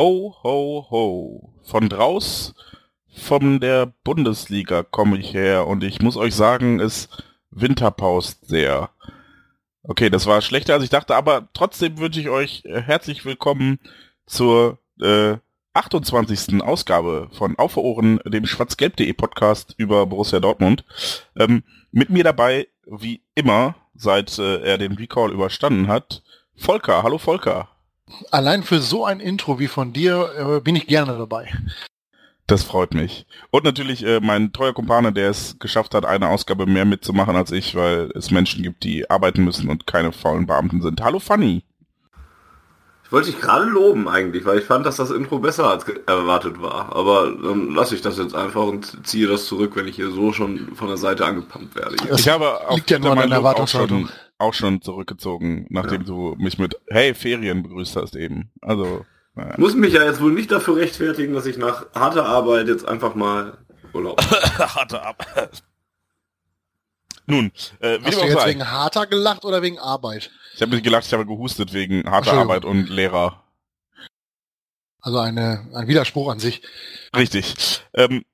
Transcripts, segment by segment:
Ho, ho, ho. Von draus von der Bundesliga komme ich her und ich muss euch sagen, es winterpaust sehr. Okay, das war schlechter als ich dachte, aber trotzdem wünsche ich euch äh, herzlich willkommen zur äh, 28. Ausgabe von Auf Ohren, dem schwarzgelb.de Podcast über Borussia Dortmund. Ähm, mit mir dabei, wie immer, seit äh, er den Recall überstanden hat, Volker. Hallo Volker. Allein für so ein Intro wie von dir äh, bin ich gerne dabei. Das freut mich. Und natürlich äh, mein treuer Kumpane, der es geschafft hat, eine Ausgabe mehr mitzumachen als ich, weil es Menschen gibt, die arbeiten müssen und keine faulen Beamten sind. Hallo Fanny. Ich wollte dich gerade loben eigentlich, weil ich fand, dass das Intro besser als erwartet war. Aber dann lasse ich das jetzt einfach und ziehe das zurück, wenn ich hier so schon von der Seite angepumpt werde. Ich habe auf liegt ja nur an deiner auch schon, Erwartungshaltung. Auch schon zurückgezogen, nachdem Ja. du mich mit Hey Ferien begrüßt hast eben. Also, naja. Ich muss mich ja jetzt wohl nicht dafür rechtfertigen, dass ich nach harter Arbeit jetzt einfach mal Urlaub. harte ab. Nun, äh, wie Hast du auch jetzt sei. wegen harter gelacht oder wegen Arbeit? Ich habe nicht gelacht, ich habe gehustet wegen harter. Arbeit und Lehrer. Also eine, ein Widerspruch an sich. Richtig. Ähm,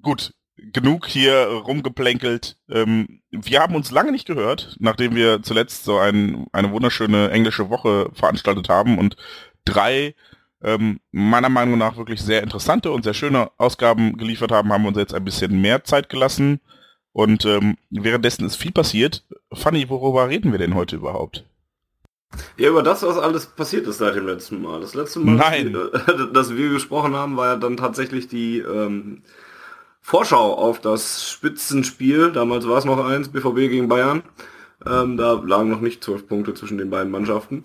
gut, genug hier rumgeplänkelt. Ähm, wir haben uns lange nicht gehört, nachdem wir zuletzt so ein, eine wunderschöne englische Woche veranstaltet haben und drei ähm, meiner Meinung nach wirklich sehr interessante und sehr schöne Ausgaben geliefert haben, haben wir uns jetzt ein bisschen mehr Zeit gelassen. Und ähm, währenddessen ist viel passiert. Fanny, worüber reden wir denn heute überhaupt? Ja, über das, was alles passiert ist seit dem letzten Mal. Das letzte Mal, Nein. dass wir, gesprochen haben, war ja dann tatsächlich die ähm, Vorschau auf das Spitzenspiel. Damals war es noch eins, BVB gegen Bayern. Ähm, da lagen noch nicht zwölf Punkte zwischen den beiden Mannschaften.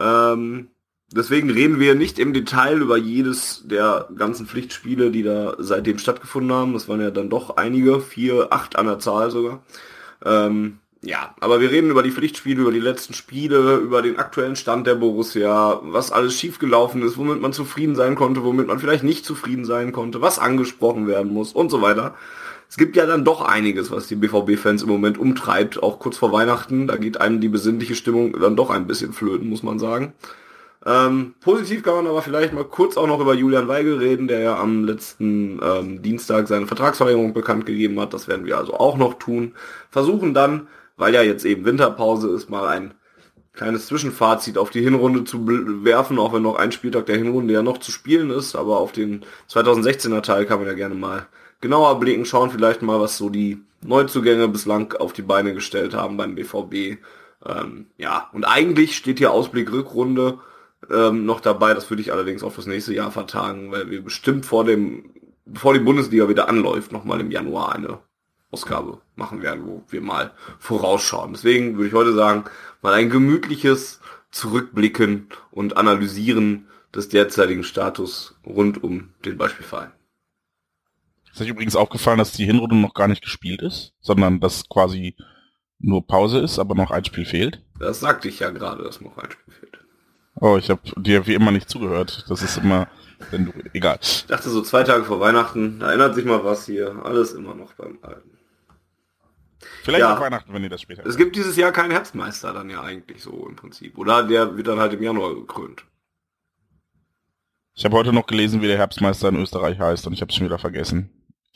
Ähm, deswegen reden wir nicht im Detail über jedes der ganzen Pflichtspiele, die da seitdem stattgefunden haben. Das waren ja dann doch einige, vier, acht an der Zahl sogar. Ähm, ja, aber wir reden über die Pflichtspiele, über die letzten Spiele, über den aktuellen Stand der Borussia, was alles schiefgelaufen ist, womit man zufrieden sein konnte, womit man vielleicht nicht zufrieden sein konnte, was angesprochen werden muss und so weiter. Es gibt ja dann doch einiges, was die BVB-Fans im Moment umtreibt, auch kurz vor Weihnachten. Da geht einem die besinnliche Stimmung dann doch ein bisschen flöten, muss man sagen. Ähm, positiv kann man aber vielleicht mal kurz auch noch über Julian Weigel reden, der ja am letzten ähm, Dienstag seine Vertragsverlängerung bekannt gegeben hat. Das werden wir also auch noch tun. Versuchen dann, weil ja jetzt eben Winterpause ist, mal ein kleines Zwischenfazit auf die Hinrunde zu werfen, auch wenn noch ein Spieltag der Hinrunde ja noch zu spielen ist. Aber auf den 2016er Teil kann man ja gerne mal genauer blicken, schauen vielleicht mal, was so die Neuzugänge bislang auf die Beine gestellt haben beim BVB. Ähm, ja, und eigentlich steht hier Ausblick Rückrunde ähm, noch dabei. Das würde ich allerdings auf das nächste Jahr vertagen, weil wir bestimmt vor dem, bevor die Bundesliga wieder anläuft, nochmal im Januar eine Ausgabe machen werden, wo wir mal vorausschauen. Deswegen würde ich heute sagen, mal ein gemütliches Zurückblicken und Analysieren des derzeitigen Status rund um den Beispielverein. Ist euch übrigens aufgefallen, dass die Hinrunde noch gar nicht gespielt ist, sondern dass quasi nur Pause ist, aber noch ein Spiel fehlt? Das sagte ich ja gerade, dass noch ein Spiel fehlt. Oh, ich habe dir wie immer nicht zugehört. Das ist immer, wenn du, egal. Ich dachte so zwei Tage vor Weihnachten, da ändert sich mal was hier, alles immer noch beim Alten. Vielleicht Ja. Weihnachten, wenn ihr das später. Es gibt dieses Jahr keinen Herbstmeister dann ja eigentlich so im Prinzip. Oder der wird dann halt im Januar gekrönt. Ich habe heute noch gelesen, wie der Herbstmeister in Österreich heißt und ich habe es schon wieder vergessen.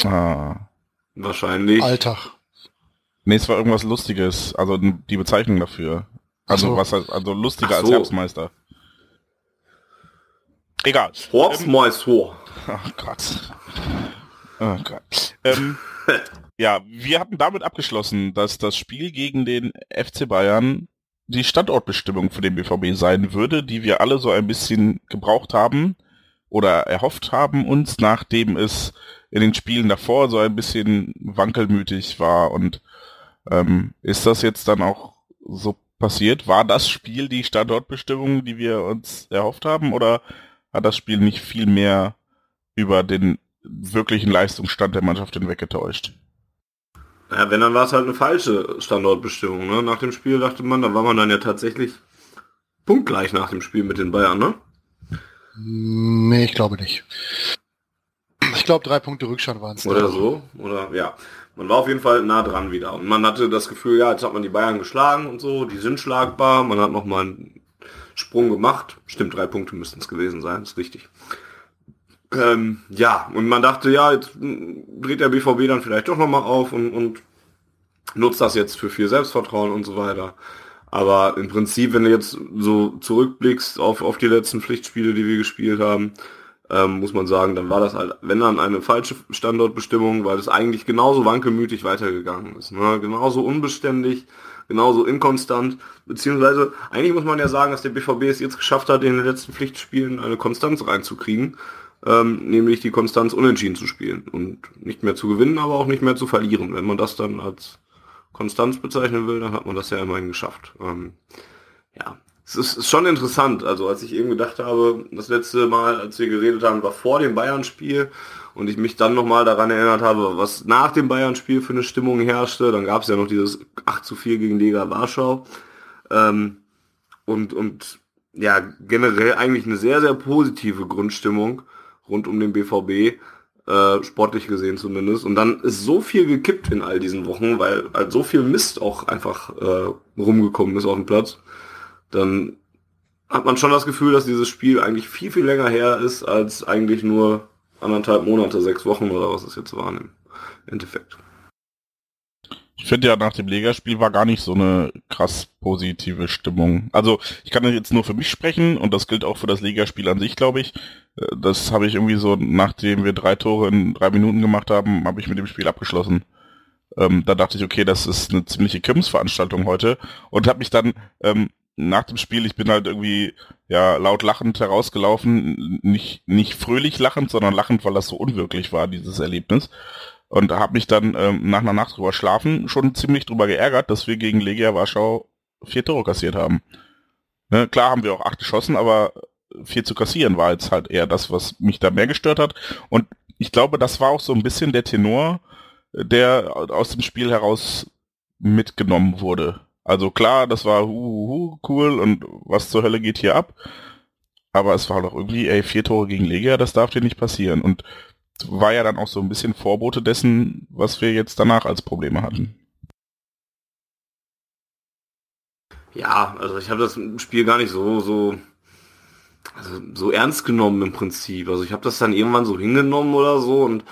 Ah. Wahrscheinlich. Alltag. Nee, es war irgendwas Lustiges, also die Bezeichnung dafür. Also so. was also lustiger Ach als so. Herbstmeister. Egal. Horstmeister. Oh Gott. Oh Gott. Ähm, ja, wir hatten damit abgeschlossen, dass das Spiel gegen den FC Bayern die Standortbestimmung für den BVB sein würde, die wir alle so ein bisschen gebraucht haben oder erhofft haben uns, nachdem es in den Spielen davor so ein bisschen wankelmütig war und ähm, ist das jetzt dann auch so passiert. War das Spiel die Standortbestimmung, die wir uns erhofft haben, oder hat das Spiel nicht viel mehr über den wirklichen Leistungsstand der Mannschaft hinweggetäuscht? Ja, wenn, dann war es halt eine falsche Standortbestimmung. Ne? Nach dem Spiel dachte man, da war man dann ja tatsächlich punktgleich nach dem Spiel mit den Bayern, ne? Nee, ich glaube nicht. Ich glaube, drei Punkte Rückstand waren es. Oder so. Oder ja. Man war auf jeden Fall nah dran wieder. Und man hatte das Gefühl, ja, jetzt hat man die Bayern geschlagen und so, die sind schlagbar. Man hat nochmal einen Sprung gemacht. Stimmt, drei Punkte müssten es gewesen sein, ist richtig. Ähm, ja, und man dachte, ja, jetzt dreht der BVB dann vielleicht doch nochmal auf und, und nutzt das jetzt für viel Selbstvertrauen und so weiter. Aber im Prinzip, wenn du jetzt so zurückblickst auf, auf die letzten Pflichtspiele, die wir gespielt haben, ähm, muss man sagen, dann war das halt, wenn dann eine falsche Standortbestimmung, weil es eigentlich genauso wankelmütig weitergegangen ist. Ne? Genauso unbeständig, genauso inkonstant, beziehungsweise eigentlich muss man ja sagen, dass der BVB es jetzt geschafft hat, in den letzten Pflichtspielen eine Konstanz reinzukriegen, ähm, nämlich die Konstanz unentschieden zu spielen und nicht mehr zu gewinnen, aber auch nicht mehr zu verlieren. Wenn man das dann als Konstanz bezeichnen will, dann hat man das ja immerhin geschafft. Ähm, ja, es ist, ist, schon interessant. Also als ich eben gedacht habe, das letzte Mal, als wir geredet haben, war vor dem Bayern-Spiel und ich mich dann nochmal daran erinnert habe, was nach dem Bayern-Spiel für eine Stimmung herrschte, dann gab es ja noch dieses 8 zu 4 gegen Lega Warschau. Ähm, und, und ja, generell eigentlich eine sehr, sehr positive Grundstimmung rund um den BVB äh, sportlich gesehen zumindest. Und dann ist so viel gekippt in all diesen Wochen, weil halt so viel Mist auch einfach äh, rumgekommen ist auf dem Platz. Dann hat man schon das Gefühl, dass dieses Spiel eigentlich viel, viel länger her ist, als eigentlich nur anderthalb Monate, sechs Wochen oder was es jetzt waren im Endeffekt. Ich finde ja, nach dem Lega-Spiel war gar nicht so eine krass positive Stimmung. Also ich kann jetzt nur für mich sprechen und das gilt auch für das Lega-Spiel an sich, glaube ich. Äh, das habe ich irgendwie so, nachdem wir drei Tore in drei Minuten gemacht haben, habe ich mit dem Spiel abgeschlossen. Ähm, da dachte ich, okay, das ist eine ziemliche Kims-Veranstaltung heute und habe mich dann ähm, nach dem Spiel, ich bin halt irgendwie ja laut lachend herausgelaufen, nicht nicht fröhlich lachend, sondern lachend, weil das so unwirklich war, dieses Erlebnis und habe mich dann ähm, nach einer Nacht drüber schlafen schon ziemlich drüber geärgert, dass wir gegen Legia Warschau vier Tore kassiert haben. Ne, klar haben wir auch acht geschossen, aber vier zu kassieren war jetzt halt eher das, was mich da mehr gestört hat. Und ich glaube, das war auch so ein bisschen der Tenor, der aus dem Spiel heraus mitgenommen wurde. Also klar, das war hu, cool und was zur Hölle geht hier ab. Aber es war doch irgendwie, ey, vier Tore gegen Legia, das darf dir nicht passieren. Und war ja dann auch so ein bisschen Vorbote dessen, was wir jetzt danach als Probleme hatten. Ja, also ich habe das Spiel gar nicht so so also so ernst genommen im Prinzip. Also ich habe das dann irgendwann so hingenommen oder so und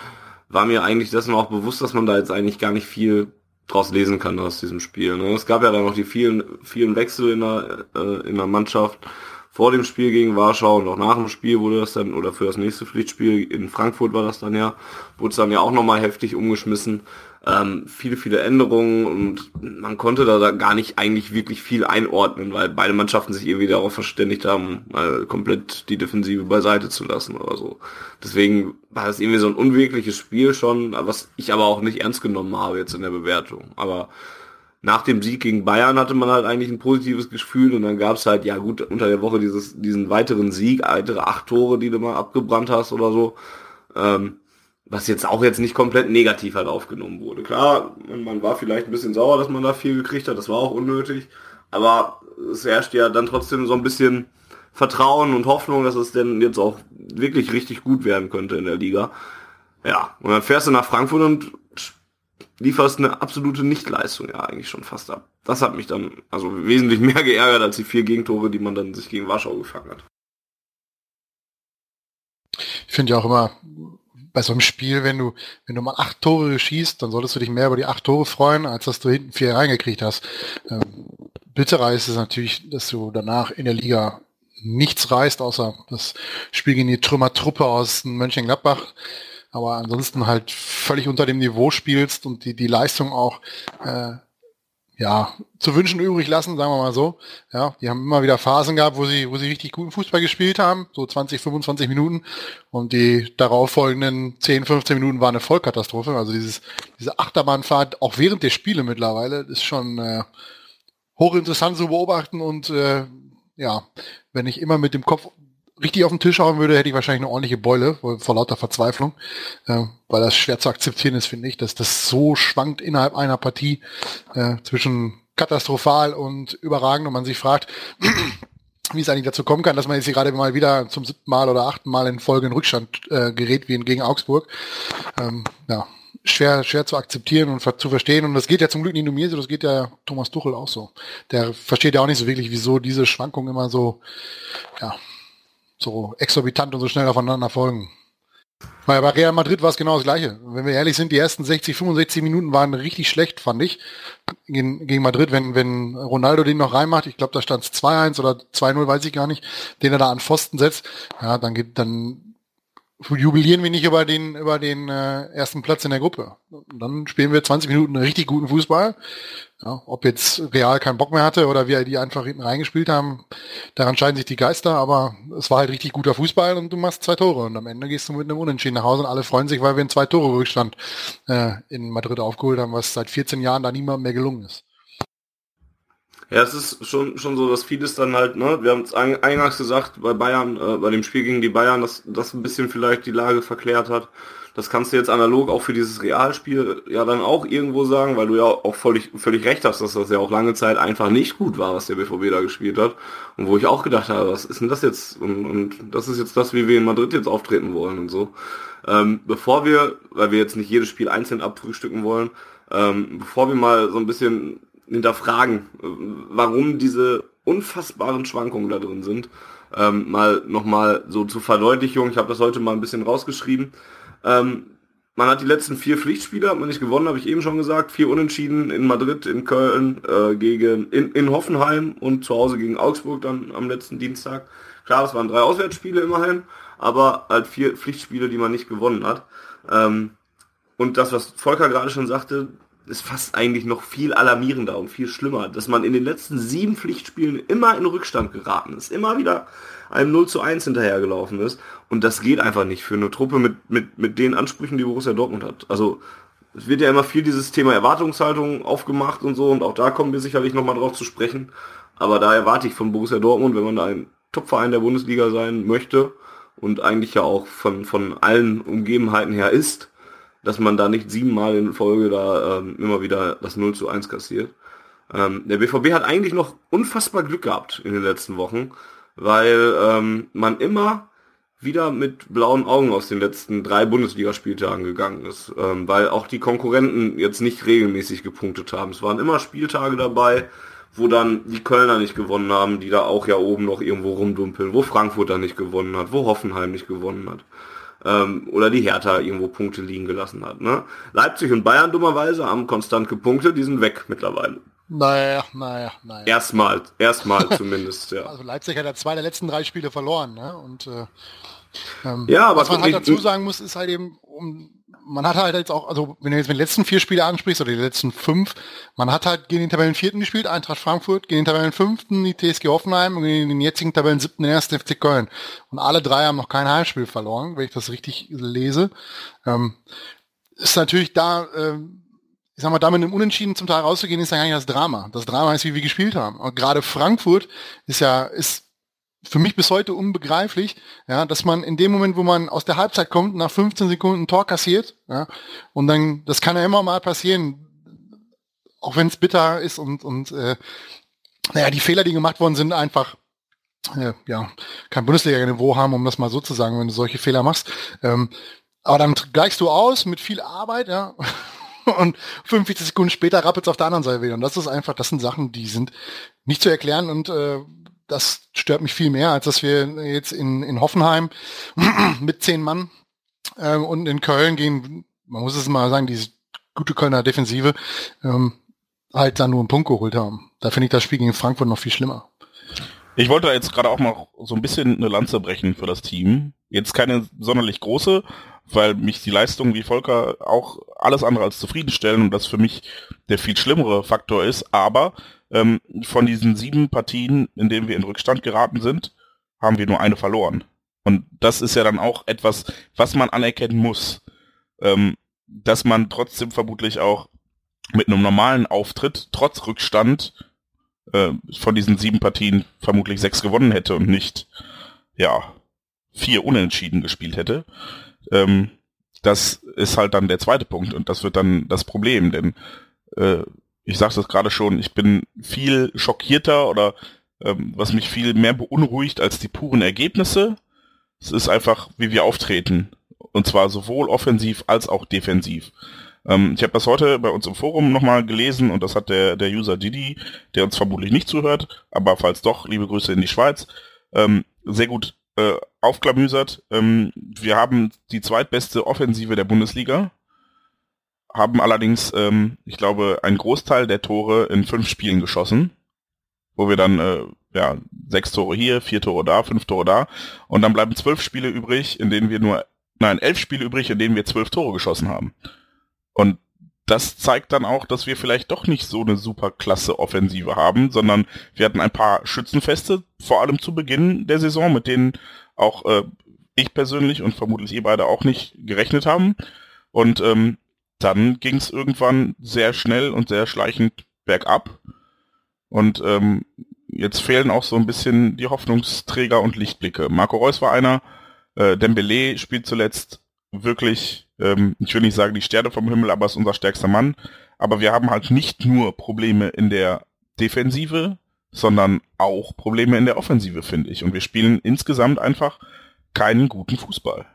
war mir eigentlich dessen auch bewusst, dass man da jetzt eigentlich gar nicht viel draus lesen kann aus diesem Spiel. Ne? Es gab ja dann noch die vielen vielen Wechsel in der äh, in der Mannschaft vor dem Spiel gegen Warschau und auch nach dem Spiel wurde das dann, oder für das nächste Pflichtspiel in Frankfurt war das dann ja, wurde es dann ja auch nochmal heftig umgeschmissen. Ähm, viele, viele Änderungen und man konnte da gar nicht eigentlich wirklich viel einordnen, weil beide Mannschaften sich irgendwie darauf verständigt haben, mal komplett die Defensive beiseite zu lassen oder so. Deswegen war das irgendwie so ein unwirkliches Spiel schon, was ich aber auch nicht ernst genommen habe jetzt in der Bewertung. Aber nach dem Sieg gegen Bayern hatte man halt eigentlich ein positives Gefühl und dann gab es halt, ja gut, unter der Woche dieses, diesen weiteren Sieg, weitere acht Tore, die du mal abgebrannt hast oder so. Ähm, was jetzt auch jetzt nicht komplett negativ halt aufgenommen wurde. Klar, man war vielleicht ein bisschen sauer, dass man da viel gekriegt hat, das war auch unnötig, aber es herrscht ja dann trotzdem so ein bisschen Vertrauen und Hoffnung, dass es denn jetzt auch wirklich richtig gut werden könnte in der Liga. Ja, und dann fährst du nach Frankfurt und lieferst eine absolute Nichtleistung ja eigentlich schon fast ab. Das hat mich dann also wesentlich mehr geärgert als die vier Gegentore, die man dann sich gegen Warschau gefangen hat. Ich finde ja auch immer bei so einem Spiel, wenn du, wenn du mal acht Tore schießt, dann solltest du dich mehr über die acht Tore freuen, als dass du hinten vier reingekriegt hast. Ähm, bitterer ist es natürlich, dass du danach in der Liga nichts reißt, außer das Spiel gegen die Trümmertruppe aus Mönchengladbach aber ansonsten halt völlig unter dem Niveau spielst und die, die Leistung auch äh, ja, zu wünschen übrig lassen, sagen wir mal so. Ja, die haben immer wieder Phasen gehabt, wo sie, wo sie richtig guten Fußball gespielt haben, so 20, 25 Minuten. Und die darauffolgenden 10, 15 Minuten waren eine Vollkatastrophe. Also dieses, diese Achterbahnfahrt, auch während der Spiele mittlerweile, ist schon, äh, hochinteressant zu beobachten und äh, ja, wenn ich immer mit dem Kopf richtig auf den Tisch hauen würde, hätte ich wahrscheinlich eine ordentliche Beule vor lauter Verzweiflung, äh, weil das schwer zu akzeptieren ist, finde ich, dass das so schwankt innerhalb einer Partie äh, zwischen katastrophal und überragend und man sich fragt, wie es eigentlich dazu kommen kann, dass man jetzt hier gerade mal wieder zum siebten Mal oder achten Mal in Folge in Rückstand äh, gerät, wie gegen Augsburg. Ähm, ja, schwer, schwer zu akzeptieren und zu verstehen. Und das geht ja zum Glück nicht nur mir so, das geht ja Thomas Tuchel auch so. Der versteht ja auch nicht so wirklich, wieso diese Schwankungen immer so, ja, so exorbitant und so schnell aufeinander folgen. Weil bei Real Madrid war es genau das Gleiche. Wenn wir ehrlich sind, die ersten 60, 65 Minuten waren richtig schlecht, fand ich, gegen, gegen Madrid. Wenn, wenn Ronaldo den noch reinmacht, ich glaube, da stand es 2-1 oder 2-0, weiß ich gar nicht, den er da an Pfosten setzt, ja, dann geht, dann jubilieren wir nicht über den, über den äh, ersten Platz in der Gruppe. Und dann spielen wir 20 Minuten richtig guten Fußball. Ja, ob jetzt Real keinen Bock mehr hatte oder wir die einfach hinten reingespielt haben, daran scheiden sich die Geister, aber es war halt richtig guter Fußball und du machst zwei Tore und am Ende gehst du mit einem Unentschieden nach Hause und alle freuen sich, weil wir einen zwei Tore Rückstand äh, in Madrid aufgeholt haben, was seit 14 Jahren da niemandem mehr gelungen ist. Ja, es ist schon, schon so, dass vieles dann halt, ne, wir haben es eingangs gesagt, bei Bayern, äh, bei dem Spiel gegen die Bayern, dass das ein bisschen vielleicht die Lage verklärt hat. Das kannst du jetzt analog auch für dieses Realspiel ja dann auch irgendwo sagen, weil du ja auch völlig, völlig recht hast, dass das ja auch lange Zeit einfach nicht gut war, was der BVB da gespielt hat. Und wo ich auch gedacht habe, was ist denn das jetzt? Und, und das ist jetzt das, wie wir in Madrid jetzt auftreten wollen und so. Ähm, bevor wir, weil wir jetzt nicht jedes Spiel einzeln abfrühstücken wollen, ähm, bevor wir mal so ein bisschen hinterfragen, warum diese unfassbaren Schwankungen da drin sind. Ähm, mal nochmal so zur Verdeutlichung, ich habe das heute mal ein bisschen rausgeschrieben. Ähm, man hat die letzten vier Pflichtspiele, hat man nicht gewonnen, habe ich eben schon gesagt. Vier Unentschieden in Madrid, in Köln, äh, gegen, in, in Hoffenheim und zu Hause gegen Augsburg dann am letzten Dienstag. Klar, es waren drei Auswärtsspiele immerhin, aber halt vier Pflichtspiele, die man nicht gewonnen hat. Ähm, und das, was Volker gerade schon sagte, ist fast eigentlich noch viel alarmierender und viel schlimmer, dass man in den letzten sieben Pflichtspielen immer in Rückstand geraten ist, immer wieder einem 0 zu 1 hinterhergelaufen ist. Und das geht einfach nicht für eine Truppe mit, mit, mit den Ansprüchen, die Borussia Dortmund hat. Also es wird ja immer viel dieses Thema Erwartungshaltung aufgemacht und so, und auch da kommen wir sicherlich nochmal drauf zu sprechen. Aber da erwarte ich von Borussia Dortmund, wenn man ein Topverein der Bundesliga sein möchte und eigentlich ja auch von, von allen Umgebenheiten her ist, dass man da nicht siebenmal in Folge da ähm, immer wieder das 0 zu 1 kassiert. Ähm, der BVB hat eigentlich noch unfassbar Glück gehabt in den letzten Wochen, weil ähm, man immer wieder mit blauen Augen aus den letzten drei Bundesligaspieltagen gegangen ist, ähm, weil auch die Konkurrenten jetzt nicht regelmäßig gepunktet haben. Es waren immer Spieltage dabei, wo dann die Kölner nicht gewonnen haben, die da auch ja oben noch irgendwo rumdumpeln, wo Frankfurt da nicht gewonnen hat, wo Hoffenheim nicht gewonnen hat ähm, oder die Hertha irgendwo Punkte liegen gelassen hat. Ne? Leipzig und Bayern dummerweise haben konstant gepunktet, die sind weg mittlerweile. Naja, naja, naja. Erstmal, erstmal zumindest, ja. Also Leipzig hat ja zwei der letzten drei Spiele verloren, ne? Und äh, ähm, ja, aber was man halt dazu sagen muss, ist halt eben, um man hat halt jetzt auch, also wenn du jetzt mit den letzten vier Spiele ansprichst oder die letzten fünf, man hat halt gegen den Tabellenvierten gespielt, Eintracht Frankfurt, gegen den Tabellenfünften die TSG Hoffenheim und gegen den jetzigen Tabellensiebten den ersten FC Köln. Und alle drei haben noch kein Heimspiel verloren, wenn ich das richtig lese. Ähm, ist natürlich da, ähm, ich sag mal, damit im Unentschieden zum Teil rauszugehen, ist ja gar nicht das Drama. Das Drama ist, wie wir gespielt haben. Und gerade Frankfurt ist ja, ist für mich bis heute unbegreiflich, ja, dass man in dem Moment, wo man aus der Halbzeit kommt, nach 15 Sekunden ein Tor kassiert, ja, und dann, das kann ja immer mal passieren, auch wenn es bitter ist und, und äh, naja, die Fehler, die gemacht worden sind, einfach äh, ja, kein Bundesliga-Niveau haben, um das mal so zu sagen, wenn du solche Fehler machst. Ähm, aber dann gleichst du aus mit viel Arbeit, ja, und 45 Sekunden später rappelt es auf der anderen Seite wieder. Und das ist einfach, das sind Sachen, die sind nicht zu erklären und äh, das stört mich viel mehr, als dass wir jetzt in, in Hoffenheim mit zehn Mann ähm, und in Köln gehen, man muss es mal sagen, diese gute Kölner Defensive ähm, halt dann nur einen Punkt geholt haben. Da finde ich das Spiel gegen Frankfurt noch viel schlimmer. Ich wollte jetzt gerade auch mal so ein bisschen eine Lanze brechen für das Team. Jetzt keine sonderlich große, weil mich die Leistung wie Volker auch alles andere als zufriedenstellen und das für mich der viel schlimmere Faktor ist. Aber ähm, von diesen sieben Partien, in denen wir in Rückstand geraten sind, haben wir nur eine verloren. Und das ist ja dann auch etwas, was man anerkennen muss. Ähm, dass man trotzdem vermutlich auch mit einem normalen Auftritt, trotz Rückstand, äh, von diesen sieben Partien vermutlich sechs gewonnen hätte und nicht, ja, vier unentschieden gespielt hätte. Ähm, das ist halt dann der zweite Punkt und das wird dann das Problem, denn äh, ich sagte es gerade schon, ich bin viel schockierter oder ähm, was mich viel mehr beunruhigt als die puren Ergebnisse. Es ist einfach, wie wir auftreten. Und zwar sowohl offensiv als auch defensiv. Ähm, ich habe das heute bei uns im Forum nochmal gelesen und das hat der, der User Didi, der uns vermutlich nicht zuhört, aber falls doch, liebe Grüße in die Schweiz, ähm, sehr gut äh, aufklamüsert. Ähm, wir haben die zweitbeste Offensive der Bundesliga, haben allerdings, ähm, ich glaube, einen Großteil der Tore in fünf Spielen geschossen, wo wir dann äh, ja sechs Tore hier, vier Tore da, fünf Tore da und dann bleiben zwölf Spiele übrig, in denen wir nur, nein, elf Spiele übrig, in denen wir zwölf Tore geschossen haben. Und das zeigt dann auch, dass wir vielleicht doch nicht so eine super klasse Offensive haben, sondern wir hatten ein paar Schützenfeste, vor allem zu Beginn der Saison, mit denen auch äh, ich persönlich und vermutlich ihr beide auch nicht gerechnet haben. Und ähm, dann ging es irgendwann sehr schnell und sehr schleichend bergab. Und ähm, jetzt fehlen auch so ein bisschen die Hoffnungsträger und Lichtblicke. Marco Reus war einer, äh, Dembele spielt zuletzt wirklich, ähm, ich will nicht sagen die Sterne vom Himmel, aber ist unser stärkster Mann. Aber wir haben halt nicht nur Probleme in der Defensive, sondern auch Probleme in der Offensive, finde ich. Und wir spielen insgesamt einfach keinen guten Fußball.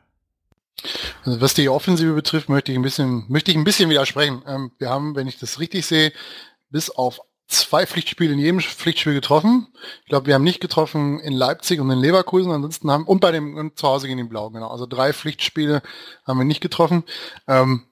Also was die Offensive betrifft, möchte ich ein bisschen, möchte ich ein bisschen widersprechen. Ähm, wir haben, wenn ich das richtig sehe, bis auf zwei Pflichtspiele in jedem Pflichtspiel getroffen. Ich glaube, wir haben nicht getroffen in Leipzig und in Leverkusen, ansonsten haben, und bei dem und zu Hause gegen den Blau, genau. Also drei Pflichtspiele haben wir nicht getroffen. Ähm,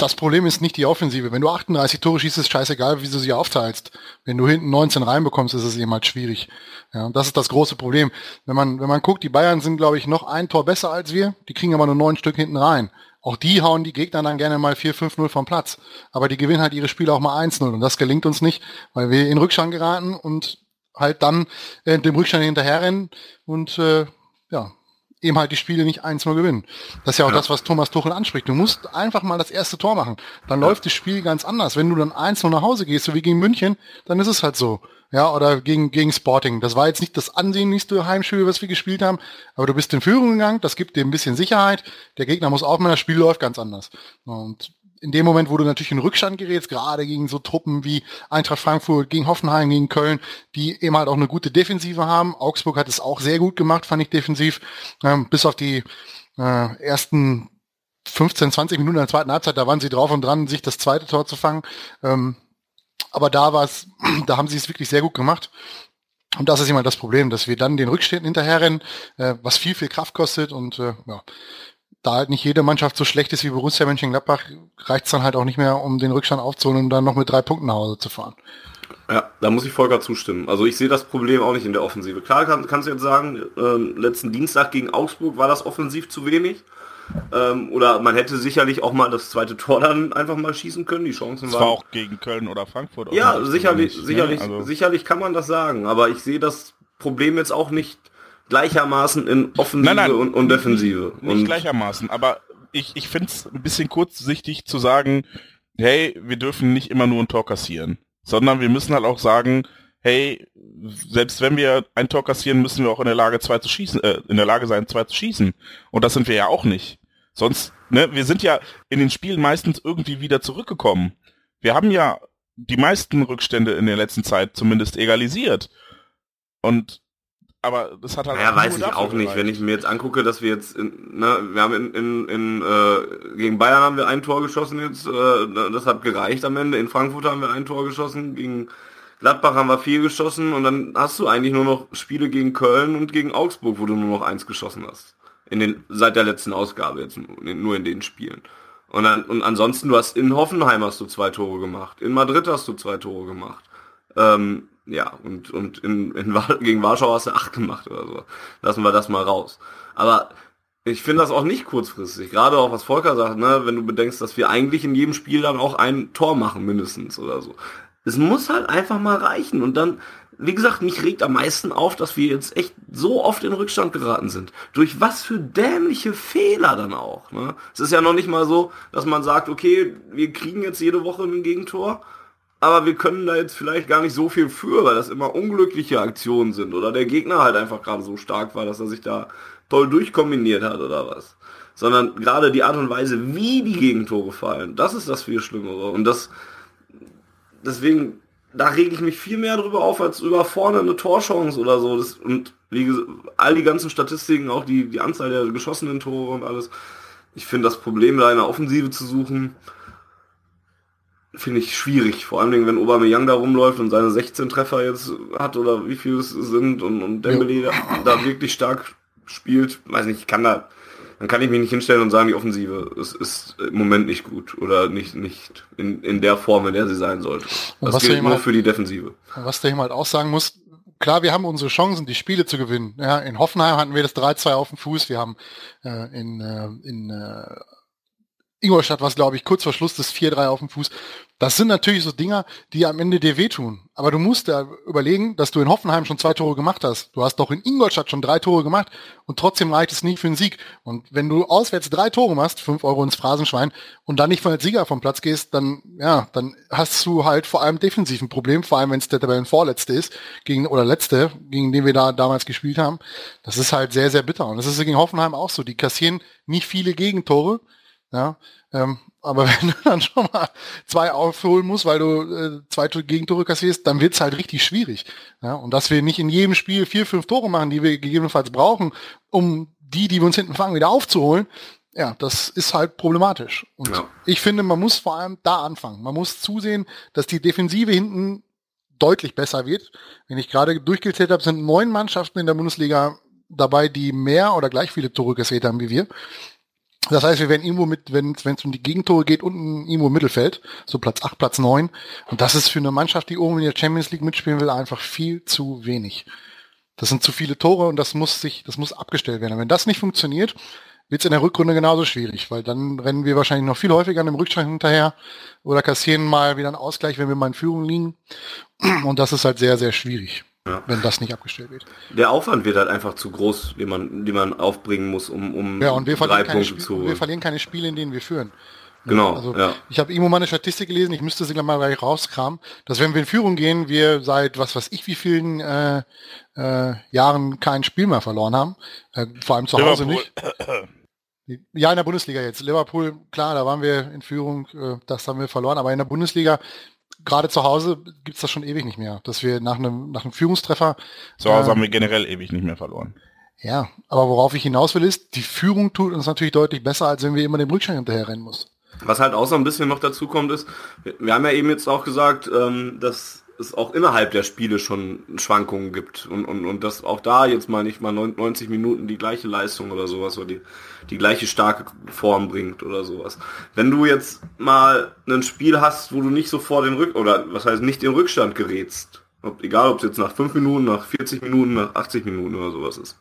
das Problem ist nicht die Offensive. Wenn du 38 Tore schießt, ist scheißegal, wie du sie aufteilst. Wenn du hinten 19 reinbekommst, ist es eben halt schwierig. Ja, das ist das große Problem. Wenn man, wenn man guckt, die Bayern sind, glaube ich, noch ein Tor besser als wir. Die kriegen aber nur neun Stück hinten rein. Auch die hauen die Gegner dann gerne mal 4-5-0 vom Platz. Aber die gewinnen halt ihre Spiele auch mal 1-0. Und das gelingt uns nicht, weil wir in Rückstand geraten und halt dann äh, dem Rückstand hinterherrennen und äh, ja, eben halt die Spiele nicht 1-0 gewinnen. Das ist ja auch ja. das, was Thomas Tuchel anspricht. Du musst einfach mal das erste Tor machen. Dann ja. läuft das Spiel ganz anders. Wenn du dann 1-0 nach Hause gehst, so wie gegen München, dann ist es halt so. Ja, oder gegen, gegen Sporting. Das war jetzt nicht das ansehnlichste Heimspiel, was wir gespielt haben, aber du bist in Führung gegangen, das gibt dir ein bisschen Sicherheit. Der Gegner muss auch mal, das Spiel läuft ganz anders. Und in dem Moment, wo du natürlich in Rückstand gerätst, gerade gegen so Truppen wie Eintracht Frankfurt, gegen Hoffenheim, gegen Köln, die eben halt auch eine gute Defensive haben. Augsburg hat es auch sehr gut gemacht, fand ich defensiv. Ähm, bis auf die äh, ersten 15, 20 Minuten in der zweiten Halbzeit, da waren sie drauf und dran, sich das zweite Tor zu fangen. Ähm, aber da war es, da haben sie es wirklich sehr gut gemacht. Und das ist immer das Problem, dass wir dann den Rückständen hinterherrennen, äh, was viel, viel Kraft kostet und äh, ja, da halt nicht jede Mannschaft so schlecht ist wie Borussia Mönchengladbach, reicht es dann halt auch nicht mehr, um den Rückstand aufzuholen und dann noch mit drei Punkten nach Hause zu fahren. Ja, da muss ich Volker zustimmen. Also ich sehe das Problem auch nicht in der Offensive. Klar kann, kannst du jetzt sagen, äh, letzten Dienstag gegen Augsburg war das offensiv zu wenig. Ähm, oder man hätte sicherlich auch mal das zweite Tor dann einfach mal schießen können. Die Chancen das waren. war auch gegen Köln oder Frankfurt. Ja, sicherlich, nicht, ne? sicherlich, ne? also sicherlich kann man das sagen. Aber ich sehe das Problem jetzt auch nicht gleichermaßen in Offensive nein, nein, und, und Defensive. Nicht und gleichermaßen, aber ich, ich finde es ein bisschen kurzsichtig zu sagen, hey, wir dürfen nicht immer nur ein Tor kassieren, sondern wir müssen halt auch sagen, hey, selbst wenn wir ein Tor kassieren, müssen wir auch in der Lage, zwei zu schießen, äh, in der Lage sein, zwei zu schießen. Und das sind wir ja auch nicht. Sonst, ne, wir sind ja in den Spielen meistens irgendwie wieder zurückgekommen. Wir haben ja die meisten Rückstände in der letzten Zeit zumindest egalisiert. Und aber das hat halt ja, weiß ich auch nicht, wenn ich mir jetzt angucke, dass wir jetzt, in, ne, wir haben in, in, in äh, gegen Bayern haben wir ein Tor geschossen jetzt, äh, das hat gereicht am Ende. In Frankfurt haben wir ein Tor geschossen, gegen Gladbach haben wir vier geschossen und dann hast du eigentlich nur noch Spiele gegen Köln und gegen Augsburg, wo du nur noch eins geschossen hast. In den seit der letzten Ausgabe jetzt nur in den Spielen. Und dann und ansonsten du hast in Hoffenheim hast du zwei Tore gemacht, in Madrid hast du zwei Tore gemacht. Ähm, ja, und, und in, in, gegen Warschau hast du acht gemacht oder so. Lassen wir das mal raus. Aber ich finde das auch nicht kurzfristig. Gerade auch was Volker sagt, ne, wenn du bedenkst, dass wir eigentlich in jedem Spiel dann auch ein Tor machen, mindestens oder so. Es muss halt einfach mal reichen. Und dann, wie gesagt, mich regt am meisten auf, dass wir jetzt echt so oft in Rückstand geraten sind. Durch was für dämliche Fehler dann auch. Ne? Es ist ja noch nicht mal so, dass man sagt, okay, wir kriegen jetzt jede Woche ein Gegentor aber wir können da jetzt vielleicht gar nicht so viel für, weil das immer unglückliche Aktionen sind oder der Gegner halt einfach gerade so stark war, dass er sich da toll durchkombiniert hat oder was. Sondern gerade die Art und Weise, wie die Gegentore fallen, das ist das viel Schlimmere. Und das, deswegen, da rege ich mich viel mehr drüber auf, als über vorne eine Torchance oder so. Das, und wie gesagt, all die ganzen Statistiken, auch die, die Anzahl der geschossenen Tore und alles. Ich finde das Problem, da eine Offensive zu suchen, finde ich schwierig. Vor allen Dingen, wenn Aubameyang da rumläuft und seine 16 Treffer jetzt hat oder wie viele es sind und, und Dembele ja. da, da, wirklich stark spielt. Weiß nicht, ich kann da, dann kann ich mich nicht hinstellen und sagen, die Offensive ist, ist im Moment nicht gut oder nicht, nicht in, in der Form, in der sie sein sollte. Das was gilt nur halt, für die Defensive. Was der halt auch sagen muss, klar, wir haben unsere Chancen, die Spiele zu gewinnen. Ja, in Hoffenheim hatten wir das 3-2 auf dem Fuß. Wir haben äh, in, äh, in äh, Ingolstadt war es, glaube ich, kurz vor Schluss das 4-3 auf dem Fuß. Das sind natürlich so Dinger, die am Ende dir wehtun. Aber du musst ja überlegen, dass du in Hoffenheim schon zwei Tore gemacht hast. Du hast doch in Ingolstadt schon drei Tore gemacht und trotzdem reicht es nie für einen Sieg. Und wenn du auswärts drei Tore machst, fünf Euro ins Phrasenschwein, und dann nicht von als Sieger vom Platz gehst, dann, ja, dann hast du halt vor allem defensiv ein Problem, vor allem wenn es der Tabellenvorletzte ist, gegen, oder Letzte, gegen den wir da damals gespielt haben. Das ist halt sehr, sehr bitter. Und das ist gegen Hoffenheim auch so. Die kassieren nicht viele Gegentore ja, ähm, aber wenn du dann schon mal zwei aufholen musst, weil du äh, zwei Gegentore kassierst, dann wird's halt richtig schwierig. Ja, und dass wir nicht in jedem Spiel vier, fünf Tore machen, die wir gegebenenfalls brauchen, um die, die wir uns hinten fangen, wieder aufzuholen, ja, das ist halt problematisch. Und ja. ich finde, man muss vor allem da anfangen. Man muss zusehen, dass die Defensive hinten deutlich besser wird. Wenn ich gerade durchgezählt habe, sind neun Mannschaften in der Bundesliga dabei, die mehr oder gleich viele Tore kassiert haben wie wir. Das heißt, wir werden irgendwo mit, wenn es um die Gegentore geht, unten irgendwo im Mittelfeld, so Platz 8, Platz 9. Und das ist für eine Mannschaft, die oben in der Champions League mitspielen will, einfach viel zu wenig. Das sind zu viele Tore und das muss sich, das muss abgestellt werden. Und wenn das nicht funktioniert, wird es in der Rückrunde genauso schwierig, weil dann rennen wir wahrscheinlich noch viel häufiger an dem Rückstand hinterher oder kassieren mal wieder einen Ausgleich, wenn wir mal in Führung liegen. Und das ist halt sehr, sehr schwierig. Ja. Wenn das nicht abgestellt wird. Der Aufwand wird halt einfach zu groß, den man, den man aufbringen muss, um, um ja, und wir drei Punkte Spiel, zu. Wir verlieren keine Spiele, in denen wir führen. Genau. Also ja. ich habe irgendwo mal eine Statistik gelesen, ich müsste sie gleich mal gleich rauskramen, dass wenn wir in Führung gehen, wir seit was weiß ich wie vielen äh, äh, Jahren kein Spiel mehr verloren haben. Äh, vor allem zu Hause nicht. Ja, in der Bundesliga jetzt. Liverpool, klar, da waren wir in Führung, äh, das haben wir verloren, aber in der Bundesliga gerade zu Hause gibt's das schon ewig nicht mehr, dass wir nach einem, nach einem Führungstreffer. Zu Hause äh, haben wir generell ewig nicht mehr verloren. Ja, aber worauf ich hinaus will ist, die Führung tut uns natürlich deutlich besser, als wenn wir immer dem Rückstand hinterher rennen muss. Was halt auch so ein bisschen noch dazu kommt, ist, wir, wir haben ja eben jetzt auch gesagt, ähm, dass es auch innerhalb der Spiele schon Schwankungen gibt und, und, und dass auch da jetzt mal nicht mal 90 Minuten die gleiche Leistung oder sowas oder die, die gleiche starke Form bringt oder sowas. Wenn du jetzt mal ein Spiel hast, wo du nicht sofort den Rück oder was heißt nicht in Rückstand gerätst, ob, egal ob es jetzt nach 5 Minuten, nach 40 Minuten, nach 80 Minuten oder sowas ist,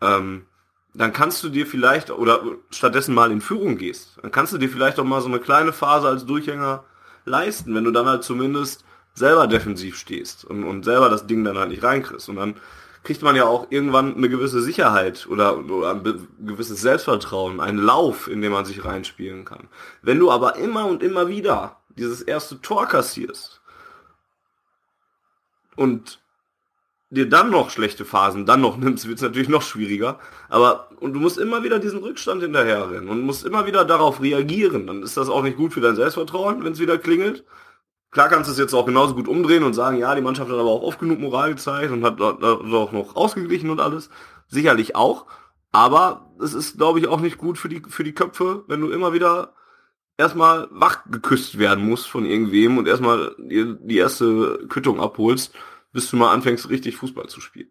ähm, dann kannst du dir vielleicht oder stattdessen mal in Führung gehst, dann kannst du dir vielleicht auch mal so eine kleine Phase als Durchhänger leisten, wenn du dann halt zumindest selber defensiv stehst und, und selber das Ding dann halt nicht reinkriegst. Und dann kriegt man ja auch irgendwann eine gewisse Sicherheit oder, oder ein gewisses Selbstvertrauen, einen Lauf, in dem man sich reinspielen kann. Wenn du aber immer und immer wieder dieses erste Tor kassierst und dir dann noch schlechte Phasen dann noch nimmst, wird es natürlich noch schwieriger. Aber und du musst immer wieder diesen Rückstand hinterherrennen und musst immer wieder darauf reagieren. Dann ist das auch nicht gut für dein Selbstvertrauen, wenn es wieder klingelt. Klar kannst du es jetzt auch genauso gut umdrehen und sagen, ja, die Mannschaft hat aber auch oft genug Moral gezeigt und hat auch noch ausgeglichen und alles. Sicherlich auch. Aber es ist, glaube ich, auch nicht gut für die, für die Köpfe, wenn du immer wieder erstmal wach geküsst werden musst von irgendwem und erstmal die, die erste Quittung abholst, bis du mal anfängst, richtig Fußball zu spielen.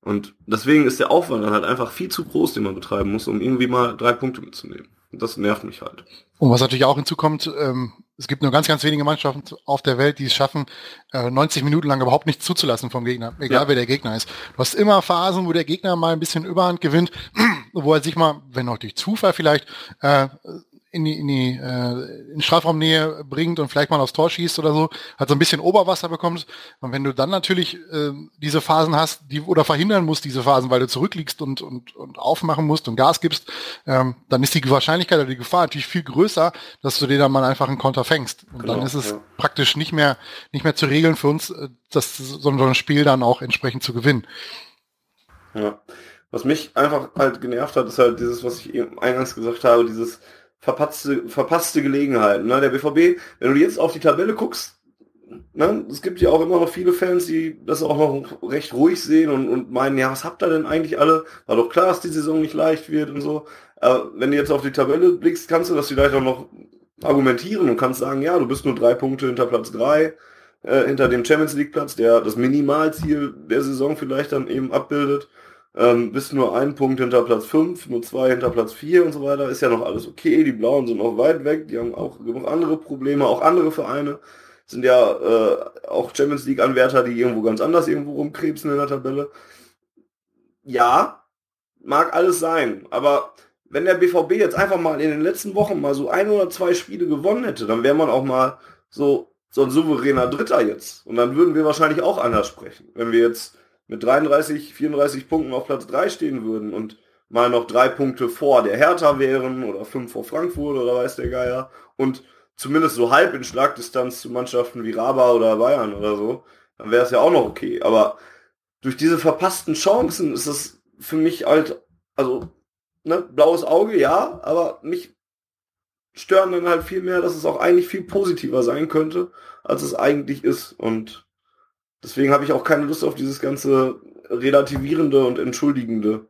Und deswegen ist der Aufwand dann halt einfach viel zu groß, den man betreiben muss, um irgendwie mal drei Punkte mitzunehmen. Und das nervt mich halt. Und was natürlich auch hinzukommt, ähm, es gibt nur ganz, ganz wenige Mannschaften auf der Welt, die es schaffen, äh, 90 Minuten lang überhaupt nichts zuzulassen vom Gegner, egal ja. wer der Gegner ist. Du hast immer Phasen, wo der Gegner mal ein bisschen Überhand gewinnt, wo er sich mal, wenn auch durch Zufall vielleicht, äh, in die, in die äh, in Strafraumnähe bringt und vielleicht mal aufs Tor schießt oder so, halt so ein bisschen Oberwasser bekommst. Und wenn du dann natürlich äh, diese Phasen hast, die oder verhindern musst, diese Phasen, weil du zurückliegst und, und, und aufmachen musst und Gas gibst, ähm, dann ist die Wahrscheinlichkeit oder die Gefahr natürlich viel größer, dass du dir dann mal einfach einen Konter fängst. Und genau, dann ist es ja. praktisch nicht mehr, nicht mehr zu regeln für uns, äh, das, so ein Spiel dann auch entsprechend zu gewinnen. Ja. Was mich einfach halt genervt hat, ist halt dieses, was ich eben eingangs gesagt habe, dieses verpasste, verpasste Gelegenheiten. Ne? Der BVB, wenn du jetzt auf die Tabelle guckst, ne, es gibt ja auch immer noch viele Fans, die das auch noch recht ruhig sehen und, und meinen, ja, was habt ihr denn eigentlich alle? War doch klar, dass die Saison nicht leicht wird und so. Aber wenn du jetzt auf die Tabelle blickst, kannst du das vielleicht auch noch argumentieren und kannst sagen, ja, du bist nur drei Punkte hinter Platz drei, äh, hinter dem Champions League Platz, der das Minimalziel der Saison vielleicht dann eben abbildet ähm, bist nur ein Punkt hinter Platz 5, nur zwei hinter Platz 4 und so weiter, ist ja noch alles okay. Die Blauen sind noch weit weg, die haben auch genug andere Probleme, auch andere Vereine sind ja äh, auch Champions League-Anwärter, die irgendwo ganz anders irgendwo rumkrebsen in der Tabelle. Ja, mag alles sein, aber wenn der BVB jetzt einfach mal in den letzten Wochen mal so ein oder zwei Spiele gewonnen hätte, dann wäre man auch mal so, so ein souveräner Dritter jetzt. Und dann würden wir wahrscheinlich auch anders sprechen. Wenn wir jetzt mit 33, 34 Punkten auf Platz 3 stehen würden und mal noch drei Punkte vor der Hertha wären oder fünf vor Frankfurt oder weiß der Geier und zumindest so halb in Schlagdistanz zu Mannschaften wie Raba oder Bayern oder so, dann wäre es ja auch noch okay. Aber durch diese verpassten Chancen ist es für mich halt, also, ne, blaues Auge, ja, aber mich stören dann halt viel mehr, dass es auch eigentlich viel positiver sein könnte, als es eigentlich ist. Und Deswegen habe ich auch keine Lust auf dieses ganze relativierende und entschuldigende,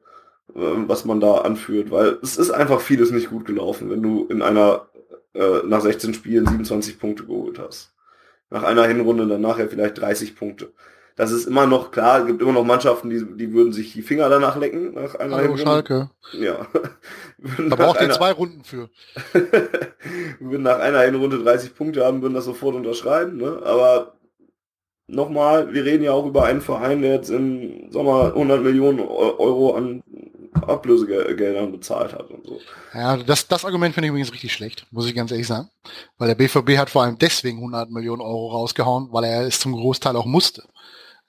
äh, was man da anführt, weil es ist einfach vieles nicht gut gelaufen, wenn du in einer äh, nach 16 Spielen 27 Punkte geholt hast. Nach einer Hinrunde dann nachher vielleicht 30 Punkte. Das ist immer noch klar, es gibt immer noch Mannschaften, die, die würden sich die Finger danach lecken nach einer Hallo, Hinrunde. Schalke. Ja. da braucht ihr zwei Runden für. würden nach einer Hinrunde 30 Punkte haben, würden das sofort unterschreiben, ne? Aber nochmal, wir reden ja auch über einen Verein, der jetzt im Sommer 100 Millionen Euro an Ablösegeldern bezahlt hat und so. Ja, das, das Argument finde ich übrigens richtig schlecht, muss ich ganz ehrlich sagen. Weil der BVB hat vor allem deswegen 100 Millionen Euro rausgehauen, weil er es zum Großteil auch musste.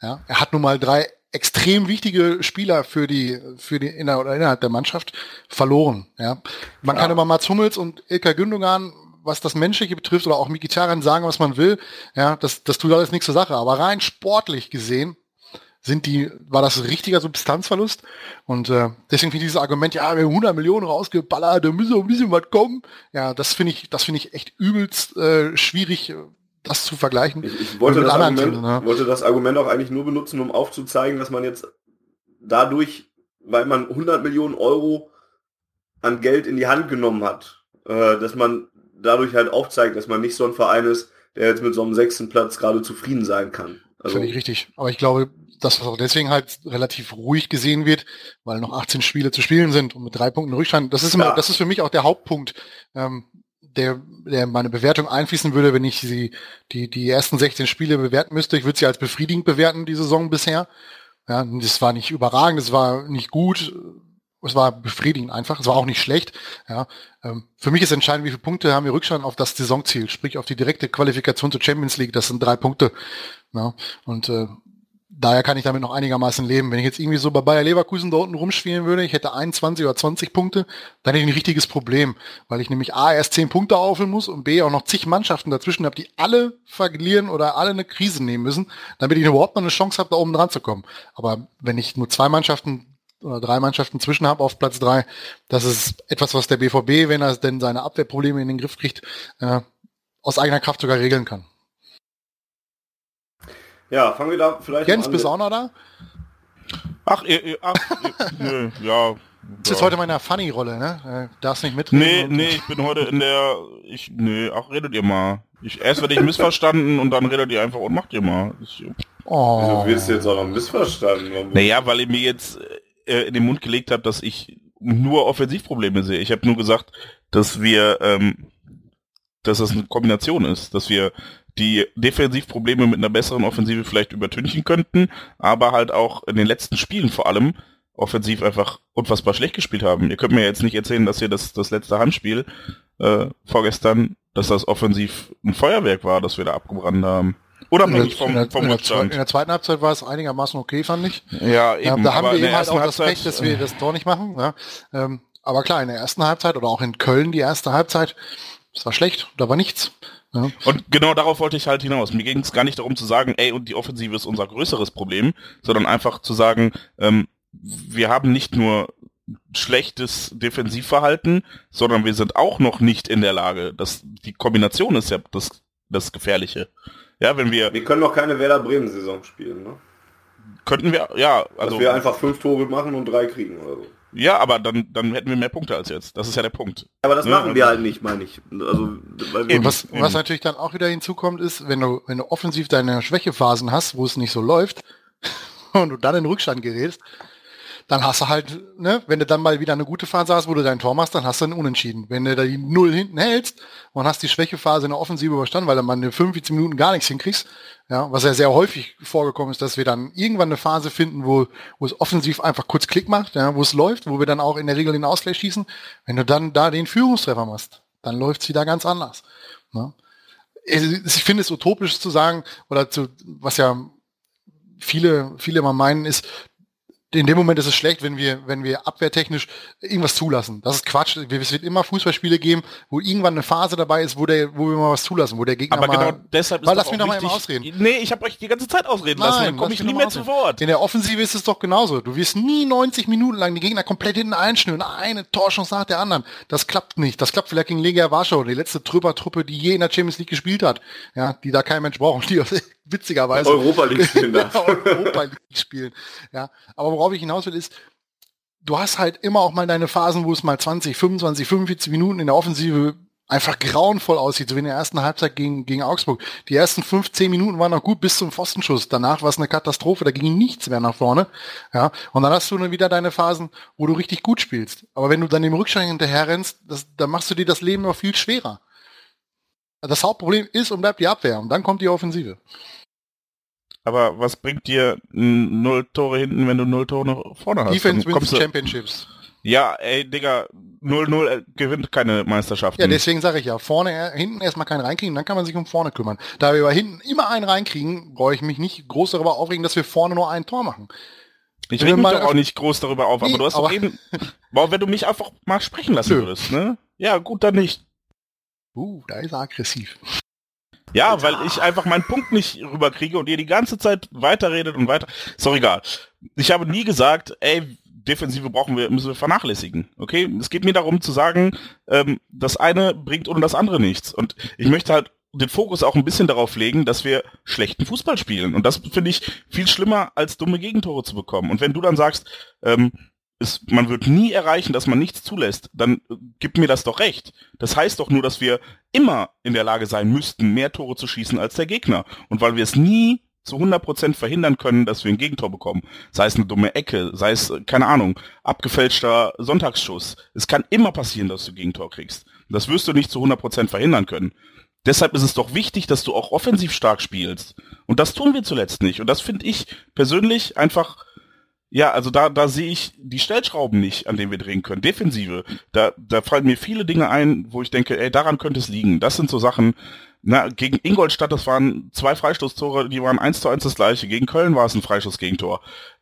Ja, er hat nun mal drei extrem wichtige Spieler für die für die inner innerhalb der Mannschaft verloren. Ja, man ja. kann über Mats Hummels und Ilka Gündogan was das Menschliche betrifft oder auch Mkhitaryan sagen, was man will, ja, das, das tut alles nichts zur Sache. Aber rein sportlich gesehen sind die, war das ein richtiger Substanzverlust. Und äh, deswegen finde ich dieses Argument, ja, wir haben 100 Millionen rausgeballert, da müssen wir ein bisschen was kommen. Ja, das finde ich, das finde ich echt übelst äh, schwierig, das zu vergleichen. Ich, ich wollte, das Argument, Teams, ne? wollte das Argument auch eigentlich nur benutzen, um aufzuzeigen, dass man jetzt dadurch, weil man 100 Millionen Euro an Geld in die Hand genommen hat, äh, dass man dadurch halt auch zeigt, dass man nicht so ein Verein ist, der jetzt mit so einem sechsten Platz gerade zufrieden sein kann. Also, Finde ich richtig. Aber ich glaube, dass das auch deswegen halt relativ ruhig gesehen wird, weil noch 18 Spiele zu spielen sind und mit drei Punkten Rückstand. Das ist immer, ja. das ist für mich auch der Hauptpunkt, ähm, der, der meine Bewertung einfließen würde, wenn ich sie, die, die ersten 16 Spiele bewerten müsste. Ich würde sie als befriedigend bewerten, die Saison bisher. Ja, das war nicht überragend, das war nicht gut, es war befriedigend einfach. Es war auch nicht schlecht. Ja. Ähm, für mich ist entscheidend, wie viele Punkte haben wir Rückstand auf das Saisonziel, sprich auf die direkte Qualifikation zur Champions League. Das sind drei Punkte. Ja. Und äh, daher kann ich damit noch einigermaßen leben. Wenn ich jetzt irgendwie so bei Bayer Leverkusen da unten rumspielen würde, ich hätte 21 oder 20 Punkte, dann hätte ich ein richtiges Problem, weil ich nämlich A erst 10 Punkte auffüllen muss und B auch noch zig Mannschaften dazwischen habe, die alle verlieren oder alle eine Krise nehmen müssen, damit ich überhaupt noch eine Chance habe, da oben dran zu kommen. Aber wenn ich nur zwei Mannschaften oder drei Mannschaften zwischen habe auf Platz drei. Das ist etwas, was der BVB, wenn er denn seine Abwehrprobleme in den Griff kriegt, äh, aus eigener Kraft sogar regeln kann. Ja, fangen wir da vielleicht Jens, an. bist du auch noch da? Ach, ihr, ihr, ach nö, ja. Das ist heute meine Funny-Rolle, ne? Äh, darfst nicht mitreden. Nee, nee, ich bin heute in der, ich, nee, ach, redet ihr mal. Ich, erst werde ich missverstanden und dann redet ihr einfach und macht ihr mal. Ich, oh. Wieso wirst du jetzt auch noch missverstanden? Naja, weil ihr mir jetzt äh, in den Mund gelegt habe, dass ich nur Offensivprobleme sehe. Ich habe nur gesagt, dass wir, ähm, dass das eine Kombination ist, dass wir die Defensivprobleme mit einer besseren Offensive vielleicht übertünchen könnten, aber halt auch in den letzten Spielen vor allem offensiv einfach unfassbar schlecht gespielt haben. Ihr könnt mir jetzt nicht erzählen, dass ihr das, das letzte Heimspiel äh, vorgestern, dass das offensiv ein Feuerwerk war, das wir da abgebrannt haben. Unabhängig vom, vom in, der, Rückstand. in der zweiten Halbzeit war es einigermaßen okay, fand ich. Ja, eben. da haben aber wir eben halt auch das Pech, dass wir das Tor nicht machen. Ja. Ähm, aber klar, in der ersten Halbzeit oder auch in Köln die erste Halbzeit, das war schlecht, da war nichts. Ja. Und genau darauf wollte ich halt hinaus. Mir ging es gar nicht darum zu sagen, ey, und die Offensive ist unser größeres Problem, sondern einfach zu sagen, ähm, wir haben nicht nur schlechtes Defensivverhalten, sondern wir sind auch noch nicht in der Lage. Das, die Kombination ist ja das, das Gefährliche. Ja, wenn wir, Wir können noch keine Werder Bremen-Saison spielen, ne? könnten wir, ja, Also Dass wir einfach fünf Tore machen und drei kriegen oder so. ja, aber dann, dann hätten wir mehr Punkte als jetzt. Das ist ja der Punkt. Aber das Ja, machen wir also- halt nicht, meine ich. Also, weil wir Eben. Was, eben. was natürlich dann auch wieder hinzukommt, ist, wenn du, wenn du offensiv deine Schwächephasen hast, wo es nicht so läuft, und du dann in Rückstand gerätst, dann hast du halt, ne, wenn du dann mal wieder eine gute Phase hast, wo du dein Tor machst, dann hast du einen Unentschieden. Wenn du da die Null hinten hältst und hast die Schwächephase in der Offensive überstanden, weil du mal in 45 Minuten gar nichts hinkriegst, ja, was ja sehr häufig vorgekommen ist, dass wir dann irgendwann eine Phase finden, wo, wo es offensiv einfach kurz Klick macht, ja, wo es läuft, wo wir dann auch in der Regel den Ausgleich schießen. Wenn du dann da den Führungstreffer machst, dann läuft's wieder ganz anders. Ne? Ich finde es utopisch zu sagen, oder zu, was ja viele, viele mal meinen, ist, in dem Moment ist es schlecht, wenn wir, wenn wir abwehrtechnisch irgendwas zulassen. Das ist Quatsch. Es wird immer Fußballspiele geben, wo irgendwann eine Phase dabei ist, wo der, wo wir mal was zulassen, wo der Gegner Aber mal, genau deshalb ist Weil lass mich doch mal eben ausreden. Nee, ich habe euch die ganze Zeit ausreden lassen, dann komme ich nie mehr mal zu ausreden. Wort. In der Offensive ist es doch genauso. Du wirst nie 90 Minuten lang die Gegner komplett hinten einschnüren. Eine Torchance nach der anderen. Das klappt nicht. Das klappt vielleicht gegen Legia Warschau, die letzte Trüppertruppe, die je in der Champions League gespielt hat. Ja, die da kein Mensch braucht, die witzigerweise Europa League spielen darf. Europa League spielen. Ja, aber worauf ich hinaus will ist, du hast halt immer auch mal deine Phasen, wo es mal 20, 25, 45 Minuten in der Offensive einfach grauenvoll aussieht, so wie in der ersten Halbzeit gegen, gegen Augsburg. Die ersten 15 Minuten waren noch gut bis zum Pfostenschuss. Danach war es eine Katastrophe, da ging nichts mehr nach vorne. Ja, und dann hast du dann wieder deine Phasen, wo du richtig gut spielst. Aber wenn du dann im Rückstand hinterher rennst, das, dann machst du dir das Leben noch viel schwerer. Das Hauptproblem ist und bleibt die Abwehr und dann kommt die Offensive. Aber was bringt dir null Tore hinten, wenn du null Tore noch vorne hast? Defense wins Championships. ja, ey, Digga, 0-0 äh, gewinnt keine Meisterschaften. Ja, deswegen sage ich ja, vorne, äh, hinten erstmal keinen reinkriegen, dann kann man sich um vorne kümmern. Da wir aber hinten immer einen reinkriegen, brauche ich mich nicht groß darüber aufregen, dass wir vorne nur ein Tor machen. ich reg wir mich doch auch nicht groß darüber auf, aber Nee, du hast aber- doch eben... Boah, wenn du mich einfach mal sprechen lassen würdest, ne? Ja, gut, dann nicht. Uh, da ist er aggressiv. Ja, weil ich einfach meinen Punkt nicht rüberkriege und ihr die ganze Zeit weiterredet und weiter. Ist doch egal. Ich habe nie gesagt, ey, Defensive brauchen wir, müssen wir vernachlässigen. Okay? Es geht mir darum zu sagen, ähm, das eine bringt ohne das andere nichts. Und ich möchte halt den Fokus auch ein bisschen darauf legen, dass wir schlechten Fußball spielen. Und das finde ich viel schlimmer, als dumme Gegentore zu bekommen. Und wenn du dann sagst, ähm, es, man wird nie erreichen, dass man nichts zulässt, dann äh, gib mir das doch recht. Das heißt doch nur, dass wir immer in der Lage sein müssten, mehr Tore zu schießen als der Gegner. Und weil wir es nie zu 100% verhindern können, dass wir ein Gegentor bekommen. Sei es eine dumme Ecke, sei es, äh, keine Ahnung, abgefälschter Sonntagsschuss. Es kann immer passieren, dass du Gegentor kriegst. Das wirst du nicht zu 100% verhindern können. Deshalb ist es doch wichtig, dass du auch offensiv stark spielst. Und das tun wir zuletzt nicht. Und das finde ich persönlich einfach ja, also da, da sehe ich die Stellschrauben nicht, an denen wir drehen können. Defensive, da, da fallen mir viele Dinge ein, wo ich denke, ey, daran könnte es liegen. Das sind so Sachen, na, gegen Ingolstadt, das waren zwei Freistoßtore, die waren eins zu eins das gleiche. Gegen Köln war es ein Freistoßgegentor.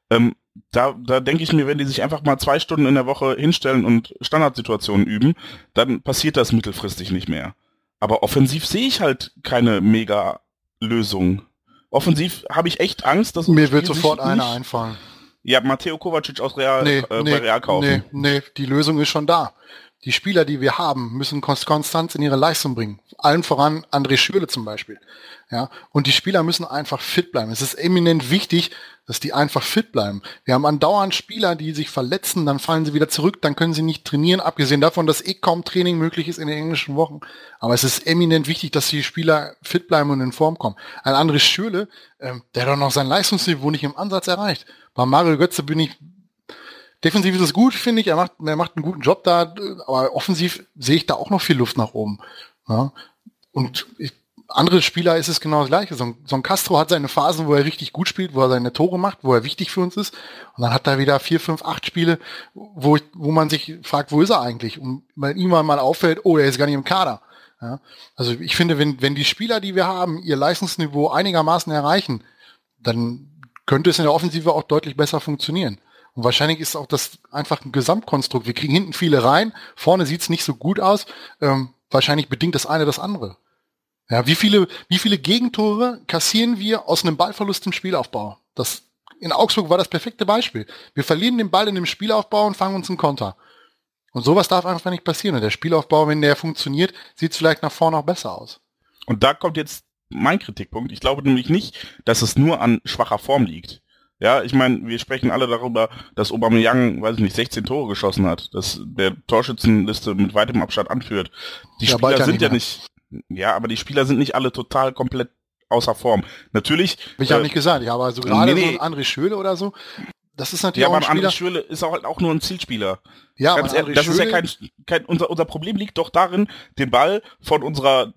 Ähm, da, da denke ich mir, wenn die sich einfach mal zwei Stunden in der Woche hinstellen und Standardsituationen üben, dann passiert das mittelfristig nicht mehr. Aber offensiv sehe ich halt keine mega Lösung. Offensiv habe ich echt Angst, dass Mir wird sofort einer einfallen. Ja, Matteo Kovacic aus Real, Nee, äh, nee, bei Real kaufen. nee, nee, die Lösung ist schon da. Die Spieler, die wir haben, müssen Konst- Konstanz in ihre Leistung bringen. Allen voran André Schürle zum Beispiel. Ja, und die Spieler müssen einfach fit bleiben. Es ist eminent wichtig, dass die einfach fit bleiben. Wir haben andauernd Spieler, die sich verletzen, dann fallen sie wieder zurück, dann können sie nicht trainieren, abgesehen davon, dass eh kaum Training möglich ist in den englischen Wochen. Aber es ist eminent wichtig, dass die Spieler fit bleiben und in Form kommen. Ein André Schürle, ähm, der hat doch noch sein Leistungsniveau nicht im Ansatz erreicht. Bei Mario Götze bin ich Defensiv ist es gut, finde ich. Er macht, er macht einen guten Job da, aber offensiv sehe ich da auch noch viel Luft nach oben. Ja. Und ich, andere Spieler ist es genau das Gleiche. So ein, so ein, Castro hat seine Phasen, wo er richtig gut spielt, wo er seine Tore macht, wo er wichtig für uns ist. Und dann hat er wieder vier, fünf, acht Spiele, wo, wo man sich fragt, wo ist er eigentlich? Und weil ihm mal auffällt, oh, er ist gar nicht im Kader. Ja? Also ich finde, wenn, wenn die Spieler, die wir haben, ihr Leistungsniveau einigermaßen erreichen, dann könnte es in der Offensive auch deutlich besser funktionieren. Und wahrscheinlich ist auch das einfach ein Gesamtkonstrukt. Wir kriegen hinten viele rein, vorne sieht's nicht so gut aus. Ähm, wahrscheinlich bedingt das eine das andere. Ja, wie viele, wie viele Gegentore kassieren wir aus einem Ballverlust im Spielaufbau? Das, in Augsburg war das perfekte Beispiel. Wir verlieren den Ball in dem Spielaufbau und fangen uns einen Konter. Und sowas darf einfach nicht passieren. Und der Spielaufbau, wenn der funktioniert, sieht es vielleicht nach vorne auch besser aus. Und da kommt jetzt mein Kritikpunkt. Ich glaube nämlich nicht, dass es nur an schwacher Form liegt. Ja, ich meine, wir sprechen alle darüber, dass Aubameyang, weiß ich nicht, 16 Tore geschossen hat, dass der Torschützenliste mit weitem Abstand anführt. Die ja, Spieler sind ja nicht, ja, aber die Spieler sind nicht alle total komplett außer Form. Natürlich. Hab ich äh, auch nicht gesagt. Ja, aber so gerade nee, nee. so ein André Schöle oder so, das ist natürlich ja, auch ein aber André Schöle ist auch, halt auch nur ein Zielspieler. Ja, Ganz ehrlich, das Schöle ist ja kein, kein unser, unser Problem liegt doch darin, den Ball von unserer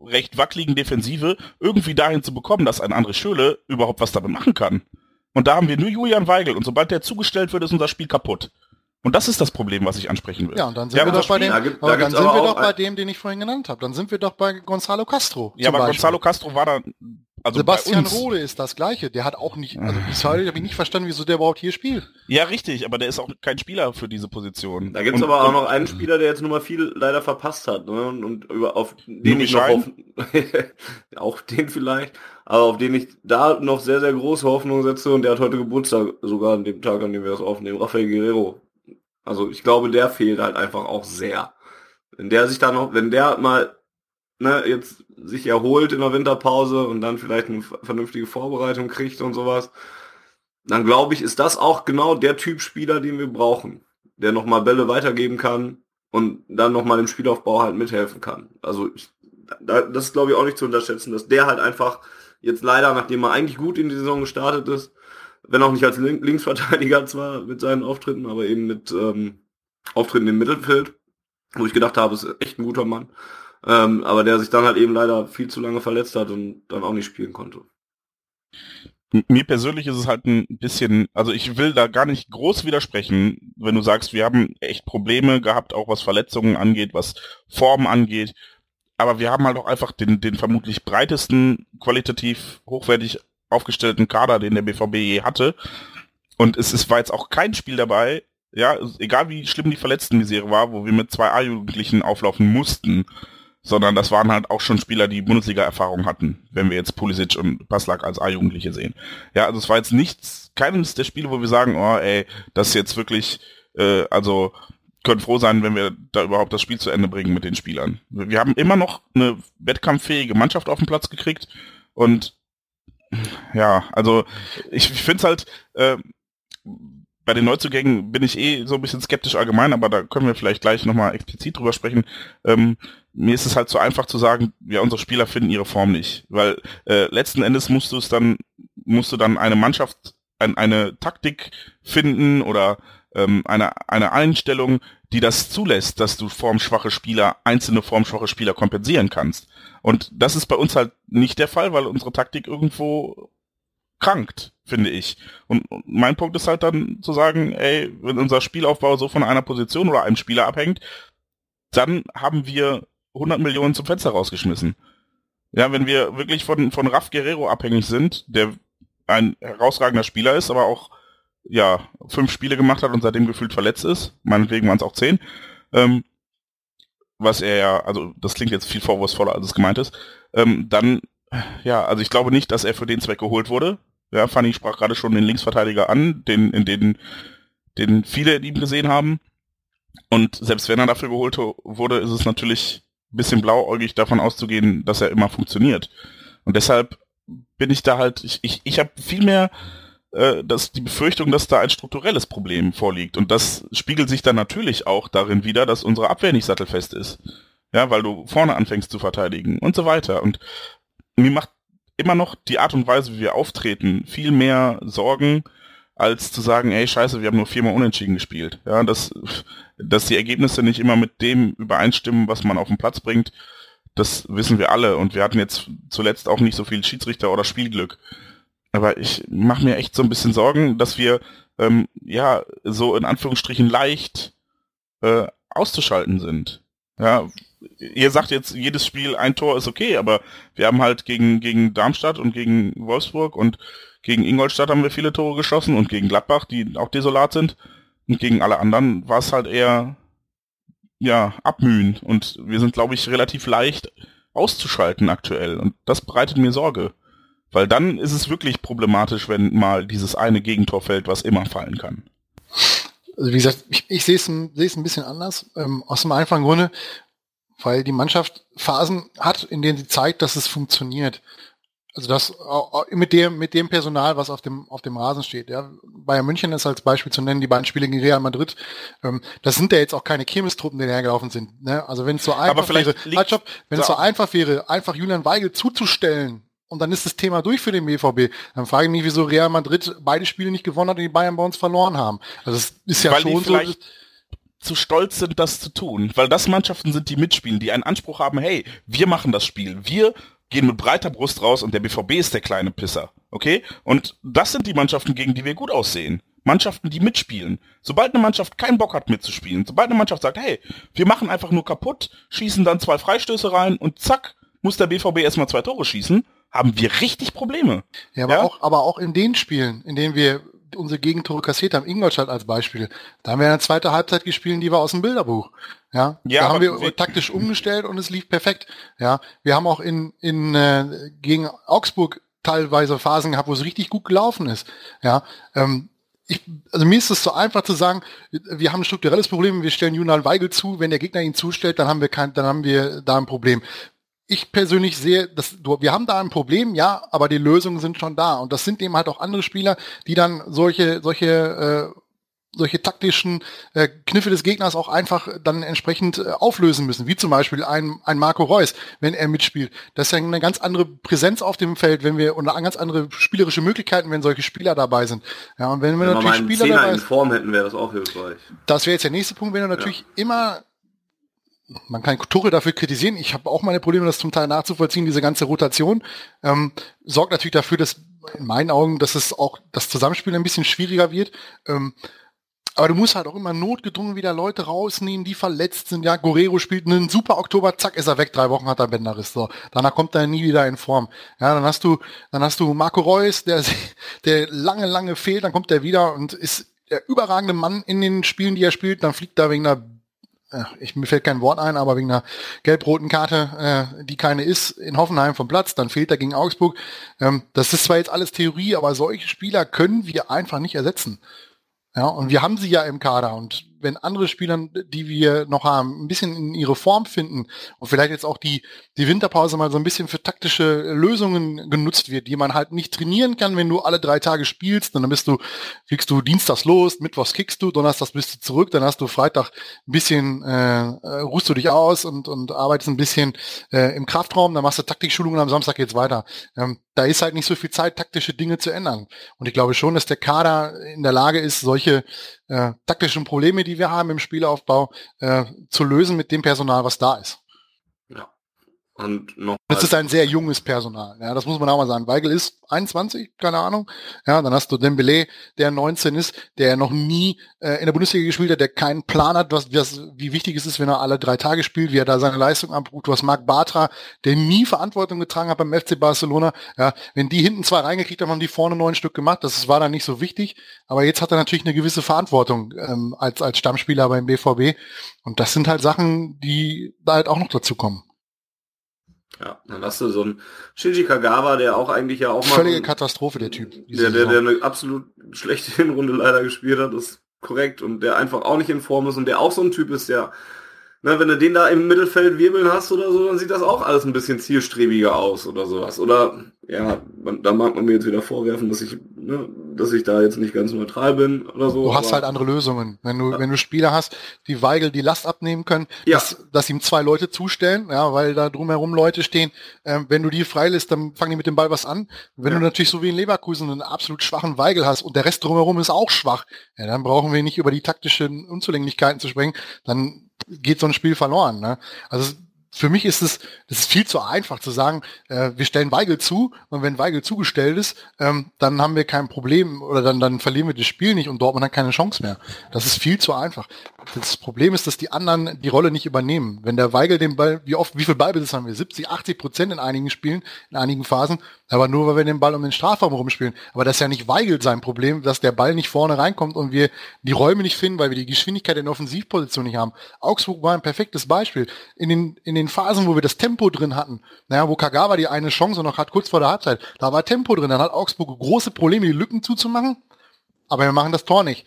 recht wackeligen Defensive irgendwie dahin zu bekommen, dass ein André Schöle überhaupt was damit machen kann. Und da haben wir nur Julian Weigel und sobald der zugestellt wird, ist unser Spiel kaputt. Und das ist das Problem, was ich ansprechen will. Ja, und dann sind ja, wir doch bei dem, da gibt, da dann sind wir doch bei dem, den ich vorhin genannt habe. Dann sind wir doch bei Gonzalo Castro. Ja, aber Beispiel. Gonzalo Castro war da also Sebastian Rode ist das gleiche. Der hat auch nicht, also bis heute habe ich nicht verstanden, wieso der überhaupt hier spielt. Ja, richtig, aber der ist auch kein Spieler für diese Position. Da gibt es aber auch noch einen Spieler, der jetzt nur mal viel leider verpasst hat. Ne? Und, und über, auf den ich noch auf, auch den vielleicht, aber auf den ich da noch sehr, sehr große Hoffnung setze und der hat heute Geburtstag, sogar an dem Tag, an dem wir das aufnehmen, Rafael Guerrero. Also ich glaube, der fehlt halt einfach auch sehr. Wenn der sich da noch, wenn der mal ne, jetzt sich erholt in der Winterpause und dann vielleicht eine vernünftige Vorbereitung kriegt und sowas, dann glaube ich, ist das auch genau der Typ Spieler, den wir brauchen, der nochmal Bälle weitergeben kann und dann nochmal im Spielaufbau halt mithelfen kann. Also ich, das ist glaube ich auch nicht zu unterschätzen, dass der halt einfach jetzt leider, nachdem er eigentlich gut in die Saison gestartet ist, wenn auch nicht als Link Linksverteidiger zwar mit seinen Auftritten, aber eben mit ähm, Auftritten im Mittelfeld, wo ich gedacht habe, ist echt ein guter Mann. Ähm, aber der sich dann halt eben leider viel zu lange verletzt hat und dann auch nicht spielen konnte. Mir persönlich ist es halt ein bisschen, also ich will da gar nicht groß widersprechen, wenn du sagst, wir haben echt Probleme gehabt, auch was Verletzungen angeht, was Formen angeht. Aber wir haben halt auch einfach den, den vermutlich breitesten, qualitativ hochwertig aufgestellten Kader, den der BVB je hatte. Und es ist, war jetzt auch kein Spiel dabei, ja, egal wie schlimm die Verletzten-Misere war, wo wir mit zwei A-Jugendlichen auflaufen mussten, sondern das waren halt auch schon Spieler, die Bundesliga-Erfahrung hatten, wenn wir jetzt Pulisic und Paslak als A-Jugendliche sehen. Ja, also es war jetzt nichts, keines der Spiele, wo wir sagen, oh ey, das ist jetzt wirklich, äh, also können froh sein, wenn wir da überhaupt das Spiel zu Ende bringen mit den Spielern. Wir haben immer noch eine wettkampffähige Mannschaft auf den Platz gekriegt und ja, also ich, ich finde es halt, äh, bei den Neuzugängen bin ich eh so ein bisschen skeptisch allgemein, aber da können wir vielleicht gleich nochmal explizit drüber sprechen. Ähm, mir ist es halt zu einfach zu sagen, ja, unsere Spieler finden ihre Form nicht. Weil äh, letzten Endes musst du es dann, musst du dann eine Mannschaft, ein, eine Taktik finden oder ähm, eine, eine Einstellung, die das zulässt, dass du formschwache Spieler, einzelne formschwache Spieler kompensieren kannst. Und das ist bei uns halt nicht der Fall, weil unsere Taktik irgendwo krankt, finde ich. Und mein Punkt ist halt dann zu sagen, ey, wenn unser Spielaufbau so von einer Position oder einem Spieler abhängt, dann haben wir 100 Millionen zum Fenster rausgeschmissen. Ja, wenn wir wirklich von, von Raf Guerrero abhängig sind, der ein herausragender Spieler ist, aber auch, ja, fünf Spiele gemacht hat und seitdem gefühlt verletzt ist, meinetwegen waren es auch zehn, ähm, was er ja, also das klingt jetzt viel vorwurfsvoller, als es gemeint ist, ähm, dann, ja, also ich glaube nicht, dass er für den Zweck geholt wurde, ja, Fanny sprach gerade schon den Linksverteidiger an, den, in den, den viele in ihm gesehen haben. Und selbst wenn er dafür geholt wurde, ist es natürlich ein bisschen blauäugig davon auszugehen, dass er immer funktioniert. Und deshalb bin ich da halt, ich, ich, ich habe viel mehr äh, die Befürchtung, dass da ein strukturelles Problem vorliegt. Und das spiegelt sich dann natürlich auch darin wieder, dass unsere Abwehr nicht sattelfest ist. Ja, weil du vorne anfängst zu verteidigen und so weiter. Und mir macht immer noch die Art und Weise, wie wir auftreten, viel mehr Sorgen, als zu sagen, ey, scheiße, wir haben nur viermal unentschieden gespielt. Ja, dass, dass die Ergebnisse nicht immer mit dem übereinstimmen, was man auf den Platz bringt, Das wissen wir alle und wir hatten jetzt zuletzt auch nicht so viel Schiedsrichter oder Spielglück. Aber ich mache mir echt so ein bisschen Sorgen, dass wir ähm, ja so in Anführungsstrichen leicht äh, auszuschalten sind. Ja, ihr sagt jetzt, jedes Spiel ein Tor ist okay, aber wir haben halt gegen, gegen Darmstadt und gegen Wolfsburg und gegen Ingolstadt haben wir viele Tore geschossen und gegen Gladbach, die auch desolat sind. Und gegen alle anderen war es halt eher, ja, abmühen. Und wir sind, glaube ich, relativ leicht auszuschalten aktuell. Und das bereitet mir Sorge. Weil dann ist es wirklich problematisch, wenn mal dieses eine Gegentor fällt, was immer fallen kann. Also wie gesagt, ich, ich sehe es ein, ein bisschen anders. Ähm, aus dem einfachen Grunde, weil die Mannschaft Phasen hat, in denen sie zeigt, dass es funktioniert. Also das mit dem mit dem Personal, was auf dem auf dem Rasen steht. Ja. Bayern München ist als Beispiel zu nennen, die beiden Spiele gegen Real Madrid. Ähm, das sind ja jetzt auch keine Chemis-Truppen, die hergelaufen sind. Ne? Also wenn es so einfach wäre, halt, wenn es so einfach wäre, einfach Julian Weigel zuzustellen und dann ist das Thema durch für den BVB. Dann frage ich mich, wieso Real Madrid beide Spiele nicht gewonnen hat und die Bayern bei uns verloren haben. Also es ist ja Weil schon so zu stolz sind, das zu tun. Weil das Mannschaften sind, die mitspielen, die einen Anspruch haben, hey, wir machen das Spiel. Wir gehen mit breiter Brust raus und der BVB ist der kleine Pisser. Okay? Und das sind die Mannschaften, gegen die wir gut aussehen. Mannschaften, die mitspielen. Sobald eine Mannschaft keinen Bock hat mitzuspielen, sobald eine Mannschaft sagt, hey, wir machen einfach nur kaputt, schießen dann zwei Freistöße rein und zack, muss der BVB erstmal zwei Tore schießen, haben wir richtig Probleme. Ja, aber, ja? Auch, aber auch in den Spielen, in denen wir unsere Gegentore kassiert haben, Ingolstadt als Beispiel, da haben wir eine zweite Halbzeit gespielt, die war aus dem Bilderbuch. Ja, ja da haben wir, wir taktisch umgestellt und es lief perfekt. Ja, wir haben auch in, in äh, gegen Augsburg teilweise Phasen gehabt, wo es richtig gut gelaufen ist. Ja, ähm, ich, also mir ist es so einfach zu sagen, wir haben ein strukturelles Problem, wir stellen Junan Weigel zu, wenn der Gegner ihn zustellt, dann haben wir kein, dann haben wir da ein Problem ich persönlich sehe, dass du, wir haben da ein Problem, ja, aber die Lösungen sind schon da. Und das sind eben halt auch andere Spieler, die dann solche, solche, äh, solche taktischen äh, Kniffe des Gegners auch einfach dann entsprechend äh, auflösen müssen, wie zum Beispiel ein, ein Marco Reus, wenn er mitspielt. Das ist ja eine ganz andere Präsenz auf dem Feld, wenn wir und ganz andere spielerische Möglichkeiten, wenn solche Spieler dabei sind. Ja, und wenn wir wenn natürlich Spieler Zehner dabei in Form hätten, wäre das auch hilfreich. Das wäre jetzt der nächste Punkt, wenn du natürlich ja. immer man kann Tore dafür kritisieren. Ich habe auch meine Probleme, das zum Teil nachzuvollziehen, diese ganze Rotation. Ähm, sorgt natürlich dafür, dass in meinen Augen, dass es auch das Zusammenspiel ein bisschen schwieriger wird. Ähm, aber du musst halt auch immer notgedrungen wieder Leute rausnehmen, die verletzt sind. Ja, Guerrero spielt einen super Oktober, zack, ist er weg, drei Wochen hat er Bänderriss. So. Danach kommt er nie wieder in Form. Ja, dann hast du, dann hast du Marco Reus, der, der lange, lange fehlt, dann kommt er wieder und ist der überragende Mann in den Spielen, die er spielt, dann fliegt er wegen einer ich, mir fällt kein Wort ein, aber wegen einer gelb-roten Karte, äh, die keine ist, in Hoffenheim vom Platz, dann fehlt er gegen Augsburg. Ähm, das ist zwar jetzt alles Theorie, aber solche Spieler können wir einfach nicht ersetzen. Ja, und wir haben sie ja im Kader und wenn andere Spieler, die wir noch haben, ein bisschen in ihre Form finden und vielleicht jetzt auch die, die Winterpause mal so ein bisschen für taktische Lösungen genutzt wird, die man halt nicht trainieren kann, wenn du alle drei Tage spielst, und dann bist du, kriegst du Dienstags los, Mittwochs kickst du, Donnerstags bist du zurück, dann hast du Freitag ein bisschen, äh, äh, ruhst du dich aus und, und arbeitest ein bisschen äh, im Kraftraum, dann machst du Taktikschulungen, am Samstag geht's weiter. Ähm, da ist halt nicht so viel Zeit, taktische Dinge zu ändern. Und ich glaube schon, dass der Kader in der Lage ist, solche äh, taktischen Probleme, die wir haben im Spielaufbau, äh, zu lösen mit dem Personal, was da ist. Und noch. Das ist ein sehr junges Personal. Ja, das muss man auch mal sagen. Weigel ist 21, keine Ahnung. Ja, dann hast du Dembele, der 19 ist, der noch nie äh, in der Bundesliga gespielt hat, der keinen Plan hat, was, was, wie wichtig es ist, wenn er alle drei Tage spielt, wie er da seine Leistung abruft. Du hast Marc Bartra, der nie Verantwortung getragen hat beim FC Barcelona. Ja, wenn die hinten zwei reingekriegt haben, haben die vorne neun Stück gemacht. Das war dann nicht so wichtig. Aber jetzt hat er natürlich eine gewisse Verantwortung ähm, als, als Stammspieler beim BVB. Und das sind halt Sachen, die da halt auch noch dazu kommen. Ja, dann hast du so einen Shinji Kagawa, der auch eigentlich ja auch mal... Völlige Katastrophe, der Typ. Der, der, der eine absolut schlechte Hinrunde leider gespielt hat, das ist korrekt. Und der einfach auch nicht in Form ist und der auch so ein Typ ist, der Ne, wenn du den da im Mittelfeld wirbeln hast oder so, dann sieht das auch alles ein bisschen zielstrebiger aus oder sowas. Oder ja, man, da mag man mir jetzt wieder vorwerfen, dass ich, ne, dass ich da jetzt nicht ganz neutral bin oder so. Du hast halt andere Lösungen. Wenn du, ja. wenn du Spieler hast, die Weigel die Last abnehmen können, ja. dass, dass ihm zwei Leute zustellen, ja, weil da drumherum Leute stehen. Ähm, wenn du die freilässt, dann fangen die mit dem Ball was an. Wenn ja. du natürlich so wie in Leverkusen einen absolut schwachen Weigel hast und der Rest drumherum ist auch schwach, ja, dann brauchen wir nicht über die taktischen Unzulänglichkeiten zu sprechen. Dann geht so ein Spiel verloren. Ne? Also für mich ist es, das ist viel zu einfach zu sagen, äh, wir stellen Weigel zu und wenn Weigel zugestellt ist, ähm, dann haben wir kein Problem oder dann, dann verlieren wir das Spiel nicht und Dortmund hat keine Chance mehr. Das ist viel zu einfach. Das Problem ist, dass die anderen die Rolle nicht übernehmen. Wenn der Weigel den Ball, wie oft, wie viel Ballbesitz haben wir? 70, 80 Prozent in einigen Spielen, in einigen Phasen, aber nur weil wir den Ball um den Strafraum rumspielen. Aber das ist ja nicht Weigel sein Problem, dass der Ball nicht vorne reinkommt und wir die Räume nicht finden, weil wir die Geschwindigkeit in der Offensivposition nicht haben. Augsburg war ein perfektes Beispiel. In den, in den Phasen, wo wir das Tempo drin hatten, naja, wo Kagawa die eine Chance noch hat, kurz vor der Halbzeit, da war Tempo drin, dann hat Augsburg große Probleme, die Lücken zuzumachen, aber wir machen das Tor nicht.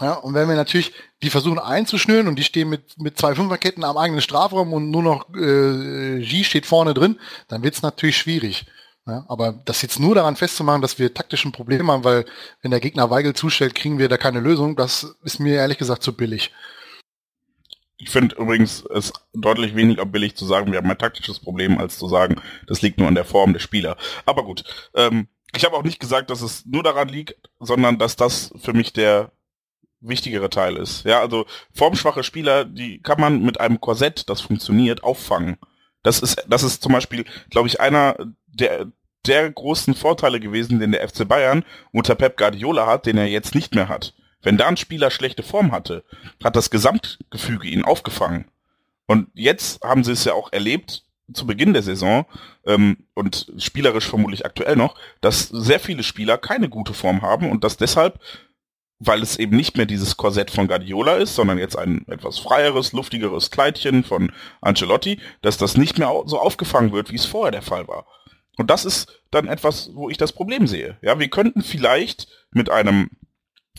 Ja, und wenn wir natürlich die versuchen einzuschnüren und die stehen mit, mit zwei Fünferketten am eigenen Strafraum und nur noch äh, G steht vorne drin, dann wird es natürlich schwierig. Ja, aber das jetzt nur daran festzumachen, dass wir taktischen Probleme haben, weil wenn der Gegner Weigel zustellt, kriegen wir da keine Lösung, das ist mir ehrlich gesagt zu billig. Ich finde übrigens es deutlich weniger billig zu sagen, wir haben ein taktisches Problem, als zu sagen, das liegt nur an der Form der Spieler. Aber gut, ähm, ich habe auch nicht gesagt, dass es nur daran liegt, sondern dass das für mich der wichtigere Teil ist. Ja, also formschwache Spieler, die kann man mit einem Korsett, das funktioniert, auffangen. Das ist, das ist zum Beispiel, glaube ich, einer der, der großen Vorteile gewesen, den der FC Bayern unter Pep Guardiola hat, den er jetzt nicht mehr hat. Wenn da ein Spieler schlechte Form hatte, hat das Gesamtgefüge ihn aufgefangen. Und jetzt haben sie es ja auch erlebt, zu Beginn der Saison ähm, und spielerisch vermutlich aktuell noch, dass sehr viele Spieler keine gute Form haben und dass deshalb, weil es eben nicht mehr dieses Korsett von Guardiola ist, sondern jetzt ein etwas freieres, luftigeres Kleidchen von Ancelotti, dass das nicht mehr so aufgefangen wird, wie es vorher der Fall war. Und das ist dann etwas, wo ich das Problem sehe. Ja, wir könnten vielleicht mit einem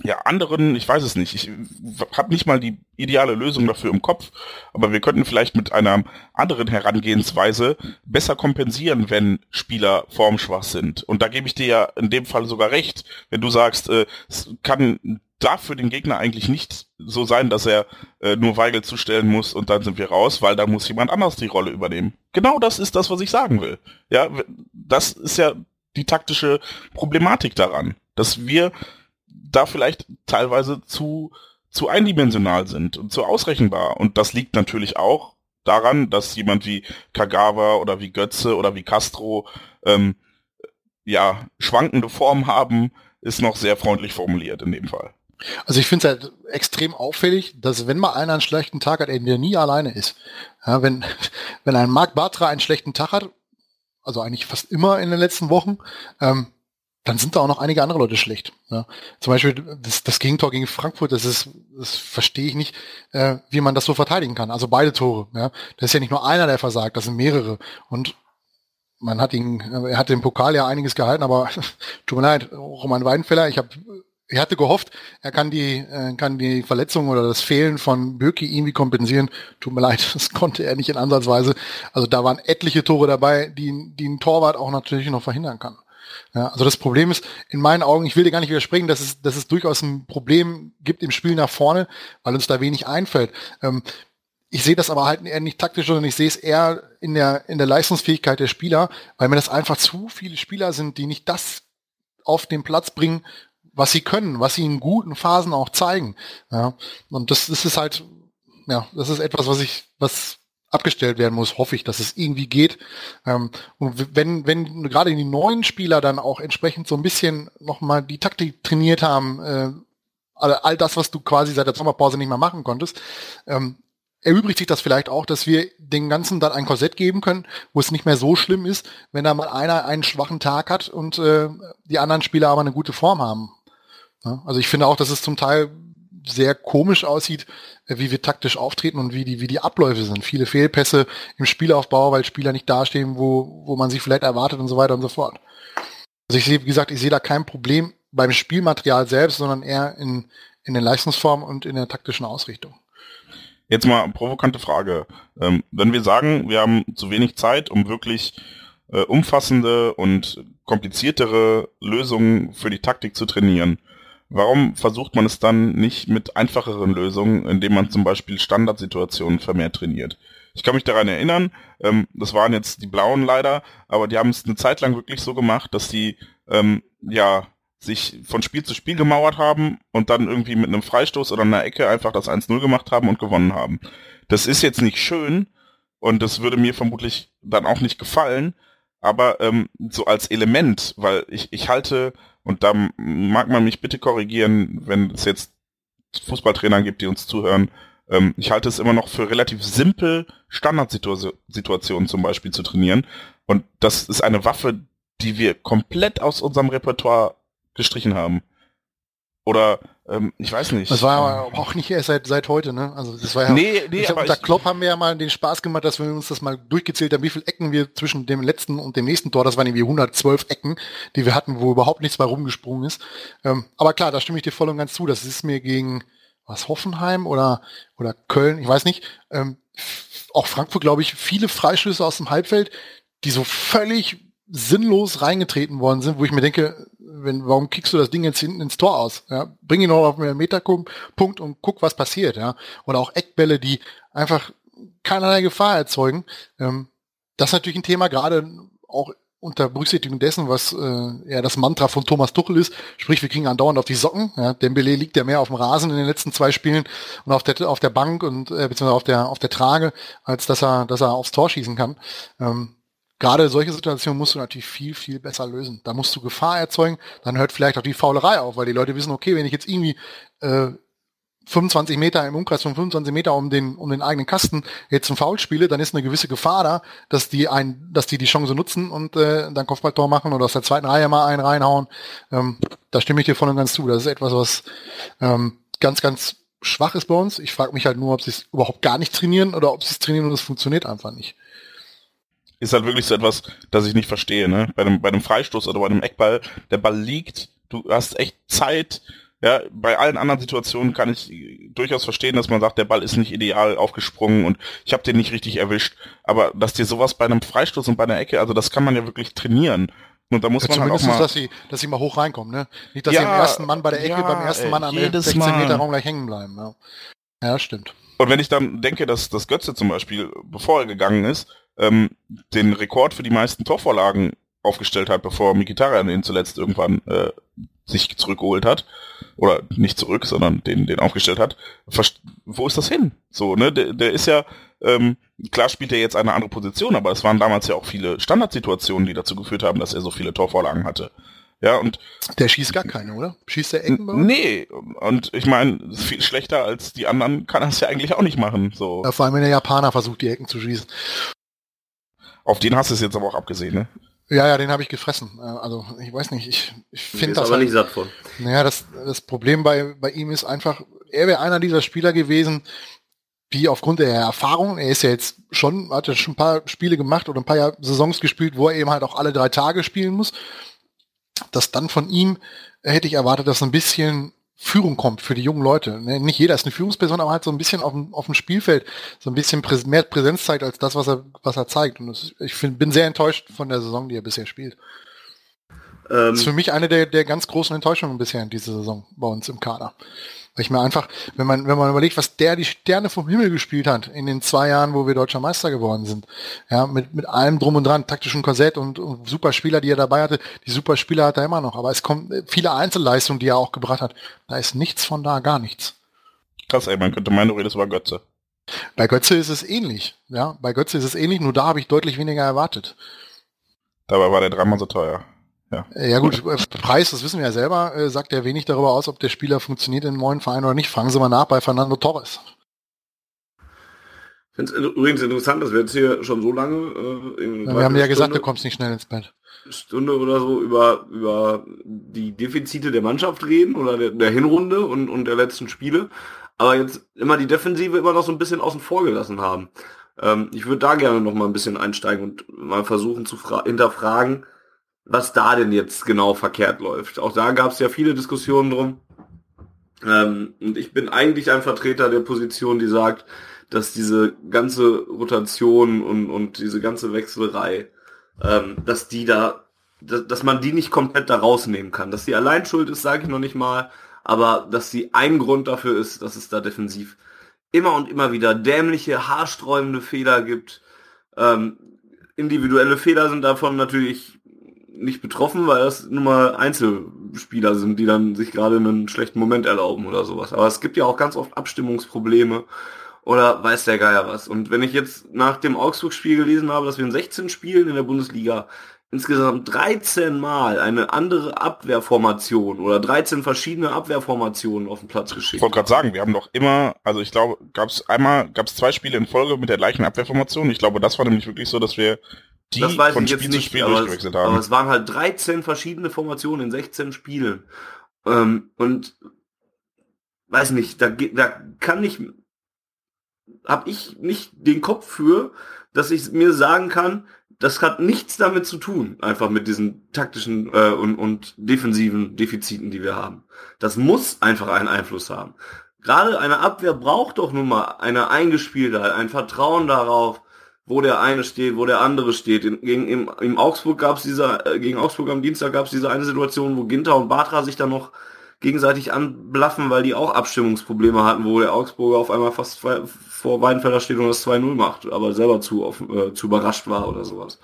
ja, anderen, ich weiß es nicht, ich habe nicht mal die ideale Lösung dafür im Kopf, aber wir könnten vielleicht mit einer anderen Herangehensweise besser kompensieren, wenn Spieler formschwach sind. Und da gebe ich dir ja in dem Fall sogar recht, wenn du sagst, äh, es kann darf für den Gegner eigentlich nicht so sein, dass er äh, nur Weigel zustellen muss und dann sind wir raus, weil da muss jemand anders die Rolle übernehmen. Genau das ist das, was ich sagen will. Ja, das ist ja die taktische Problematik daran, dass wir da vielleicht teilweise zu, zu eindimensional sind und zu ausrechenbar. Und das liegt natürlich auch daran, dass jemand wie Kagawa oder wie Götze oder wie Castro ähm, ja schwankende Formen haben, ist noch sehr freundlich formuliert in dem Fall. Also ich finde es halt extrem auffällig, dass wenn mal einer einen schlechten Tag hat, er nie alleine ist. Ja, wenn, wenn ein Marc Bartra einen schlechten Tag hat, also eigentlich fast immer in den letzten Wochen, ähm, dann sind da auch noch einige andere Leute schlecht. Ja. Zum Beispiel das, das Gegentor gegen Frankfurt, das ist, das verstehe ich nicht, äh, wie man das so verteidigen kann. Also beide Tore. Ja. Das ist ja nicht nur einer, der versagt, das sind mehrere. Und man hat ihn, er hat den Pokal ja einiges gehalten, aber tut mir leid, Roman Weidenfeller, ich habe ich hatte gehofft, er kann die, äh, kann die Verletzung oder das Fehlen von Böki irgendwie kompensieren. Tut mir leid, das konnte er nicht in Ansatzweise. Also da waren etliche Tore dabei, die, die ein Torwart auch natürlich noch verhindern kann. Ja, also das Problem ist, in meinen Augen, ich will dir gar nicht widersprechen, dass es, dass es durchaus ein Problem gibt im Spiel nach vorne, weil uns da wenig einfällt. Ähm, ich sehe das aber halt eher nicht taktisch, sondern ich sehe es eher in der, in der Leistungsfähigkeit der Spieler, weil mir das einfach zu viele Spieler sind, die nicht das auf den Platz bringen, was sie können, was sie in guten Phasen auch zeigen. Ja, und das, das ist halt, ja, das ist etwas, was ich, was abgestellt werden muss, hoffe ich, dass es irgendwie geht. Ähm, und wenn, wenn gerade die neuen Spieler dann auch entsprechend so ein bisschen nochmal die Taktik trainiert haben, äh, all, das, was du quasi seit der Sommerpause nicht mehr machen konntest, ähm, erübrigt sich das vielleicht auch, dass wir den Ganzen dann ein Korsett geben können, wo es nicht mehr so schlimm ist, wenn da mal einer einen schwachen Tag hat und äh, die anderen Spieler aber eine gute Form haben. Also ich finde auch, dass es zum Teil sehr komisch aussieht, äh, wie wir taktisch auftreten und wie die, wie die Abläufe sind. Viele Fehlpässe im Spielaufbau, weil Spieler nicht dastehen, wo, wo man sie vielleicht erwartet und so weiter und so fort. Also ich sehe, wie gesagt, ich sehe da kein Problem beim Spielmaterial selbst, sondern eher in, in den Leistungsformen und in der taktischen Ausrichtung. Jetzt mal provokante Frage. Ähm, wenn wir sagen, wir haben zu wenig Zeit, um wirklich äh, umfassende und kompliziertere Lösungen für die Taktik zu trainieren, Warum versucht man es dann nicht mit einfacheren Lösungen, indem man zum Beispiel Standardsituationen vermehrt trainiert? Ich kann mich daran erinnern, ähm, das waren jetzt die Blauen leider, aber die haben es eine Zeit lang wirklich so gemacht, dass die ähm, ja sich von Spiel zu Spiel gemauert haben und dann irgendwie mit einem Freistoß oder einer Ecke einfach das 1-0 gemacht haben und gewonnen haben. Das ist jetzt nicht schön Und das würde mir vermutlich dann auch nicht gefallen. Aber ähm, so als Element, weil ich, ich halte, und da mag man mich bitte korrigieren, wenn es jetzt Fußballtrainer gibt, die uns zuhören, ähm, ich halte es immer noch für relativ simpel, Standardsituationen zum Beispiel zu trainieren. Und das ist eine Waffe, die wir komplett aus unserem Repertoire gestrichen haben. Oder ähm, ich weiß nicht. Das war aber auch nicht erst seit, seit heute, ne? Also das war ja. Nee, nee, aber unter Klopp haben wir ja mal den Spaß gemacht, dass wir uns das mal durchgezählt haben, wie viele Ecken wir zwischen dem letzten und dem nächsten Tor, das waren irgendwie 112 Ecken, die wir hatten, wo überhaupt nichts bei rumgesprungen ist. Ähm, aber klar, da stimme ich dir voll und ganz zu. Das ist mir gegen was Hoffenheim oder oder Köln, ich weiß nicht. Ähm, auch Frankfurt, glaube ich, viele Freischüsse aus dem Halbfeld, die so völlig sinnlos reingetreten worden sind, wo ich mir denke, wenn, warum kickst du das Ding jetzt hinten ins Tor aus? Ja? Bring ihn noch auf einen Meterpunkt und guck, was passiert. Ja? Oder auch Eckbälle, die einfach keinerlei Gefahr erzeugen. Ähm, das ist natürlich ein Thema, gerade auch unter Berücksichtigung dessen, was äh, ja das Mantra von Thomas Tuchel ist, sprich wir kriegen andauernd auf die Socken. Ja, Dembele liegt ja mehr auf dem Rasen in den letzten zwei Spielen und auf der auf der Bank und äh, beziehungsweise auf der auf der Trage, als dass er dass er aufs Tor schießen kann. Ähm, gerade solche Situationen musst du natürlich viel, viel besser lösen. Da musst du Gefahr erzeugen, dann hört vielleicht auch die Faulerei auf, weil die Leute wissen, okay, wenn ich jetzt irgendwie äh, 25 Meter im Umkreis von 25 Meter um den, um den eigenen Kasten jetzt ein Foul spiele, dann ist eine gewisse Gefahr da, dass die ein, dass die die Chance nutzen und äh, dann Kopfballtor machen oder aus der zweiten Reihe mal einen reinhauen. Ähm, da stimme ich dir voll und ganz zu. Das ist etwas, was ähm, ganz, ganz schwach ist bei uns. Ich frage mich halt nur, ob sie es überhaupt gar nicht trainieren oder ob sie es trainieren und es funktioniert einfach nicht ist halt wirklich so etwas, das ich nicht verstehe, ne? Bei einem, bei einem Freistoß oder bei einem Eckball, der Ball liegt, du hast echt Zeit, ja, bei allen anderen Situationen kann ich durchaus verstehen, dass man sagt, der Ball ist nicht ideal aufgesprungen und ich habe den nicht richtig erwischt. Aber dass dir sowas bei einem Freistoß und bei einer Ecke, also das kann man ja wirklich trainieren. Und da muss ja, man halt auch mal, dass sie, dass sie mal hoch reinkommen, ne? Nicht, dass ja, sie im ersten Mann bei der Ecke ja, beim ersten Mann am 16 mal. Meter Raum gleich hängen bleiben. Ja. ja, stimmt. Und wenn ich dann denke, dass das Götze zum Beispiel, bevor er gegangen ist, ähm, den Rekord für die meisten Torvorlagen aufgestellt hat, bevor Mikitarian ihn zuletzt irgendwann äh, sich zurückgeholt hat. Oder nicht zurück, sondern den, den aufgestellt hat. Verst wo ist das hin? So, ne? Der, der ist ja, ähm, klar spielt er jetzt eine andere Position, aber es waren damals ja auch viele Standardsituationen, die dazu geführt haben, dass er so viele Torvorlagen hatte. Ja, und der schießt gar keine, oder? Schießt der Ecken? Nee, und ich meine, viel schlechter als die anderen kann er es ja eigentlich auch nicht machen. So. Ja, vor allem, wenn der Japaner versucht, die Ecken zu schießen. Auf den hast du es jetzt aber auch abgesehen, ne? Ja, ja, den habe ich gefressen. Äh, also ich weiß nicht, ich, ich finde das. aber halt, nicht satt von. Naja, das, das Problem bei, bei ihm ist einfach, er wäre einer dieser Spieler gewesen, die aufgrund der Erfahrung, er ist ja jetzt schon, hat ja schon ein paar Spiele gemacht oder ein paar Jahr Saisons gespielt, wo er eben halt auch alle drei Tage spielen muss, dass dann von ihm hätte ich erwartet, dass ein bisschen Führung kommt für die jungen Leute. Ne, nicht jeder ist eine Führungsperson, aber halt so ein bisschen auf dem, auf dem Spielfeld so ein bisschen Prä mehr Präsenz zeigt als das, was er, was er zeigt. Und das, ich find, bin sehr enttäuscht von der Saison, die er bisher spielt. Ähm, das ist für mich eine der, der ganz großen Enttäuschungen bisher in dieser Saison bei uns im Kader. Weil ich mir einfach, wenn man, wenn man überlegt, was der die Sterne vom Himmel gespielt hat in den zwei Jahren, wo wir deutscher Meister geworden sind, ja, mit, mit allem drum und dran, taktischen Korsett und, und super Spieler, die er dabei hatte, die super Spieler hat er immer noch. Aber es kommen viele Einzelleistungen, die er auch gebracht hat. Da ist nichts von da, gar nichts. Krass, ey, man könnte meinen, du redest über Götze. Bei Götze ist es ähnlich, ja. Bei Götze ist es ähnlich, nur da habe ich deutlich weniger erwartet. Dabei war der dreimal so teuer. Ja. ja gut, äh, Preis, das wissen wir ja selber, äh, sagt ja wenig darüber aus, ob der Spieler funktioniert in einem neuen Verein oder nicht. Fragen Sie mal nach bei Fernando Torres. Ich finde es übrigens interessant, dass wir jetzt hier schon so lange äh, ja, Wir haben ja gesagt, du kommst nicht schnell ins Bett. Stunde oder so über, über die Defizite der Mannschaft reden oder der, der Hinrunde und, und der letzten Spiele, aber jetzt immer die Defensive immer noch so ein bisschen außen vor gelassen haben. Ähm, ich würde da gerne noch mal ein bisschen einsteigen und mal versuchen zu hinterfragen, was da denn jetzt genau verkehrt läuft. Auch da gab es ja viele Diskussionen drum. Ähm, und ich bin eigentlich ein Vertreter der Position, die sagt, dass diese ganze Rotation und, und diese ganze Wechselerei, ähm, dass die da, dass, dass man die nicht komplett da rausnehmen kann. Dass die allein schuld ist, sage ich noch nicht mal, aber dass sie ein Grund dafür ist, dass es da defensiv immer und immer wieder dämliche, haarsträubende Fehler gibt. Ähm, individuelle Fehler sind davon natürlich nicht betroffen, weil das nun mal Einzelspieler sind, die dann sich gerade einen schlechten Moment erlauben oder sowas. Aber es gibt ja auch ganz oft Abstimmungsprobleme oder weiß der Geier was. Und wenn ich jetzt nach dem Augsburg-Spiel gelesen habe, dass wir in 16 Spielen in der Bundesliga insgesamt 13 Mal eine andere Abwehrformation oder 13 verschiedene Abwehrformationen auf den Platz geschickt. Ich wollte gerade sagen, wir haben doch immer, also ich glaube, gab es einmal, gab es zwei Spiele in Folge mit der gleichen Abwehrformation. Ich glaube, das war nämlich wirklich so, dass wir die das weiß von ich jetzt Spiel zu nicht, Spiel aber durchgewechselt es, aber haben. es waren halt 13 verschiedene Formationen in 16 Spielen. Ähm, und weiß nicht, da, da kann ich, habe ich nicht den Kopf für, dass ich mir sagen kann, das hat nichts damit zu tun, einfach mit diesen taktischen äh, und, und defensiven Defiziten, die wir haben. Das muss einfach einen Einfluss haben. Gerade eine Abwehr braucht doch nun mal eine Eingespieltheit, ein Vertrauen darauf, wo der eine steht, wo der andere steht. In, gegen, im, im Augsburg gab es dieser, äh, gegen Augsburg am Dienstag gab es diese eine Situation, wo Ginter und Batra sich dann noch gegenseitig anblaffen, weil die auch Abstimmungsprobleme hatten, wo der Augsburger auf einmal fast zwei, vor Weidenfeller steht und das 2-0 macht, aber selber zu, auf, äh, zu überrascht war oder sowas.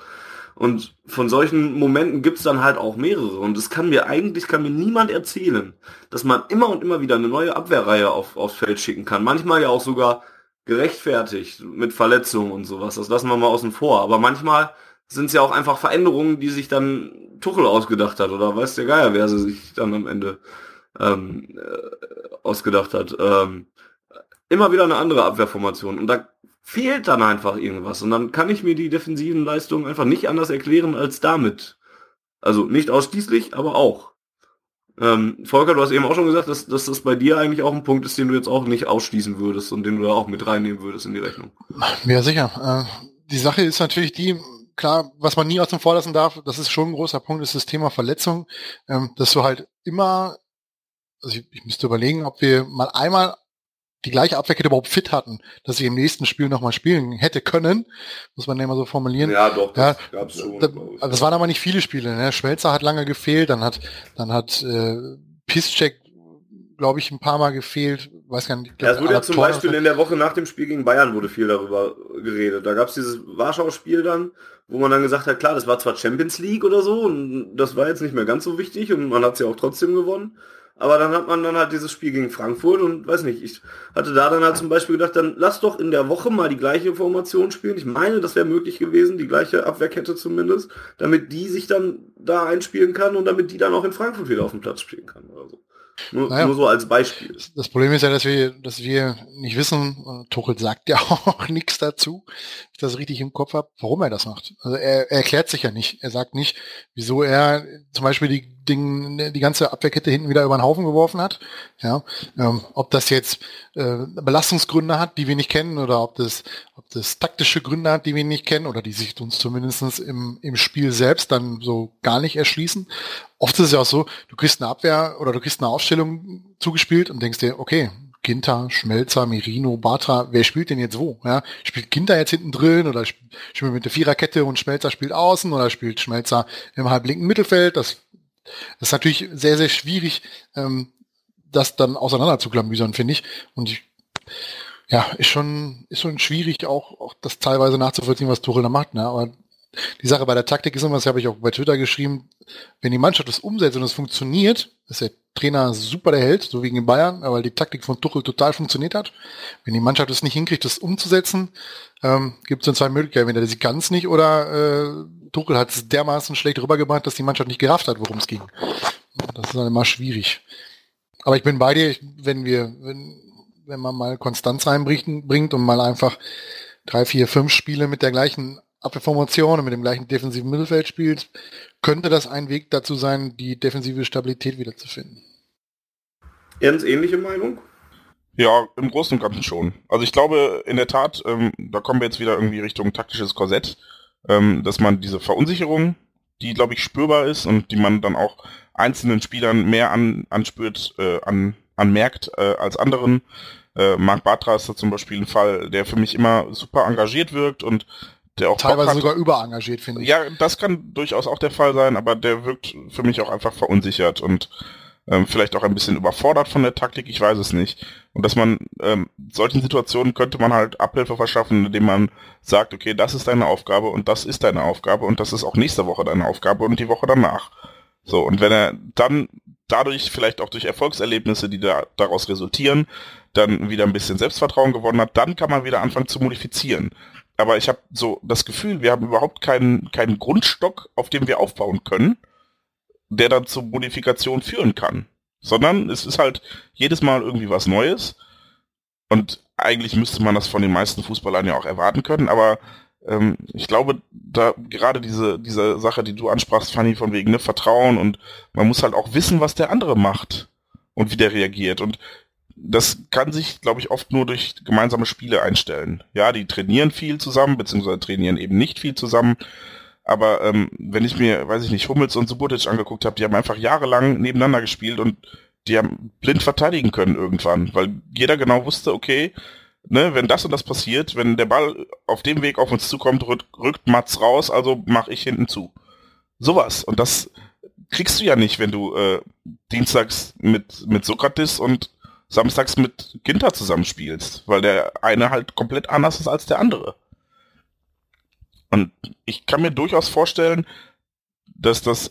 Und von solchen Momenten gibt's dann halt auch mehrere. Und es kann mir eigentlich, kann mir niemand erzählen, dass man immer und immer wieder eine neue Abwehrreihe auf, aufs Feld schicken kann. Manchmal ja auch sogar gerechtfertigt mit Verletzungen und sowas. Das lassen wir mal außen vor. Aber manchmal sind es ja auch einfach Veränderungen, die sich dann Tuchel ausgedacht hat. Oder weiß der Geier, wer sie sich dann am Ende ähm, äh, ausgedacht hat. Ähm, immer wieder eine andere Abwehrformation. Und da fehlt dann einfach irgendwas. Und dann kann ich mir die defensiven Leistungen einfach nicht anders erklären als damit. Also nicht ausschließlich, aber auch. Ähm, Volker, du hast eben auch schon gesagt, dass, dass das bei dir eigentlich auch ein Punkt ist, den du jetzt auch nicht ausschließen würdest und den du da auch mit reinnehmen würdest in die Rechnung. Ja, sicher. Äh, die Sache ist natürlich die, klar, was man nie aus dem Vorlassen darf, das ist schon ein großer Punkt, ist das Thema Verletzung, ähm, dass du halt immer, also ich, ich müsste überlegen, ob wir mal einmal die gleiche Abwehrkette überhaupt fit hatten, dass ich im nächsten Spiel nochmal spielen hätte können, muss man ja immer so formulieren. Ja, doch, das ja, gab's schon. Da, also das waren aber nicht viele Spiele. Ne? Schmelzer hat lange gefehlt, dann hat dann hat äh, Piszczek, glaube ich, ein paar Mal gefehlt. Weiß gar nicht. Ja, es wurde ja zum Beispiel in der Woche nach dem Spiel gegen Bayern wurde viel darüber geredet. Da gab es dieses Warschau-Spiel dann, wo man dann gesagt hat, klar, das war zwar Champions League oder so und das war jetzt nicht mehr ganz so wichtig und man hat es ja auch trotzdem gewonnen. Aber dann hat man dann halt dieses Spiel gegen Frankfurt und weiß nicht, ich hatte da dann halt zum Beispiel gedacht, dann lass doch in der Woche mal die gleiche Formation spielen. Ich meine, das wäre möglich gewesen, die gleiche Abwehrkette zumindest, damit die sich dann da einspielen kann und damit die dann auch in Frankfurt wieder auf dem Platz spielen kann oder so. Nur, Naja. nur so als Beispiel. Das Problem ist ja, dass wir, dass wir nicht wissen, äh, Tuchel sagt ja auch nichts dazu, wenn ich das richtig im Kopf habe, warum er das macht. Also er, er erklärt sich ja nicht. Er sagt nicht, wieso er zum Beispiel die, Ding, die ganze Abwehrkette hinten wieder über den Haufen geworfen hat. Ja, ähm, ob das jetzt äh, Belastungsgründe hat, die wir nicht kennen, oder ob das, das taktische Gründe hat, die wir nicht kennen, oder die sich uns zumindestens im, im Spiel selbst dann so gar nicht erschließen. Oft ist es ja auch so, du kriegst eine Abwehr oder du kriegst eine Aufstellung zugespielt und denkst dir, okay, Ginter, Schmelzer, Merino, Batra, wer spielt denn jetzt wo? Ja, spielt Ginter jetzt hinten drin oder sp- spielt mit der Viererkette und Schmelzer spielt außen oder spielt Schmelzer im halblinken Mittelfeld? Das, das ist natürlich sehr, sehr schwierig, ähm, das dann auseinander zu finde ich. Und ich, ja, ist schon, ist schon schwierig, auch, auch das teilweise nachzuvollziehen, was Tuchel da macht. Ne? Aber die Sache bei der Taktik ist immer, das habe ich auch bei Twitter geschrieben, wenn die Mannschaft das umsetzt und es funktioniert, ist der Trainer super der Held, so wie gegen Bayern, weil die Taktik von Tuchel total funktioniert hat. Wenn die Mannschaft es nicht hinkriegt, das umzusetzen, ähm, gibt es dann zwei Möglichkeiten. Entweder sie kann nicht oder äh, Tuchel hat es dermaßen schlecht rübergebracht, dass die Mannschaft nicht gerafft hat, worum es ging. Das ist dann immer schwierig. Aber ich bin bei dir, wenn wir, wenn, wenn man mal Konstanz reinbringt bringt und mal einfach drei, vier, fünf Spiele mit der gleichen Abwehrformation und mit dem gleichen defensiven Mittelfeld spielt, könnte das ein Weg dazu sein, die defensive Stabilität wiederzufinden. Jens, ähnliche Meinung? Ja, im Großen und Ganzen schon. Also ich glaube, in der Tat, ähm, da kommen wir jetzt wieder irgendwie Richtung taktisches Korsett, ähm, dass man diese Verunsicherung, die, glaube ich, spürbar ist und die man dann auch einzelnen Spielern mehr an, anspürt, äh, an, anmerkt äh, als anderen. Äh, Marc Bartra ist da zum Beispiel ein Fall, der für mich immer super engagiert wirkt und der auch Teilweise sogar überengagiert, finde ich. Ja, das kann durchaus auch der Fall sein, aber der wirkt für mich auch einfach verunsichert und ähm, vielleicht auch ein bisschen überfordert von der Taktik, ich weiß es nicht. Und dass man ähm, solchen Situationen könnte man halt Abhilfe verschaffen, indem man sagt, okay, das ist deine Aufgabe und das ist deine Aufgabe und das ist auch nächste Woche deine Aufgabe und die Woche danach. So, und wenn er dann dadurch vielleicht auch durch Erfolgserlebnisse, die da, daraus resultieren, dann wieder ein bisschen Selbstvertrauen gewonnen hat, dann kann man wieder anfangen zu modifizieren. Aber ich habe so das Gefühl, wir haben überhaupt keinen, keinen Grundstock, auf dem wir aufbauen können, der dann zur Modifikation führen kann. Sondern es ist halt jedes Mal irgendwie was Neues. Und eigentlich müsste man das von den meisten Fußballern ja auch erwarten können, aber ähm, ich glaube, da gerade diese, diese Sache, die du ansprachst, Fanny, von wegen ne, Vertrauen und man muss halt auch wissen, was der andere macht und wie der reagiert. Und das kann sich, glaube ich, oft nur durch gemeinsame Spiele einstellen. Ja, die trainieren viel zusammen, beziehungsweise trainieren eben nicht viel zusammen. Aber ähm, wenn ich mir, weiß ich nicht, Hummels und Subotic angeguckt habe, die haben einfach jahrelang nebeneinander gespielt und die haben blind verteidigen können irgendwann, weil jeder genau wusste, okay, ne, wenn das und das passiert, wenn der Ball auf dem Weg auf uns zukommt, rückt, rückt Mats raus, also mache ich hinten zu. Sowas. Und das kriegst du ja nicht, wenn du äh, dienstags mit, mit Sokrates und samstags mit Ginter zusammenspielst, weil der eine halt komplett anders ist als der andere. Und ich kann mir durchaus vorstellen, dass das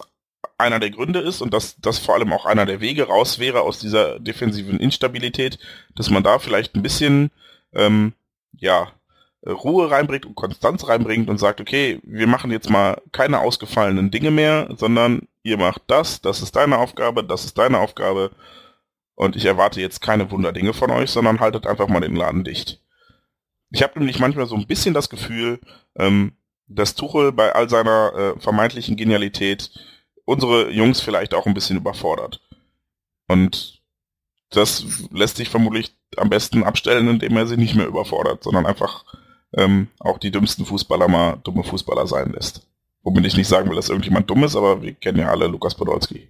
einer der Gründe ist und dass das vor allem auch einer der Wege raus wäre aus dieser defensiven Instabilität, dass man da vielleicht ein bisschen ähm, ja, Ruhe reinbringt und Konstanz reinbringt und sagt, okay, wir machen jetzt mal keine ausgefallenen Dinge mehr, sondern ihr macht das, das ist deine Aufgabe, das ist deine Aufgabe und ich erwarte jetzt keine Wunderdinge von euch, sondern haltet einfach mal den Laden dicht. Ich habe nämlich manchmal so ein bisschen das Gefühl, ähm, dass Tuchel bei all seiner äh, vermeintlichen Genialität unsere Jungs vielleicht auch ein bisschen überfordert. Und das lässt sich vermutlich am besten abstellen, indem er sie nicht mehr überfordert, sondern einfach ähm, auch die dümmsten Fußballer mal dumme Fußballer sein lässt. Womit ich nicht sagen will, dass irgendjemand dumm ist, aber wir kennen ja alle Lukas Podolski.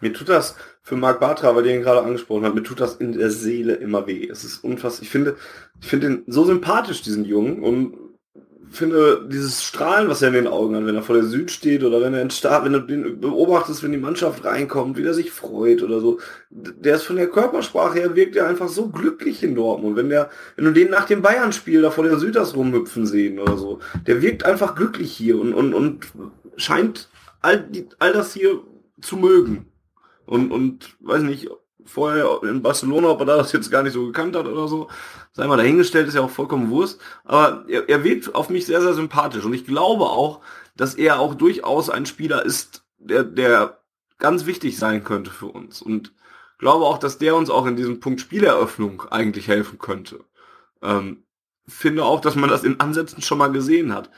Mir tut das für Marc Bartra, weil ihr ihn gerade angesprochen habt, mir tut das in der Seele immer weh. Es ist unfassbar. Ich finde, ich finde ihn so sympathisch, diesen Jungen, und finde dieses Strahlen, was er in den Augen hat, wenn er vor der Süd steht oder wenn er in Start, wenn du den beobachtest, wenn die Mannschaft reinkommt, wie er sich freut oder so, der ist von der Körpersprache her wirkt er einfach so glücklich in Dortmund. Wenn der, wenn du den nach dem Bayern-Spiel da vor der Süders rumhüpfen sehen oder so, der wirkt einfach glücklich hier und, und, und scheint all, all das hier zu mögen. Und, und weiß nicht, vorher in Barcelona, ob er das jetzt gar nicht so gekannt hat oder so, sei mal dahingestellt, ist ja auch vollkommen Wurst. Aber er, er wirkt auf mich sehr, sehr sympathisch. Und ich glaube auch, dass er auch durchaus ein Spieler ist, der, der ganz wichtig sein könnte für uns. Und glaube auch, dass der uns auch in diesem Punkt Spieleröffnung eigentlich helfen könnte. Ähm, finde auch, dass man das in Ansätzen schon mal gesehen hat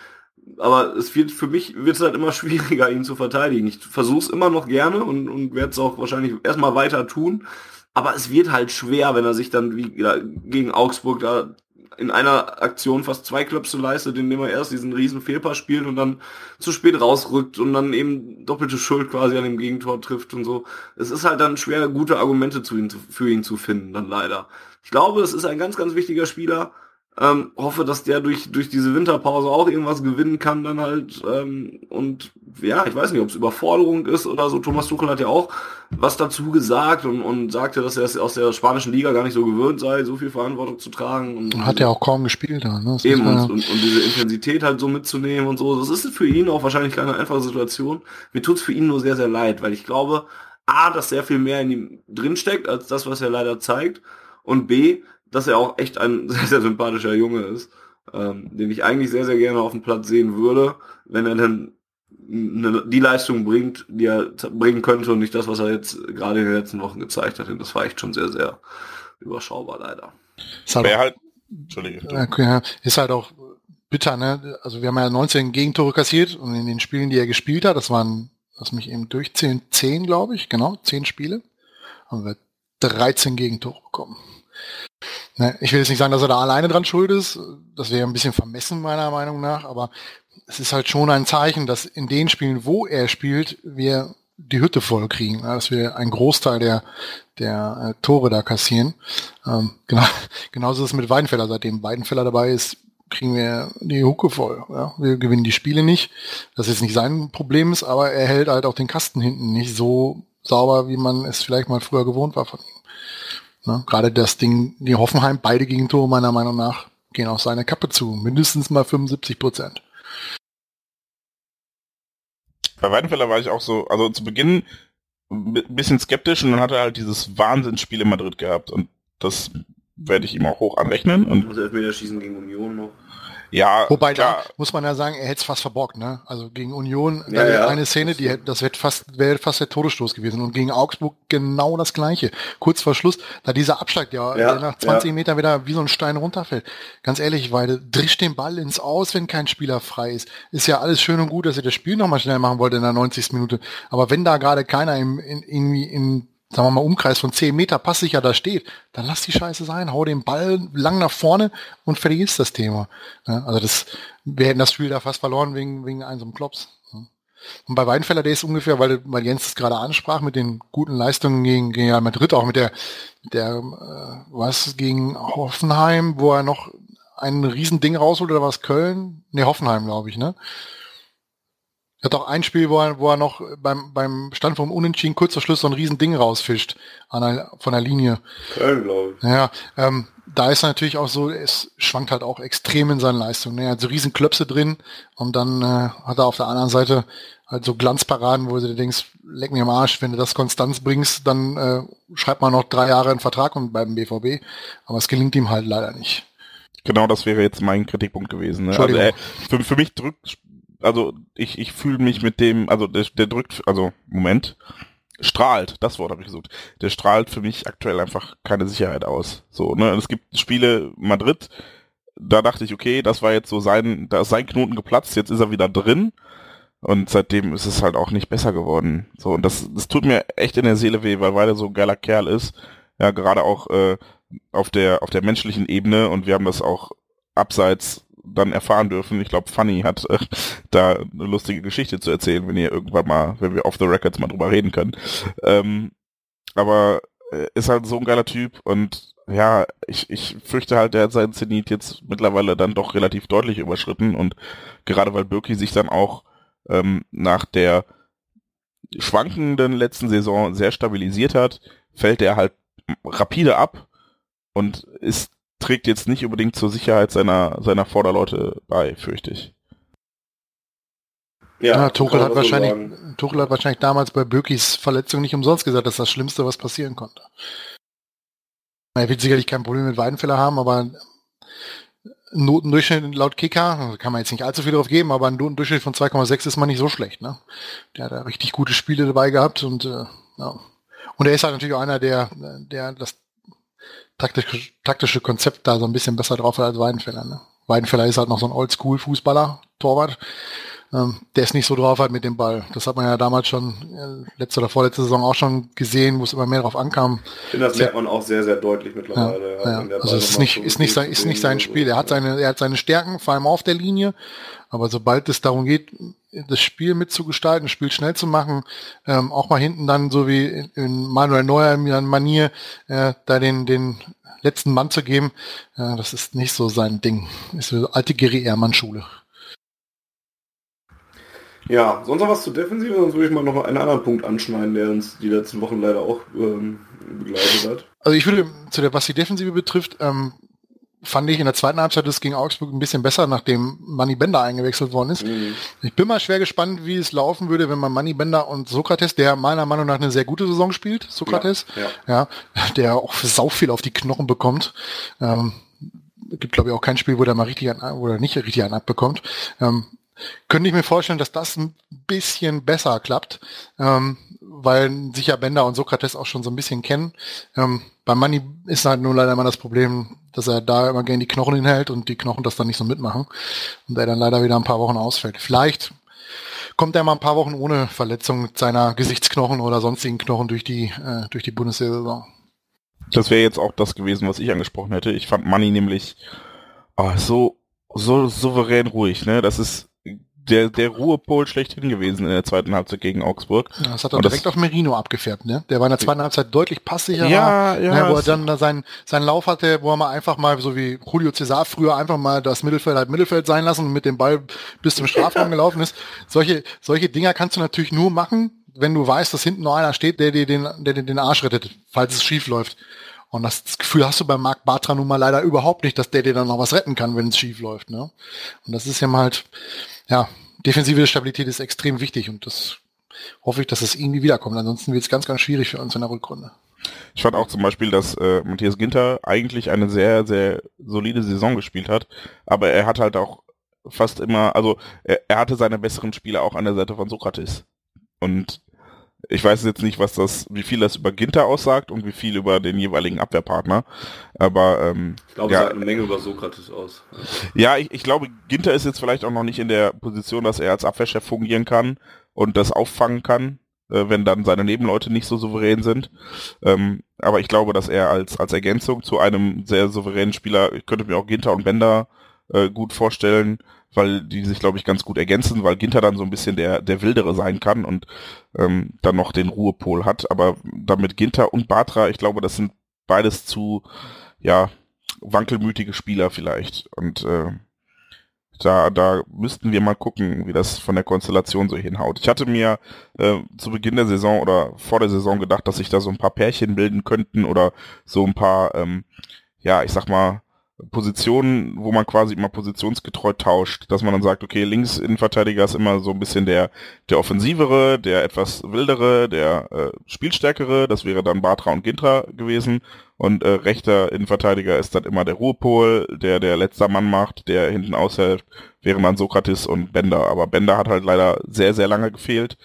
aber es wird für mich wird es halt immer schwieriger, ihn zu verteidigen. Ich versuche es immer noch gerne und, und werde es auch wahrscheinlich erstmal weiter tun. Aber es wird halt schwer, wenn er sich dann wie ja, gegen Augsburg da in einer Aktion fast zwei Klöpse leistet, indem er erst diesen riesen Fehlpass spielt und dann zu spät rausrückt und dann eben doppelte Schuld quasi an dem Gegentor trifft und so. Es ist halt dann schwer, gute Argumente zu ihn, für ihn zu finden, dann leider. Ich glaube, es ist ein ganz, ganz wichtiger Spieler, ähm, hoffe, dass der durch, durch diese Winterpause auch irgendwas gewinnen kann dann halt. Ähm, und ja, ich weiß nicht, ob es Überforderung ist oder so. Thomas Tuchel hat ja auch was dazu gesagt und, und sagte, dass er es aus der spanischen Liga gar nicht so gewöhnt sei, so viel Verantwortung zu tragen. Und, hat ja auch kaum gespielt da. Ne? eben, und, und, und, diese Intensität halt so mitzunehmen und so. Das ist für ihn auch wahrscheinlich keine einfache Situation. Mir tut's für ihn nur sehr, sehr leid, weil ich glaube, A, dass sehr viel mehr in ihm drinsteckt, als das, was er leider zeigt. Und B, dass er auch echt ein sehr, sehr sympathischer Junge ist, ähm, den ich eigentlich sehr, sehr gerne auf dem Platz sehen würde, wenn er dann eine, die Leistung bringt, die er bringen könnte und nicht das, was er jetzt gerade in den letzten Wochen gezeigt hat. Und das war echt schon sehr, sehr überschaubar leider. Ist halt, auch, halt Entschuldige. Ist halt auch bitter, ne? Also wir haben ja 19 Gegentore kassiert und in den Spielen, die er gespielt hat, das waren, lass mich eben durchzählen, 10, glaube ich, genau, 10 Spiele, haben wir 13 Gegentore bekommen. Ne, ich will jetzt nicht sagen, dass er da alleine dran schuld ist. Das wäre ein bisschen vermessen meiner Meinung nach, aber es ist halt schon ein Zeichen, dass in den Spielen, wo er spielt, wir die Hütte voll kriegen, dass wir einen Großteil der, der äh, Tore da kassieren. Ähm, genau, genauso ist es mit Weidenfeller. Seitdem Weidenfeller dabei ist, kriegen wir die Hucke voll. Ja? Wir gewinnen die Spiele nicht. Das jetzt nicht sein Problem ist, aber er hält halt auch den Kasten hinten nicht so sauber, wie man es vielleicht mal früher gewohnt war von ihm. Ne? Gerade das Ding, die Hoffenheim, beide Gegentore meiner Meinung nach, gehen auf seine Kappe zu. Mindestens mal 75 Prozent. Bei Weidenfeller war ich auch so, also zu Beginn ein bisschen skeptisch und dann hat er halt dieses Wahnsinnsspiel in Madrid gehabt und das werde ich ihm auch hoch anrechnen. Und Muss Elfmeter schießen gegen Union noch. Ja, Wobei klar, da muss man ja sagen, er hätte es fast verbockt, ne? Also gegen Union, Ja, da ja. eine Szene, die das wäre fast, wäre fast der Todesstoß gewesen. Und gegen Augsburg genau das gleiche. Kurz vor Schluss, da dieser Abschlag, der, Ja, der nach 20 ja. Metern wieder wie so ein Stein runterfällt. Ganz ehrlich, weil drisch den Ball ins Aus, wenn kein Spieler frei ist. Ist ja alles schön und gut, dass ihr das Spiel nochmal schnell machen wollt in der 90. Minute. Aber wenn da gerade keiner im, in, irgendwie in sagen wir mal, Umkreis von 10 Meter passsicher da steht, dann lass die Scheiße sein, hau den Ball lang nach vorne und fertig ist das Thema. Ja, also das, wir hätten das Spiel da fast verloren wegen, wegen einem so Klops. Und bei Weinfeller, der ist ungefähr, weil, weil Jens es gerade ansprach, mit den guten Leistungen gegen, gegen Madrid, auch mit der, der, äh, was, gegen Hoffenheim, wo er noch ein Riesending rausholt, oder was, Köln? Ne, Hoffenheim, glaube ich, ne? Er hat auch ein Spiel, wo er, wo er noch beim, beim Stand vom Unentschieden kurz vor Schluss so ein Riesending rausfischt an der, von der Linie. Köln, glaube ich. Ja, ähm, da ist er natürlich auch so, es schwankt halt auch extrem in seinen Leistungen. ne? Er hat so riesen Klöpse drin und dann äh, hat er auf der anderen Seite halt so Glanzparaden, wo du dir denkst, leck mir am Arsch, wenn du das Konstanz bringst, dann äh, schreibt man noch drei Jahre einen Vertrag und beim BVB. Aber es gelingt ihm halt leider nicht. genau das wäre jetzt mein Kritikpunkt gewesen. Ne? Also, äh, für, für mich drückt, also ich, ich fühle mich mit dem, also der, der drückt, also Moment, strahlt, das Wort habe ich gesucht, der strahlt für mich aktuell einfach keine Sicherheit aus. So, ne, es gibt Spiele Madrid, da dachte ich, okay, das war jetzt so sein, da ist sein Knoten geplatzt, jetzt ist er wieder drin und seitdem ist es halt auch nicht besser geworden. So, und das, das tut mir echt in der Seele weh, weil weil er so ein geiler Kerl ist, ja, gerade auch äh, auf der auf der menschlichen Ebene und wir haben das auch abseits dann erfahren dürfen. Ich glaube, Funny hat äh, da eine lustige Geschichte zu erzählen, wenn ihr irgendwann mal, wenn wir off the records mal drüber reden können. Ähm, aber äh, ist halt so ein geiler Typ und ja, ich, ich fürchte halt, der hat seinen Zenit jetzt mittlerweile dann doch relativ deutlich überschritten und gerade weil Birki sich dann auch ähm, nach der schwankenden letzten Saison sehr stabilisiert hat, fällt er halt rapide ab und ist trägt jetzt nicht unbedingt zur Sicherheit seiner, seiner Vorderleute bei, fürchte ich. Ja, Tuchel kann hat so wahrscheinlich, sagen. Tuchel hat wahrscheinlich damals bei Birkis Verletzung nicht umsonst gesagt, das ist das Schlimmste, was passieren konnte. Er wird sicherlich kein Problem mit Weidenfeller haben, aber ein Notendurchschnitt laut Kicker, kann man jetzt nicht allzu viel drauf geben, aber ein Notendurchschnitt von 2,6 ist man nicht so schlecht, ne? Der hat da richtig gute Spiele dabei gehabt und äh, ja. Und er ist halt natürlich auch einer, der, der das taktische, taktische Konzept da so ein bisschen besser drauf hat als Weidenfeller, ne? Weidenfeller ist halt noch so ein Oldschool-Fußballer, Torwart. Ähm, der es nicht so drauf hat mit dem Ball. Das hat man ja damals schon, äh, letzte oder vorletzte Saison auch schon gesehen, wo es immer mehr drauf ankam. Ich finde, das merkt man auch sehr, sehr deutlich Ja, mittlerweile. ja. wenn der Also es ist nicht, ist nicht sein, ist nicht sein Spiel. Er hat seine, er hat seine Stärken, vor allem auf der Linie. Aber sobald es darum geht, das Spiel mitzugestalten, das Spiel schnell zu machen, ähm, auch mal hinten dann so wie in, in Manuel Neuer in Manier, äh, da den, den letzten Mann zu geben, äh, das ist nicht so sein Ding. Ist so alte Geri Ehrmann Schule. Ja, sonst noch was zu Defensive, sonst würde ich mal noch einen anderen Punkt anschneiden, der uns die letzten Wochen leider auch ähm, begleitet hat. Also ich würde, zu der, was die Defensive betrifft, ähm, fand ich in der zweiten Halbzeit das gegen Augsburg ein bisschen besser, nachdem Manny Bender eingewechselt worden ist. Mhm. Ich bin mal schwer gespannt, wie es laufen würde, wenn man Manny Bender und Sokrates, der meiner Meinung nach eine sehr gute Saison spielt, Sokrates, Ja, ja, der auch sau viel auf die Knochen bekommt. Ähm, gibt glaube ich auch kein Spiel, wo der mal richtig an, wo er nicht richtig einen abbekommt. Ähm, könnte ich mir vorstellen, dass das ein bisschen besser klappt, ähm, weil sich ja Bender und Sokrates auch schon so ein bisschen kennen. Ähm, bei Manni ist halt nur leider immer das Problem, dass er da immer gerne die Knochen hinhält und die Knochen das dann nicht so mitmachen und er dann leider wieder ein paar Wochen ausfällt. Vielleicht kommt er mal ein paar Wochen ohne Verletzung seiner Gesichtsknochen oder sonstigen Knochen durch die äh, durch die Bundesliga-Saison. Das wäre jetzt auch das gewesen, was ich angesprochen hätte. Ich fand Money nämlich oh, so, so souverän ruhig, ne? Das ist der, der Ruhepol schlechthin gewesen in der zweiten Halbzeit gegen Augsburg. Ja, Das hat er Und direkt auf Merino abgefärbt, ne? Der war in der zweiten Halbzeit deutlich passiger. Ja, ja, Ne, wo er dann da seinen, seinen Lauf hatte, wo er mal einfach mal, so wie Julio Cesar früher einfach mal das Mittelfeld halt Mittelfeld sein lassen und mit dem Ball bis zum Strafraum gelaufen ist. Solche, solche Dinger kannst du natürlich nur machen, wenn du weißt, dass hinten noch einer steht, der dir den, der dir den Arsch rettet, falls es schief läuft. Und das, das Gefühl hast du bei Marc Bartra nun mal leider überhaupt nicht, dass der dir dann noch was retten kann, wenn es schief läuft. Ne? Und das ist ja mal halt, ja, defensive Stabilität ist extrem wichtig und das hoffe ich, dass es irgendwie wiederkommt. Ansonsten wird es ganz, ganz schwierig für uns in der Rückrunde. Ich fand auch zum Beispiel, dass äh, Matthias Ginter eigentlich eine sehr, sehr solide Saison gespielt hat, aber er hat halt auch fast immer, also er, er hatte seine besseren Spiele auch an der Seite von Sokrates. Und ich weiß jetzt nicht, was das, wie viel das über Ginter aussagt und wie viel über den jeweiligen Abwehrpartner. Aber ähm, ich glaube, ja, es sagt eine Menge über Sokrates aus. Ja, ich, ich glaube, Ginter ist jetzt vielleicht auch noch nicht in der Position, dass er als Abwehrchef fungieren kann und das auffangen kann, äh, wenn dann seine Nebenleute nicht so souverän sind. Ähm, aber ich glaube, dass er als, als Ergänzung zu einem sehr souveränen Spieler, ich könnte mir auch Ginter und Bender äh, gut vorstellen, weil die sich, glaube ich, ganz gut ergänzen, weil Ginter dann so ein bisschen der, der Wildere sein kann und ähm, dann noch den Ruhepol hat. Aber damit Ginter und Batra, ich glaube, das sind beides zu, ja, wankelmütige Spieler vielleicht. Und äh, da, da müssten wir mal gucken, wie das von der Konstellation so hinhaut. Ich hatte mir äh, zu Beginn der Saison oder vor der Saison gedacht, dass sich da so ein paar Pärchen bilden könnten oder so ein paar, ähm, ja, ich sag mal, Positionen, wo man quasi immer positionsgetreu tauscht, dass man dann sagt, okay, links Innenverteidiger ist immer so ein bisschen der der offensivere, der etwas wildere, der äh, spielstärkere, das wäre dann Batra und Gintra gewesen. Und äh, rechter Innenverteidiger ist dann immer der Ruhepol, der der letzter Mann macht, der hinten aushilft, wären dann Sokrates und Bender, aber Bender hat halt leider sehr sehr lange gefehlt,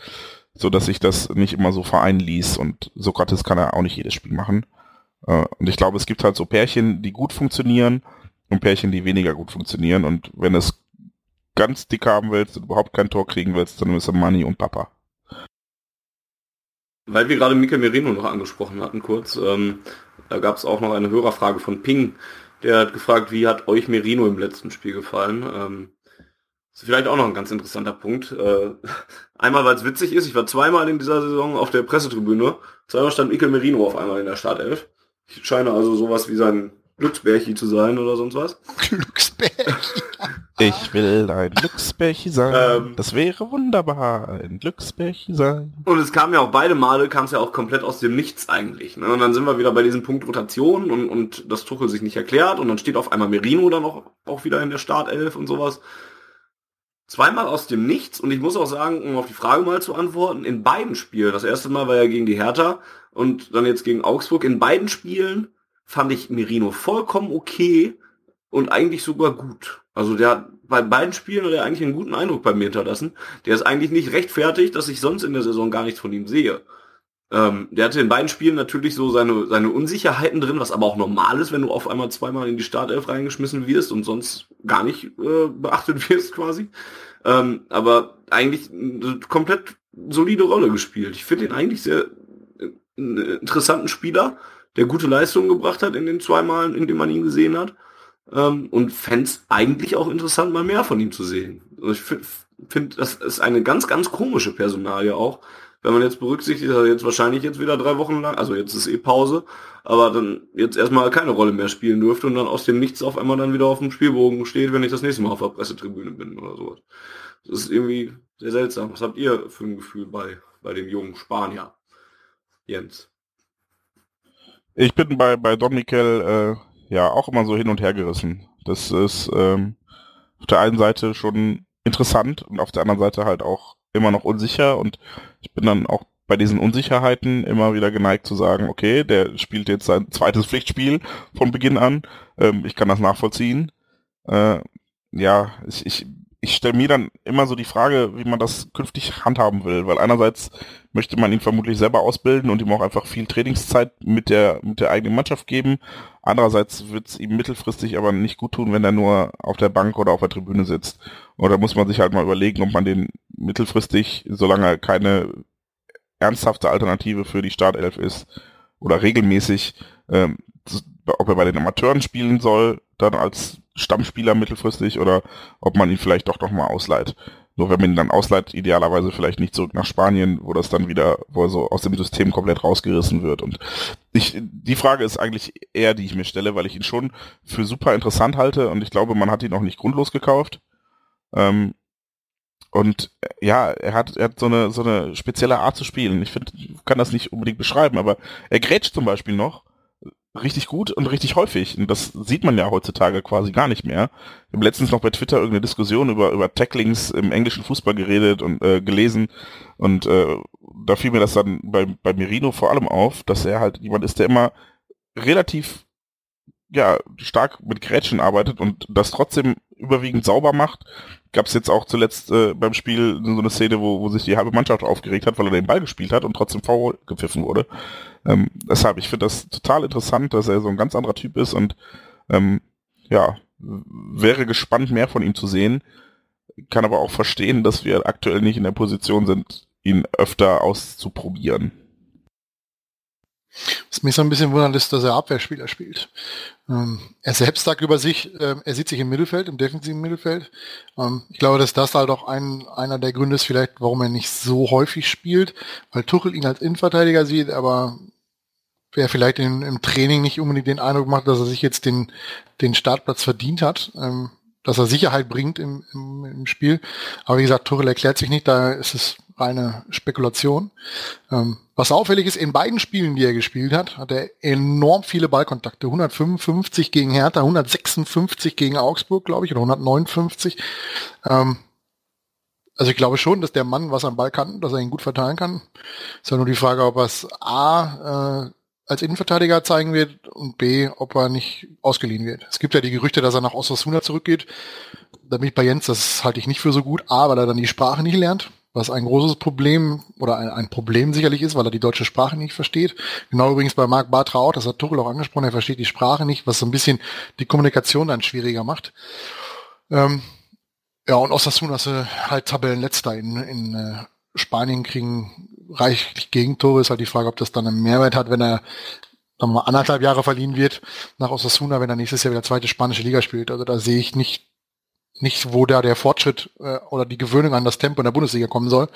so dass sich das nicht immer so vereinen ließ. Und Sokrates kann er auch nicht jedes Spiel machen. Äh, und ich glaube, es gibt halt so Pärchen, die gut funktionieren und Pärchen, die weniger gut funktionieren. Und wenn es ganz dick haben willst und überhaupt kein Tor kriegen willst, dann ist es Money und Papa. Weil wir gerade Mika Merino noch angesprochen hatten, kurz, ähm, da gab es auch noch eine Hörerfrage von Ping, der hat gefragt, wie hat euch Merino im letzten Spiel gefallen? Ähm, ist vielleicht auch noch ein ganz interessanter Punkt. Äh, einmal, weil es witzig ist, ich war zweimal in dieser Saison auf der Pressetribüne, zweimal stand Mikel Merino auf einmal in der Startelf. Ich scheine also sowas wie sein Glücksbärchi zu sein oder sonst was. Glücksbärchi. Ich will ein Glücksbärchi sein. Ähm. das wäre wunderbar, ein Glücksbärchi sein. Und es kam ja auch beide Male, kam es ja auch komplett aus dem Nichts eigentlich. Ne? Und dann sind wir wieder bei diesem Punkt Rotation und, und das Tuchel sich nicht erklärt und dann steht auf einmal Merino dann auch, auch wieder in der Startelf und sowas. Zweimal aus dem Nichts und ich muss auch sagen, um auf die Frage mal zu antworten, in beiden Spielen, das erste Mal war ja gegen die Hertha und dann jetzt gegen Augsburg, in beiden Spielen fand ich Merino vollkommen okay und eigentlich sogar gut. Also der hat bei beiden Spielen hat er eigentlich einen guten Eindruck bei mir hinterlassen. Der ist eigentlich nicht rechtfertigt, dass ich sonst in der Saison gar nichts von ihm sehe. Ähm, der hatte in beiden Spielen natürlich so seine, seine Unsicherheiten drin, was aber auch normal ist, wenn du auf einmal zweimal in die Startelf reingeschmissen wirst und sonst gar nicht äh, beachtet wirst quasi. Ähm, aber eigentlich eine komplett solide Rolle gespielt. Ich finde ihn eigentlich sehr einen interessanten Spieler, der gute Leistungen gebracht hat in den zwei Malen, in denen man ihn gesehen hat. Ähm, und fände es eigentlich auch interessant, mal mehr von ihm zu sehen. Also ich finde, find, das ist eine ganz, ganz komische Personalie auch. Wenn man jetzt berücksichtigt, dass er jetzt wahrscheinlich jetzt wieder drei Wochen lang, also jetzt ist eh Pause, aber dann jetzt erstmal keine Rolle mehr spielen dürfte und dann aus dem Nichts auf einmal dann wieder auf dem Spielbogen steht, wenn ich das nächste Mal auf der Pressetribüne bin oder sowas. Das ist irgendwie sehr seltsam. Was habt ihr für ein Gefühl bei, bei dem jungen Spanier? Jens. Ich bin bei, bei Don Miquel äh, ja auch immer so hin und her gerissen. Das ist ähm, auf der einen Seite schon interessant und auf der anderen Seite halt auch immer noch unsicher und ich bin dann auch bei diesen Unsicherheiten immer wieder geneigt zu sagen, okay, der spielt jetzt sein zweites Pflichtspiel von Beginn an, ähm, ich kann das nachvollziehen. Äh, ja, ich, ich ich stelle mir dann immer so die Frage, wie man das künftig handhaben will, weil einerseits möchte man ihn vermutlich selber ausbilden und ihm auch einfach viel Trainingszeit mit der mit der eigenen Mannschaft geben. Andererseits wird es ihm mittelfristig aber nicht gut tun, wenn er nur auf der Bank oder auf der Tribüne sitzt. Oder muss man sich halt mal überlegen, ob man den mittelfristig, solange keine ernsthafte Alternative für die Startelf ist oder regelmäßig, ähm, ob er bei den Amateuren spielen soll, dann als Stammspieler mittelfristig oder ob man ihn vielleicht doch noch mal ausleiht. Nur wenn man ihn dann ausleiht, idealerweise vielleicht nicht zurück nach Spanien, wo das dann wieder, wo er so aus dem System komplett rausgerissen wird. Und ich, die Frage ist eigentlich eher, die ich mir stelle, weil ich ihn schon für super interessant halte und ich glaube, man hat ihn auch nicht grundlos gekauft. Ähm, und ja, er hat, er hat so eine, so eine spezielle Art zu spielen. Ich finde, kann das nicht unbedingt beschreiben, aber er grätscht zum Beispiel noch richtig gut und richtig häufig. Und das sieht man ja heutzutage quasi gar nicht mehr. Ich habe letztens noch bei Twitter irgendeine Diskussion über, über Tacklings im englischen Fußball geredet und äh, gelesen. Und äh, da fiel mir das dann bei, bei Merino vor allem auf, dass er halt jemand ist, der immer relativ ja, stark mit Grätschen arbeitet und das trotzdem überwiegend sauber macht. Gab es jetzt auch zuletzt äh, beim Spiel so eine Szene, wo, wo sich die halbe Mannschaft aufgeregt hat, weil er den Ball gespielt hat und trotzdem faul gepfiffen wurde. Ähm, deshalb, ich finde das total interessant, dass er so ein ganz anderer Typ ist und ähm, ja, wäre gespannt, mehr von ihm zu sehen. Kann aber auch verstehen, dass wir aktuell nicht in der Position sind, ihn öfter auszuprobieren. Was mich so ein bisschen wundert, ist, dass er Abwehrspieler spielt. Ähm, er selbst sagt über sich, äh, er sieht sich im Mittelfeld, im defensiven Mittelfeld. Ähm, ich glaube, dass das halt auch ein, einer der Gründe ist vielleicht, warum er nicht so häufig spielt, weil Tuchel ihn als Innenverteidiger sieht, aber wer vielleicht in, im Training nicht unbedingt den Eindruck macht, dass er sich jetzt den, den Startplatz verdient hat. Ähm, dass er Sicherheit bringt im, im, im Spiel. Aber wie gesagt, Tuchel erklärt sich nicht, da ist es reine Spekulation. Ähm, was auffällig ist, in beiden Spielen, die er gespielt hat, hat er enorm viele Ballkontakte. 155 gegen Hertha, 156 gegen Augsburg, glaube ich, oder 159. Ähm, also ich glaube schon, dass der Mann was am Ball kann, dass er ihn gut verteilen kann. Ist ja nur die Frage, ob er es A äh, als Innenverteidiger zeigen wird und B, ob er nicht ausgeliehen wird. Es gibt ja die Gerüchte, dass er nach Osasuna zurückgeht. Da bin ich bei Jens, das halte ich nicht für so gut. A, weil er dann die Sprache nicht lernt was ein großes Problem oder ein, ein, Problem sicherlich ist, weil er die deutsche Sprache nicht versteht. Genau übrigens bei Marc Bartra auch, das hat Tuchel auch angesprochen, er versteht die Sprache nicht, was so ein bisschen die Kommunikation dann schwieriger macht. Ähm, ja, und Osasuna ist äh, halt Tabellenletzter in, in äh, Spanien kriegen reichlich Gegentore. Ist halt die Frage, ob das dann einen Mehrwert hat, wenn er sagen wir mal, anderthalb Jahre verliehen wird nach Osasuna, wenn er nächstes Jahr wieder zweite spanische Liga spielt. Also da sehe ich nicht nicht, wo da der Fortschritt äh, oder die Gewöhnung an das Tempo in der Bundesliga kommen soll.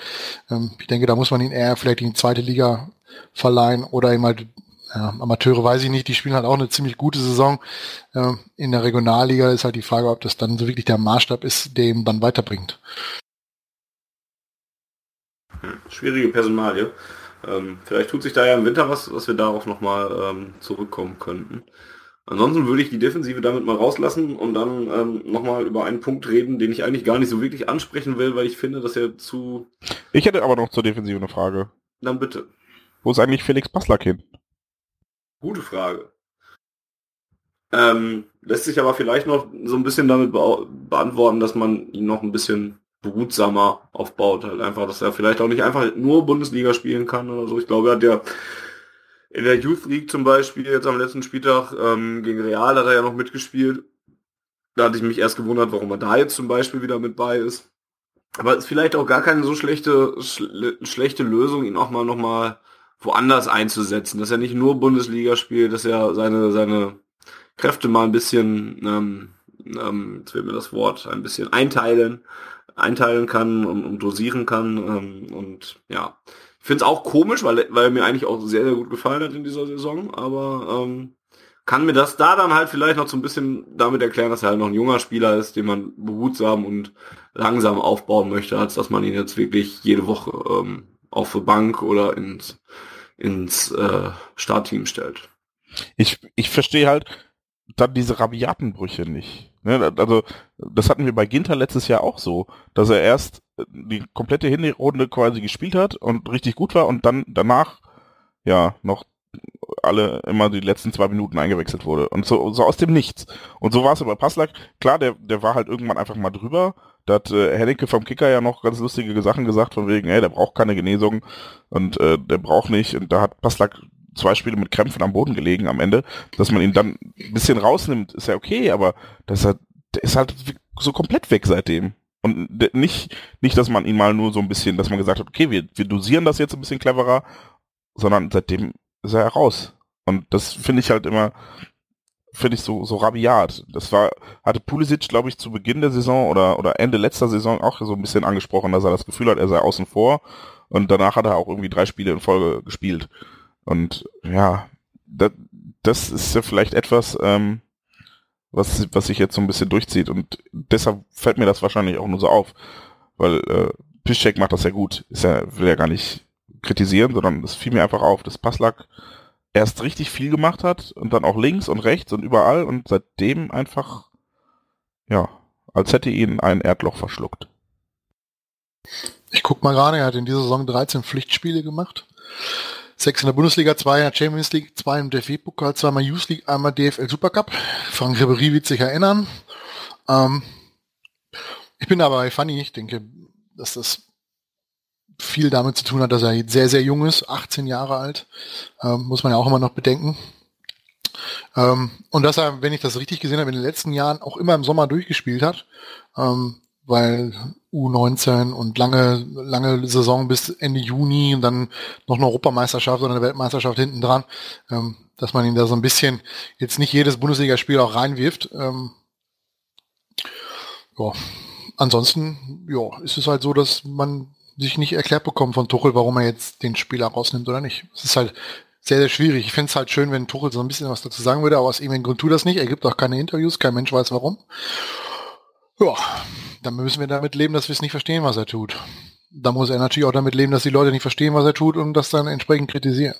Ähm, ich denke, da muss man ihn eher vielleicht in die zweite Liga verleihen oder eben halt ja, Amateure weiß ich nicht, die spielen halt auch eine ziemlich gute Saison. Ähm, in der Regionalliga ist halt die Frage, ob das dann so wirklich der Maßstab ist, der ihm dann weiterbringt. Schwierige Personalie. Ähm, vielleicht tut sich da ja im Winter was, was wir darauf nochmal ähm, zurückkommen könnten. Ansonsten würde ich die Defensive damit mal rauslassen und dann ähm, nochmal über einen Punkt reden, den ich eigentlich gar nicht so wirklich ansprechen will, weil ich finde, dass er zu... Ich hätte aber noch zur Defensive eine Frage. Dann bitte. Wo ist eigentlich Felix Baslack hin? Gute Frage. Ähm, lässt sich aber vielleicht noch so ein bisschen damit be beantworten, dass man ihn noch ein bisschen behutsamer aufbaut. Halt einfach, dass er vielleicht auch nicht einfach nur Bundesliga spielen kann oder so. Ich glaube, er hat ja in der Youth League zum Beispiel, jetzt am letzten Spieltag ähm, gegen Real hat er ja noch mitgespielt. Da hatte ich mich erst gewundert, warum er da jetzt zum Beispiel wieder mit bei ist. Aber es ist vielleicht auch gar keine so schlechte, schle schlechte Lösung, ihn auch mal noch mal woanders einzusetzen. Dass er nicht nur Bundesliga spielt, dass er seine, seine Kräfte mal ein bisschen, ähm, ähm, jetzt wird mir das Wort, ein bisschen einteilen, einteilen kann und, und dosieren kann. Ähm, und ja, finde es auch komisch, weil, weil er mir eigentlich auch sehr, sehr gut gefallen hat in dieser Saison, aber ähm, kann mir das da dann halt vielleicht noch so ein bisschen damit erklären, dass er halt noch ein junger Spieler ist, den man behutsam und langsam aufbauen möchte, als dass man ihn jetzt wirklich jede Woche ähm, auf die Bank oder ins, ins äh, Startteam stellt. Ich, ich verstehe halt dann diese rabiaten Brüche nicht. Ne? Also das hatten wir bei Ginter letztes Jahr auch so, dass er erst die komplette Hinrunde quasi gespielt hat und richtig gut war und dann danach ja noch alle immer die letzten zwei Minuten eingewechselt wurde. Und so, so aus dem Nichts. Und so war es bei Passlack. Klar, der, der war halt irgendwann einfach mal drüber. Da hat äh, Hennecke vom Kicker ja noch ganz lustige Sachen gesagt, von wegen, ey, der braucht keine Genesung und äh, der braucht nicht. Und da hat Passlack zwei Spiele mit Krämpfen am Boden gelegen am Ende. Dass man ihn dann ein bisschen rausnimmt, ist ja okay, aber das der ist halt so komplett weg seitdem. Und nicht, nicht, dass man ihn mal nur so ein bisschen, dass man gesagt hat, okay, wir, wir dosieren das jetzt ein bisschen cleverer, sondern seitdem ist er raus. Und das finde ich halt immer, finde ich so, so rabiat. Das war, hatte Pulisic, glaube ich, zu Beginn der Saison oder, oder Ende letzter Saison auch so ein bisschen angesprochen, dass er das Gefühl hat, er sei außen vor. Und danach hat er auch irgendwie drei Spiele in Folge gespielt. Und ja, das, das ist ja vielleicht etwas, ähm, was, was sich jetzt so ein bisschen durchzieht. Und deshalb fällt mir das wahrscheinlich auch nur so auf. Weil äh, Piszczek macht das ja gut. Ist ja, will ja gar nicht kritisieren, sondern es fiel mir einfach auf, dass Passlack erst richtig viel gemacht hat und dann auch links und rechts und überall und seitdem einfach, ja, als hätte ihn ein Erdloch verschluckt. Ich guck mal gerade, er hat in dieser Saison 13 Pflichtspiele gemacht. Sechs in der Bundesliga, zwei in der Champions League, zwei im DFB-Pokal, zweimal Youth League, einmal DFL Supercup. Frank Ribéry wird sich erinnern. Ähm, ich bin aber bei Fanny, ich denke, dass das viel damit zu tun hat, dass er sehr, sehr jung ist, 18 Jahre alt, ähm, muss man ja auch immer noch bedenken. Ähm, und dass er, wenn ich das richtig gesehen habe, in den letzten Jahren auch immer im Sommer durchgespielt hat, ähm, weil U19 und lange, lange Saison bis Ende Juni und dann noch eine Europameisterschaft oder eine Weltmeisterschaft hinten dran, ähm, dass man ihn da so ein bisschen jetzt nicht jedes Bundesligaspiel auch reinwirft. Ähm, ja. Ansonsten, ja, ist es halt so, dass man sich nicht erklärt bekommen von Tuchel, warum er jetzt den Spieler rausnimmt oder nicht. Es ist halt sehr, sehr schwierig. Ich finde es halt schön, wenn Tuchel so ein bisschen was dazu sagen würde, aber aus irgendeinem Grund tut das nicht. Er gibt auch keine Interviews, kein Mensch weiß warum. Ja, dann müssen wir damit leben, dass wir es nicht verstehen, was er tut. Da muss er natürlich auch damit leben, dass die Leute nicht verstehen, was er tut und das dann entsprechend kritisieren.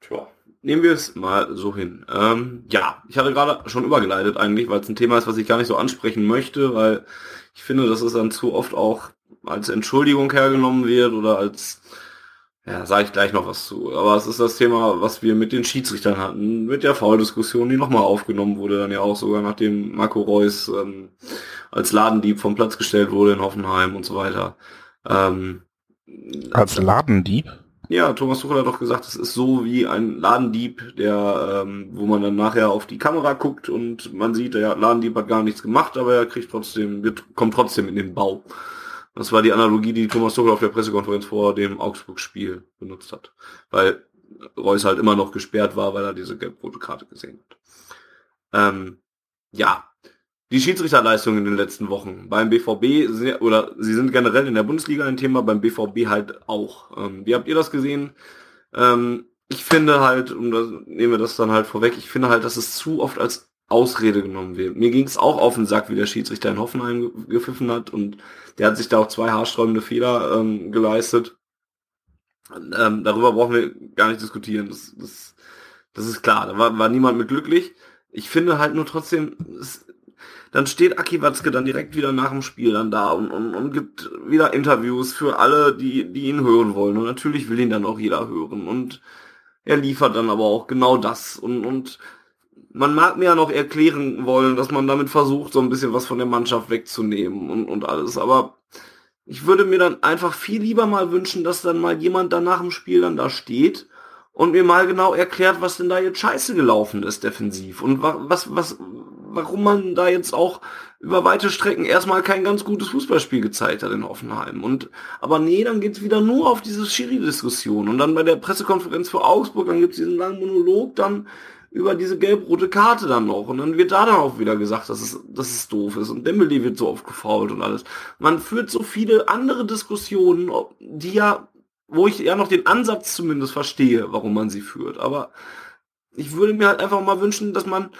Tja, nehmen wir es mal so hin. Ähm, ja, ich hatte gerade schon übergeleitet eigentlich, weil es ein Thema ist, was ich gar nicht so ansprechen möchte, weil ich finde, dass es dann zu oft auch als Entschuldigung hergenommen wird oder als, ja, sage ich gleich noch was zu. Aber es ist das Thema, was wir mit den Schiedsrichtern hatten, mit der Foul-Diskussion, die nochmal aufgenommen wurde, dann ja auch sogar nachdem Marco Reus ähm, als Ladendieb vom Platz gestellt wurde in Hoffenheim und so weiter. Ähm, als Ladendieb? Ja, Thomas Tuchel hat doch gesagt, es ist so wie ein Ladendieb, der, ähm, wo man dann nachher auf die Kamera guckt und man sieht, der Ladendieb hat gar nichts gemacht, aber er kriegt trotzdem, wird, kommt trotzdem in den Bau. Das war die Analogie, die Thomas Tuchel auf der Pressekonferenz vor dem Augsburg-Spiel benutzt hat. Weil Reus halt immer noch gesperrt war, weil er diese gelb-rote Karte gesehen hat. Ähm, ja, die Schiedsrichterleistung in den letzten Wochen beim BVB oder sie sind generell in der Bundesliga ein Thema, beim BVB halt auch. Ähm, wie habt ihr das gesehen? Ähm, ich finde halt, und da nehmen wir das dann halt vorweg, ich finde halt, dass es zu oft als Ausrede genommen wird. Mir ging es auch auf den Sack, wie der Schiedsrichter in Hoffenheim gepfiffen hat und der hat sich da auch zwei haarsträubende Fehler ähm, geleistet. Ähm, darüber brauchen wir gar nicht diskutieren. Das, das, das ist klar. Da war, war niemand mit glücklich. Ich finde halt nur trotzdem, es, dann steht Aki Watzke dann direkt wieder nach dem Spiel dann da und, und, und gibt wieder Interviews für alle, die, die ihn hören wollen. Und natürlich will ihn dann auch jeder hören. Und er liefert dann aber auch genau das. Und, und man mag mir ja noch erklären wollen, dass man damit versucht, so ein bisschen was von der Mannschaft wegzunehmen und, und alles. Aber ich würde mir dann einfach viel lieber mal wünschen, dass dann mal jemand dann nach dem Spiel dann da steht und mir mal genau erklärt, was denn da jetzt scheiße gelaufen ist defensiv und was, was, warum man da jetzt auch über weite Strecken erstmal kein ganz gutes Fußballspiel gezeigt hat in Hoffenheim. Und aber nee, dann geht's wieder nur auf diese Schiri-Diskussion. Und dann bei der Pressekonferenz für Augsburg, dann gibt's diesen langen Monolog dann über diese gelb-rote Karte dann noch. Und dann wird da dann auch wieder gesagt, dass es, dass es doof ist. Und Dembele wird so oft gefault und alles. Man führt so viele andere Diskussionen, die ja, wo ich ja noch den Ansatz zumindest verstehe, warum man sie führt. Aber ich würde mir halt einfach mal wünschen, dass man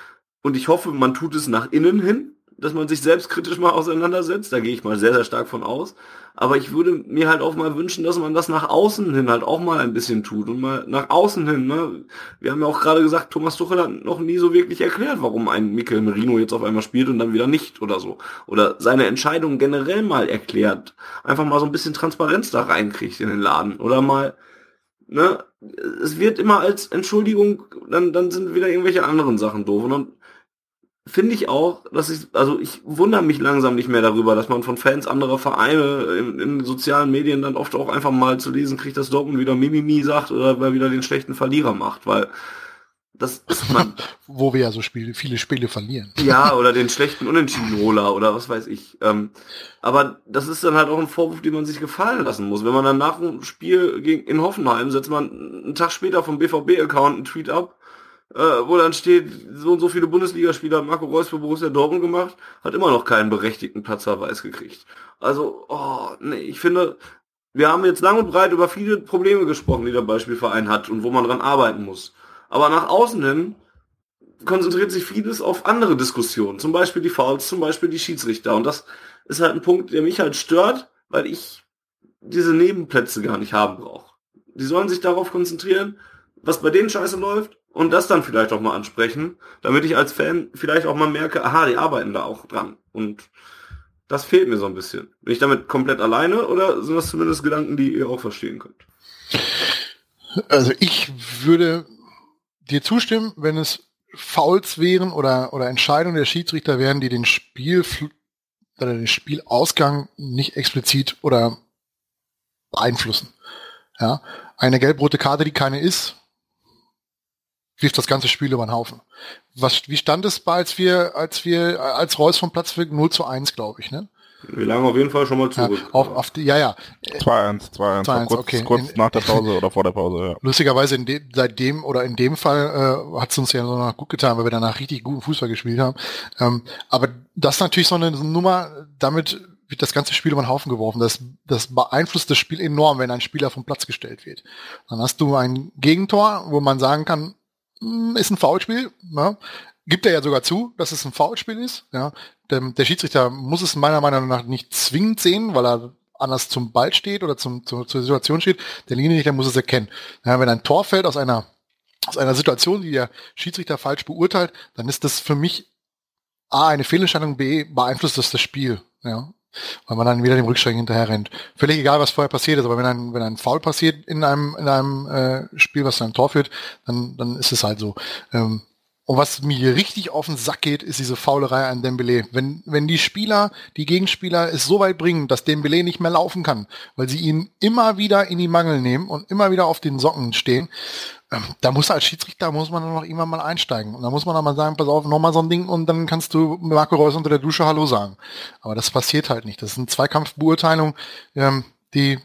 und ich hoffe, man tut es nach innen hin, dass man sich selbstkritisch mal auseinandersetzt. Da gehe ich mal sehr, sehr stark von aus. Aber ich würde mir halt auch mal wünschen, dass man das nach außen hin halt auch mal ein bisschen tut und mal nach außen hin. Ne? Wir haben ja auch gerade gesagt, Thomas Tuchel hat noch nie so wirklich erklärt, warum ein Mikel Merino jetzt auf einmal spielt und dann wieder nicht oder so. Oder seine Entscheidung generell mal erklärt. Einfach mal so ein bisschen Transparenz da reinkriegt in den Laden. Oder mal, ne, es wird immer als Entschuldigung, dann, dann sind wieder irgendwelche anderen Sachen doof. Und dann finde ich auch, dass ich, also ich wundere mich langsam nicht mehr darüber, dass man von Fans anderer Vereine in, in sozialen Medien dann oft auch einfach mal zu lesen kriegt, dass Dortmund wieder Mimimi sagt oder weil wieder den schlechten Verlierer macht, weil das ist man. Wo wir ja so Spiele, viele Spiele verlieren. Ja, oder den schlechten Unentschieden-Roller oder was weiß ich. Ähm, aber das ist dann halt auch ein Vorwurf, den man sich gefallen lassen muss. Wenn man dann nach dem Spiel gegen, in Hoffenheim setzt man einen Tag später vom BVB-Account einen Tweet ab, äh, wo dann steht, so und so viele Bundesligaspieler hat Marco Reus für Borussia Dortmund gemacht, hat immer noch keinen berechtigten Platzverweis gekriegt. Also, oh, nee, ich finde, wir haben jetzt lang und breit über viele Probleme gesprochen, die der Beispielverein hat und wo man dran arbeiten muss. Aber nach außen hin konzentriert sich vieles auf andere Diskussionen, zum Beispiel die Fouls, zum Beispiel die Schiedsrichter. Und das ist halt ein Punkt, der mich halt stört, weil ich diese Nebenplätze gar nicht haben brauche. die sollen sich darauf konzentrieren, was bei denen scheiße läuft und das dann vielleicht auch mal ansprechen, damit ich als Fan vielleicht auch mal merke, aha, die arbeiten da auch dran. Und das fehlt mir so ein bisschen. Bin ich damit komplett alleine oder sind das zumindest Gedanken, die ihr auch verstehen könnt? Also ich würde dir zustimmen, wenn es Fouls wären oder, oder Entscheidungen der Schiedsrichter wären, die den Spiel oder den Spielausgang nicht explizit oder beeinflussen. Ja, eine gelb-rote Karte, die keine ist, wirft das ganze Spiel über den Haufen. Was, wie stand es bei, als wir, als wir, als Reus vom Platz für 0 zu 1, glaube ich, ne? Wir lagen auf jeden Fall schon mal zurück. Ja, auf, auf die, ja, ja. 2-1, 2-1. Kurz, okay. kurz in, nach der Pause oder vor der Pause, ja. Lustigerweise in de, seitdem oder in dem Fall äh, hat es uns ja so noch gut getan, weil wir danach richtig guten Fußball gespielt haben. Ähm, aber das ist natürlich so eine Nummer, damit wird das ganze Spiel über den Haufen geworfen. Das, das beeinflusst das Spiel enorm, wenn ein Spieler vom Platz gestellt wird. Dann hast du ein Gegentor, wo man sagen kann, ist ein Foulspiel. Ja. Gibt er ja sogar zu, dass es ein Foulspiel ist. Ja. Der, der Schiedsrichter muss es meiner Meinung nach nicht zwingend sehen, weil er anders zum Ball steht oder zum, zur, zur Situation steht. Der Linienrichter muss es erkennen. Ja, wenn ein Tor fällt aus einer, aus einer Situation, die der Schiedsrichter falsch beurteilt, dann ist das für mich A, eine Fehlentscheidung, B, beeinflusst das das Spiel. Ja, weil man dann wieder dem Rückschlag hinterher rennt. Völlig egal, was vorher passiert ist, aber wenn ein, wenn ein Foul passiert in einem, in einem äh, Spiel, was zu einem Tor führt, dann, dann ist es halt so. Ähm, und was mir hier richtig auf den Sack geht, ist diese Faulerei an Dembele. Wenn, wenn die Spieler, die Gegenspieler es so weit bringen, dass Dembele nicht mehr laufen kann, weil sie ihn immer wieder in die Mangel nehmen und immer wieder auf den Socken stehen, ähm, da muss als Schiedsrichter, muss man dann noch irgendwann mal einsteigen. Und da muss man dann mal sagen, pass auf, nochmal so ein Ding und dann kannst du Marco Reus unter der Dusche Hallo sagen. Aber das passiert halt nicht. Das ist eine Zweikampfbeurteilung, ähm, die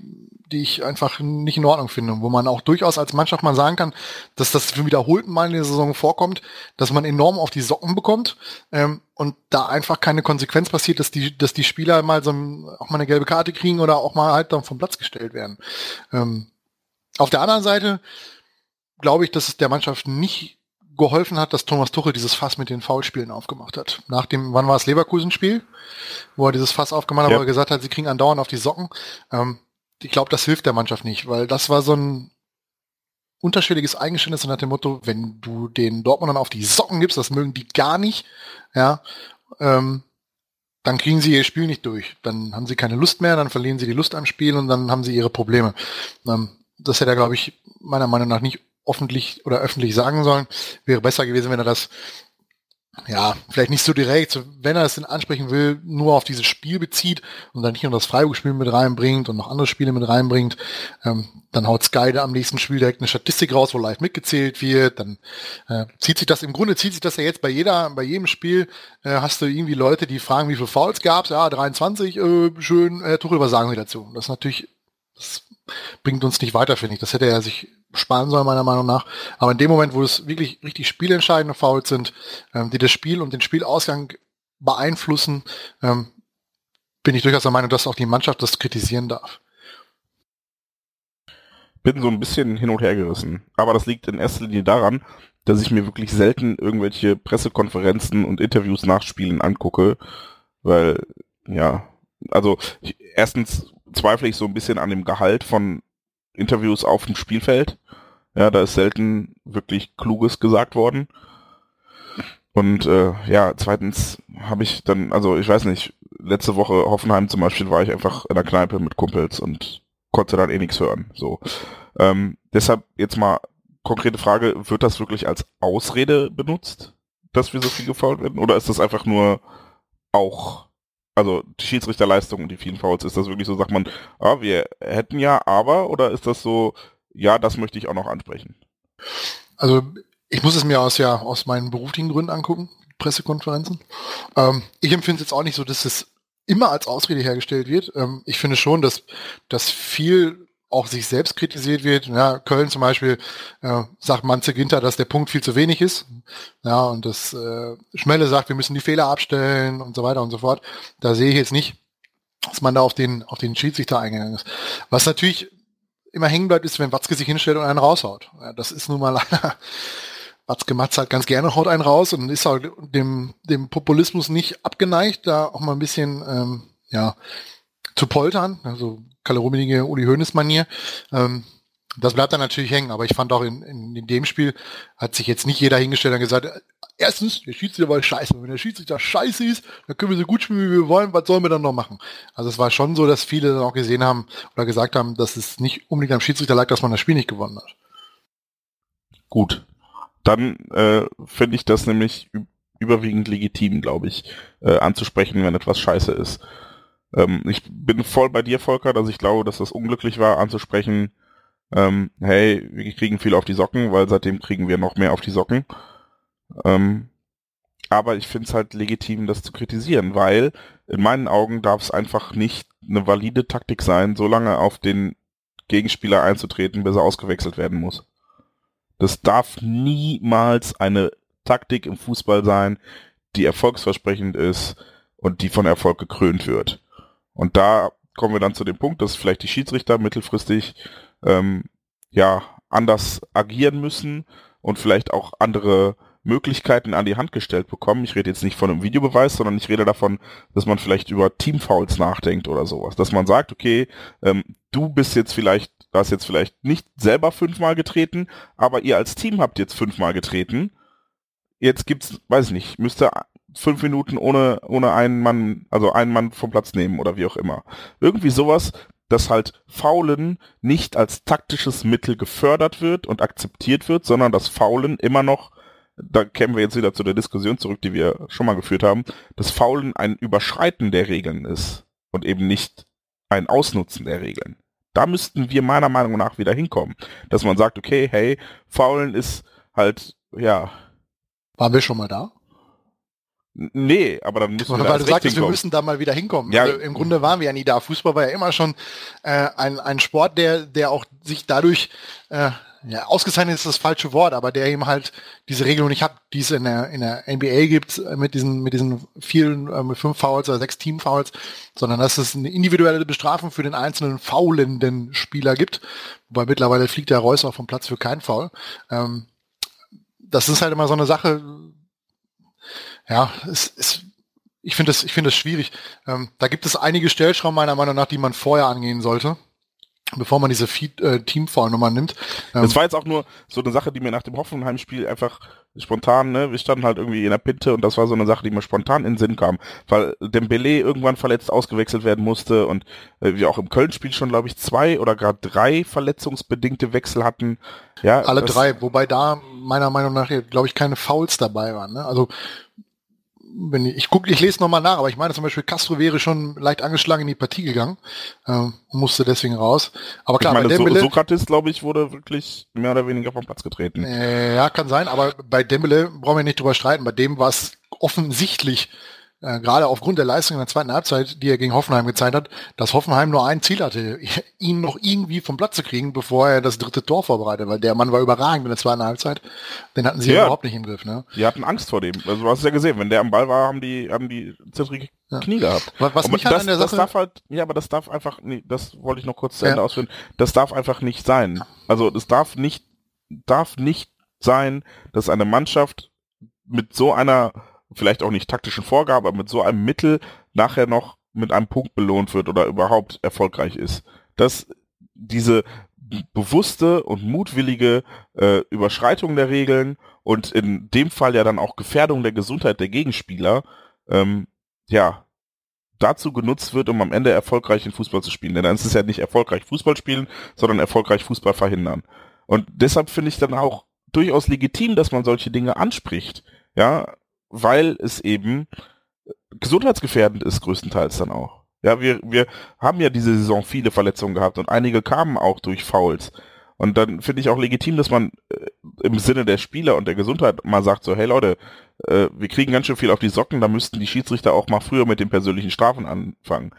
die ich einfach nicht in Ordnung finde, wo man auch durchaus als Mannschaft mal sagen kann, dass das für wiederholten Mal in der Saison vorkommt, dass man enorm auf die Socken bekommt ähm, und da einfach keine Konsequenz passiert, dass die, dass die Spieler mal so ein, auch mal eine gelbe Karte kriegen oder auch mal halt dann vom Platz gestellt werden. Ähm, auf der anderen Seite glaube ich, dass es der Mannschaft nicht geholfen hat, dass Thomas Tuchel dieses Fass mit den Foulspielen aufgemacht hat. Nach dem, wann war es Leverkusen-Spiel, wo er dieses Fass aufgemacht hat, ja. wo er gesagt hat, sie kriegen andauernd auf die Socken. Ähm, ich glaube, das hilft der Mannschaft nicht, weil das war so ein unterschwelliges Eingeständnis nach dem Motto, wenn du den Dortmundern auf die Socken gibst, das mögen die gar nicht, ja, ähm, dann kriegen sie ihr Spiel nicht durch. Dann haben sie keine Lust mehr, dann verlieren sie die Lust am Spiel und dann haben sie ihre Probleme. Ähm, das hätte er, glaube ich, meiner Meinung nach nicht öffentlich oder öffentlich sagen sollen. Wäre besser gewesen, wenn er das ja, vielleicht nicht so direkt, wenn er es denn ansprechen will, nur auf dieses Spiel bezieht und dann nicht nur das Freiburg-Spiel mit reinbringt und noch andere Spiele mit reinbringt, ähm, dann haut Sky am nächsten Spiel direkt eine Statistik raus, wo live mitgezählt wird, dann äh, zieht sich das, im Grunde zieht sich das ja jetzt bei jeder, bei jedem Spiel, äh, hast du irgendwie Leute, die fragen, wie viele Fouls gab's, ja, 23, äh, schön, äh, Tuchel, was sagen sie dazu? Das ist natürlich, das bringt uns nicht weiter, finde ich. Das hätte er sich sparen soll, meiner Meinung nach. Aber in dem Moment, wo es wirklich richtig spielentscheidende Fouls sind, ähm, die das Spiel und den Spielausgang beeinflussen, ähm, bin ich durchaus der Meinung, dass auch die Mannschaft das kritisieren darf. Bin so ein bisschen hin und her gerissen. Aber das liegt in erster Linie daran, dass ich mir wirklich selten irgendwelche Pressekonferenzen und Interviews nach Spielen angucke, weil, ja, also ich, erstens zweifle ich so ein bisschen an dem Gehalt von Interviews auf dem Spielfeld. Ja, da ist selten wirklich Kluges gesagt worden. Und äh, ja, zweitens habe ich dann, also ich weiß nicht, letzte Woche Hoffenheim zum Beispiel war ich einfach in der Kneipe mit Kumpels und konnte dann eh nichts hören. So. Ähm, deshalb jetzt mal konkrete Frage, wird das wirklich als Ausrede benutzt, dass wir so viel gefault werden? Oder ist das einfach nur auch, also die Schiedsrichterleistung und die vielen Fouls, ist das wirklich so, sagt man, ah, wir hätten ja, aber, oder ist das so, ja, das möchte ich auch noch ansprechen. Also ich muss es mir aus ja aus meinen beruflichen Gründen angucken, Pressekonferenzen. Ähm, ich empfinde es jetzt auch nicht so, dass es immer als Ausrede hergestellt wird. Ähm, ich finde schon, dass, dass viel auch sich selbst kritisiert wird. Ja, Köln zum Beispiel äh, sagt Manze Ginter, dass der Punkt viel zu wenig ist. Ja, und das äh, Schmelle sagt, wir müssen die Fehler abstellen und so weiter und so fort. Da sehe ich jetzt nicht, dass man da auf den, auf den Schiedsrichter eingegangen ist. Was natürlich immer hängen bleibt, ist, wenn Watzke sich hinstellt und einen raushaut. Ja, das ist nun mal Watzke Matz halt ganz gerne haut einen raus und ist halt dem, dem Populismus nicht abgeneigt, da auch mal ein bisschen, ähm, ja, zu poltern, also Kalle Uli Hoeneß Manier. Ähm, Das bleibt dann natürlich hängen, aber ich fand auch in, in, in dem Spiel hat sich jetzt nicht jeder hingestellt und gesagt, erstens, der Schiedsrichter war scheiße. Wenn der Schiedsrichter scheiße ist, dann können wir so gut spielen, wie wir wollen, was sollen wir dann noch machen? Also es war schon so, dass viele dann auch gesehen haben oder gesagt haben, dass es nicht unbedingt am Schiedsrichter lag, dass man das Spiel nicht gewonnen hat. Gut. Dann äh, finde ich das nämlich überwiegend legitim, glaube ich, äh, anzusprechen, wenn etwas scheiße ist. Ähm, ich bin voll bei dir, Volker, dass ich glaube, dass das unglücklich war, anzusprechen, ähm, hey, wir kriegen viel auf die Socken, weil seitdem kriegen wir noch mehr auf die Socken. Ähm, aber ich finde es halt legitim, das zu kritisieren, weil in meinen Augen darf es einfach nicht eine valide Taktik sein, so lange auf den Gegenspieler einzutreten, bis er ausgewechselt werden muss. Das darf niemals eine Taktik im Fußball sein, die erfolgsversprechend ist und die von Erfolg gekrönt wird. Und da kommen wir dann zu dem Punkt, dass vielleicht die Schiedsrichter mittelfristig ähm, ja anders agieren müssen und vielleicht auch andere Möglichkeiten an die Hand gestellt bekommen. Ich rede jetzt nicht von einem Videobeweis, sondern ich rede davon, dass man vielleicht über Teamfouls nachdenkt oder sowas. Dass man sagt, okay, ähm, du bist jetzt vielleicht, hast jetzt vielleicht nicht selber fünfmal getreten, aber ihr als Team habt jetzt fünfmal getreten. Jetzt gibt's, weiß ich nicht, müsste fünf Minuten ohne, ohne einen Mann, also einen Mann vom Platz nehmen oder wie auch immer. Irgendwie sowas, dass halt Faulen nicht als taktisches Mittel gefördert wird und akzeptiert wird, sondern dass Faulen immer noch, da kämen wir jetzt wieder zu der Diskussion zurück, die wir schon mal geführt haben, dass Faulen ein Überschreiten der Regeln ist und eben nicht ein Ausnutzen der Regeln. Da müssten wir meiner Meinung nach wieder hinkommen, dass man sagt, okay, hey, Faulen ist halt, ja. Waren wir schon mal da? Nee, aber dann müssen wir Weil du sagtest, wir müssen da mal wieder hinkommen. Ja. Also Im Grunde waren wir ja nie da. Fußball war ja immer schon äh, ein, ein Sport, der, der auch sich dadurch, äh, ja, ausgezeichnet ist das falsche Wort, aber der eben halt diese Regelung nicht hat, die es in der, in der NBA gibt, äh, mit diesen, mit diesen vielen, äh, mit fünf Fouls oder sechs Team-Fouls, sondern dass es eine individuelle Bestrafung für den einzelnen faulenden Spieler gibt. Wobei mittlerweile fliegt der Reus auch vom Platz für keinen Foul. Ähm, das ist halt immer so eine Sache, ja, es, es, ich finde das, ich finde das schwierig. Ähm, da gibt es einige Stellschrauben meiner Meinung nach, die man vorher angehen sollte bevor man diese äh, Teamfall-Nummer nimmt. Ähm, das war jetzt auch nur so eine Sache, die mir nach dem Hoffenheim-Spiel einfach spontan, ne, wir standen halt irgendwie in der Pinte und das war so eine Sache, die mir spontan in den Sinn kam, weil Dembele irgendwann verletzt ausgewechselt werden musste und äh, wir auch im Köln-Spiel schon, glaube ich, zwei oder gerade drei verletzungsbedingte Wechsel hatten. Ja, alle drei, wobei da meiner Meinung nach, glaube ich, keine Fouls dabei waren. Ne? Also wenn ich, ich gucke, ich lese nochmal nach, aber ich meine zum Beispiel Castro wäre schon leicht angeschlagen in die Partie gegangen ähm, musste deswegen raus. Aber klar, ich meine, bei Dembele, so Sokrates, glaube ich, wurde wirklich mehr oder weniger vom Platz getreten. Äh, ja, kann sein, aber bei Dembele brauchen wir nicht drüber streiten. Bei dem war es offensichtlich äh, gerade aufgrund der Leistung in der zweiten Halbzeit, die er gegen Hoffenheim gezeigt hat, dass Hoffenheim nur ein Ziel hatte, ihn noch irgendwie vom Platz zu kriegen, bevor er das dritte Tor vorbereitet, weil der Mann war überragend in der zweiten Halbzeit. Den hatten sie ja, überhaupt nicht im Griff. Ne? Die hatten Angst vor dem. Also du hast es ja gesehen, wenn der am Ball war, haben die, haben die zittrige ja. Knie gehabt. Was, was mich halt das, an der Sache... Das darf halt, ja, aber das darf einfach, nee, das wollte ich noch kurz zu Ende ja. ausführen, das darf einfach nicht sein. Also es darf nicht, darf nicht sein, dass eine Mannschaft mit so einer vielleicht auch nicht taktischen Vorgabe, aber mit so einem Mittel nachher noch mit einem Punkt belohnt wird oder überhaupt erfolgreich ist. Dass diese bewusste und mutwillige äh, Überschreitung der Regeln und in dem Fall ja dann auch Gefährdung der Gesundheit der Gegenspieler, ähm, ja, dazu genutzt wird, um am Ende erfolgreich in Fußball zu spielen. Denn dann ist es ja nicht erfolgreich Fußball spielen, sondern erfolgreich Fußball verhindern. Und deshalb finde ich dann auch durchaus legitim, dass man solche Dinge anspricht. Ja, weil es eben gesundheitsgefährdend ist, größtenteils dann auch. Ja, wir, wir haben ja diese Saison viele Verletzungen gehabt und einige kamen auch durch Fouls. Und dann finde ich auch legitim, dass man äh, im Sinne der Spieler und der Gesundheit mal sagt so, hey Leute, äh, wir kriegen ganz schön viel auf die Socken, da müssten die Schiedsrichter auch mal früher mit den persönlichen Strafen anfangen.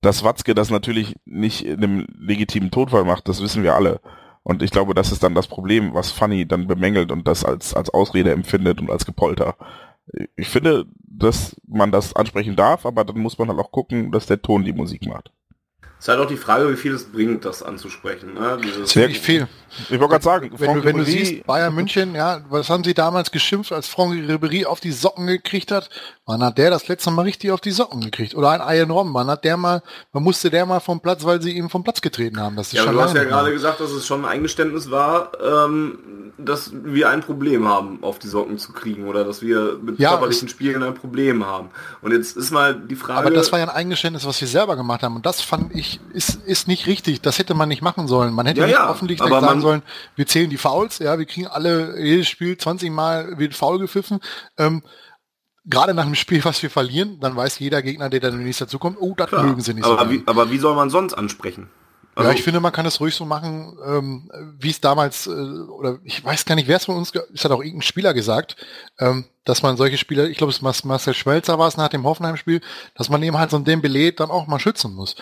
Dass Watzke das natürlich nicht in einem legitimen Todfall macht, das wissen wir alle. Und ich glaube, das ist dann das Problem, was Funny dann bemängelt und das als, als Ausrede empfindet und als Gepolter ich finde, dass man das ansprechen darf, aber dann muss man halt auch gucken, dass der Ton die Musik macht. Es ist halt auch die Frage, wie viel es bringt, das anzusprechen. Ne? Ziemlich viel. Ich wollte gerade sagen, wenn, du, wenn du siehst, Bayern München, ja, was haben sie damals geschimpft, als Franck Ribéry auf die Socken gekriegt hat, Wann hat der das letzte Mal richtig auf die Socken gekriegt? Oder ein Ian Robben, wann hat der mal, man musste der mal vom Platz, weil sie ihm vom Platz getreten haben. Das ist Ja, schon du hast ja gerade her. gesagt, dass es schon ein Eingeständnis war, ähm, dass wir ein Problem haben, auf die Socken zu kriegen oder dass wir mit Ja, körperlichen Spielen ein Problem haben. Und jetzt ist mal die Frage. Aber das war ja ein Eingeständnis, was wir selber gemacht haben. Und das fand ich, ist, ist nicht richtig. Das hätte man nicht machen sollen. Man hätte Ja, nicht ja, öffentlich aber sagen sollen, wir zählen die Fouls, ja, wir kriegen alle, jedes Spiel 20 Mal wird Foul gepfiffen. Ähm, Gerade nach einem Spiel, was wir verlieren, dann weiß jeder Gegner, der dann nächstes dazukommt, oh, das Klar. mögen sie nicht so. aber, gern. wie, aber wie soll man sonst ansprechen? Also, ja, ich finde, man kann es ruhig so machen, ähm, wie es damals, äh, oder ich weiß gar nicht, wer es von uns, es hat auch irgendein Spieler gesagt, ähm, dass man solche Spieler, ich glaube, es Marcel Schmelzer war es nach dem Hoffenheim-Spiel, dass man eben halt so ein Dembele dann auch mal schützen muss.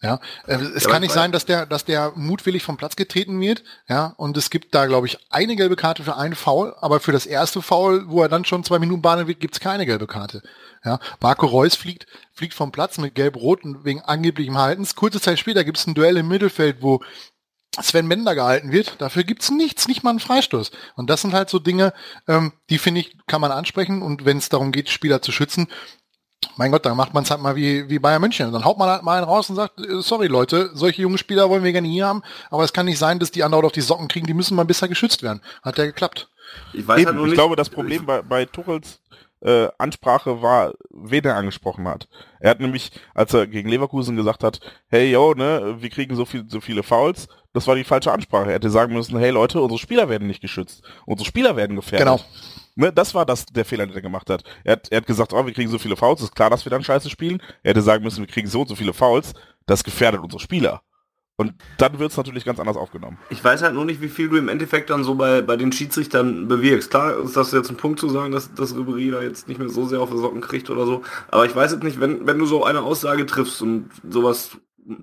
Ja, äh, es Ja, kann nicht ich sein, dass der, dass der mutwillig vom Platz getreten wird, ja, und es gibt da, glaube ich, eine gelbe Karte für einen Foul, aber für das erste Foul, wo er dann schon zwei Minuten bahnen wird, gibt's keine gelbe Karte. Ja, Marco Reus fliegt, fliegt vom Platz mit gelb-rot und wegen angeblichem Haltens. Kurze Zeit später gibt's ein Duell im Mittelfeld, wo Sven Mender gehalten wird. Dafür gibt's nichts, nicht mal einen Freistoß. Und das sind halt so Dinge, ähm, die finde ich, kann man ansprechen. Und wenn es darum geht, Spieler zu schützen, mein Gott, dann macht man es halt mal wie, wie Bayern München. Dann haut man halt mal einen raus und sagt, äh, sorry Leute, solche jungen Spieler wollen wir gerne hier haben, aber es kann nicht sein, dass die andauernd auf die Socken kriegen, die müssen mal besser geschützt werden. Hat der geklappt. ich weiß halt nur ich nicht, glaube, das Problem bei, bei Tuchels äh, Ansprache war, wen er angesprochen hat. Er hat nämlich, als er gegen Leverkusen gesagt hat, hey yo, ne, wir kriegen so viel, so viele Fouls, das war die falsche Ansprache. Er hätte sagen müssen, hey Leute, unsere Spieler werden nicht geschützt, unsere Spieler werden gefährdet. Genau. Ne, das war das der Fehler, den er gemacht hat. Er hat, er hat gesagt, oh, wir kriegen so viele Fouls, ist klar, dass wir dann scheiße spielen. Er hätte sagen müssen, wir kriegen so und so viele Fouls, das gefährdet unsere Spieler. Und dann wird es natürlich ganz anders aufgenommen. Ich weiß halt nur nicht, wie viel du im Endeffekt dann so bei, bei den Schiedsrichtern bewirkst. Klar ist das jetzt ein Punkt zu sagen, dass, dass Ribéry da jetzt nicht mehr so sehr auf die Socken kriegt oder so. Aber ich weiß jetzt nicht, wenn, wenn du so eine Aussage triffst und sowas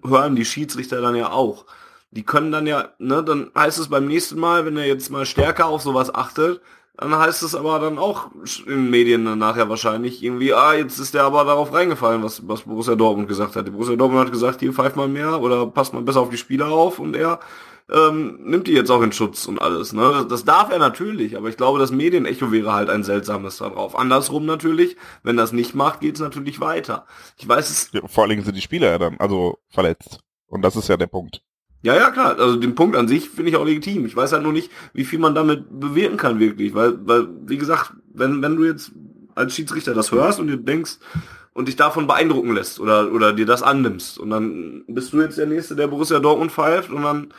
hören die Schiedsrichter dann ja auch. Die können dann ja, ne, dann heißt es beim nächsten Mal, wenn er jetzt mal stärker auf sowas achtet, dann heißt es aber dann auch in den Medien dann nachher wahrscheinlich irgendwie, ah, jetzt ist der aber darauf reingefallen, was, was Borussia Dortmund gesagt hat. Borussia Dortmund hat gesagt, hier pfeift mal mehr oder passt mal besser auf die Spieler auf und er ähm, nimmt die jetzt auch in Schutz und alles. Ne? Das, das darf er natürlich, aber ich glaube, das Medienecho wäre halt ein seltsames da drauf. Andersrum natürlich, wenn das nicht macht, geht es natürlich weiter. Ich weiß es, Ja, Vor allen Dingen sind die Spieler ja dann also verletzt. Und das ist ja der Punkt. Ja, ja, klar, also den Punkt an sich finde ich auch legitim. Ich weiß halt nur nicht, wie viel man damit bewirken kann wirklich, weil, weil, wie gesagt, wenn, wenn du jetzt als Schiedsrichter das hörst und dir denkst und dich davon beeindrucken lässt oder, oder dir das annimmst und dann bist du jetzt der Nächste, der Borussia Dortmund pfeift und dann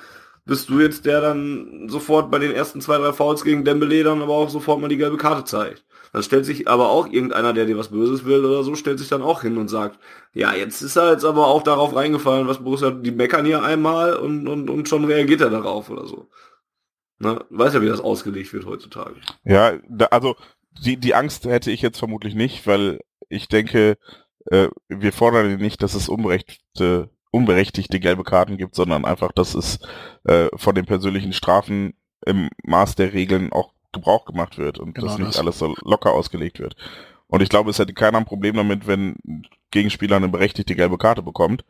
bist du jetzt der dann sofort bei den ersten zwei, drei Fouls gegen Dembele dann aber auch sofort mal die gelbe Karte zeigt. Dann stellt sich aber auch irgendeiner, der dir was Böses will oder so, stellt sich dann auch hin und sagt, ja, jetzt ist er jetzt aber auch darauf reingefallen, was Borussia, die meckern hier einmal und, und, und schon reagiert er darauf oder so. Ne? Weiß ja, wie das ausgelegt wird heutzutage. Ja, da, also die, die Angst hätte ich jetzt vermutlich nicht, weil ich denke, äh, wir fordern nicht, dass es unberechtigte, unberechtigte gelbe Karten gibt, sondern einfach, dass es äh, von den persönlichen Strafen im Maß der Regeln auch Gebrauch gemacht wird und Genau dass nicht das. alles so locker ausgelegt wird. Und ich glaube, es hätte keiner ein Problem damit, wenn Gegenspieler eine berechtigte gelbe Karte bekommt.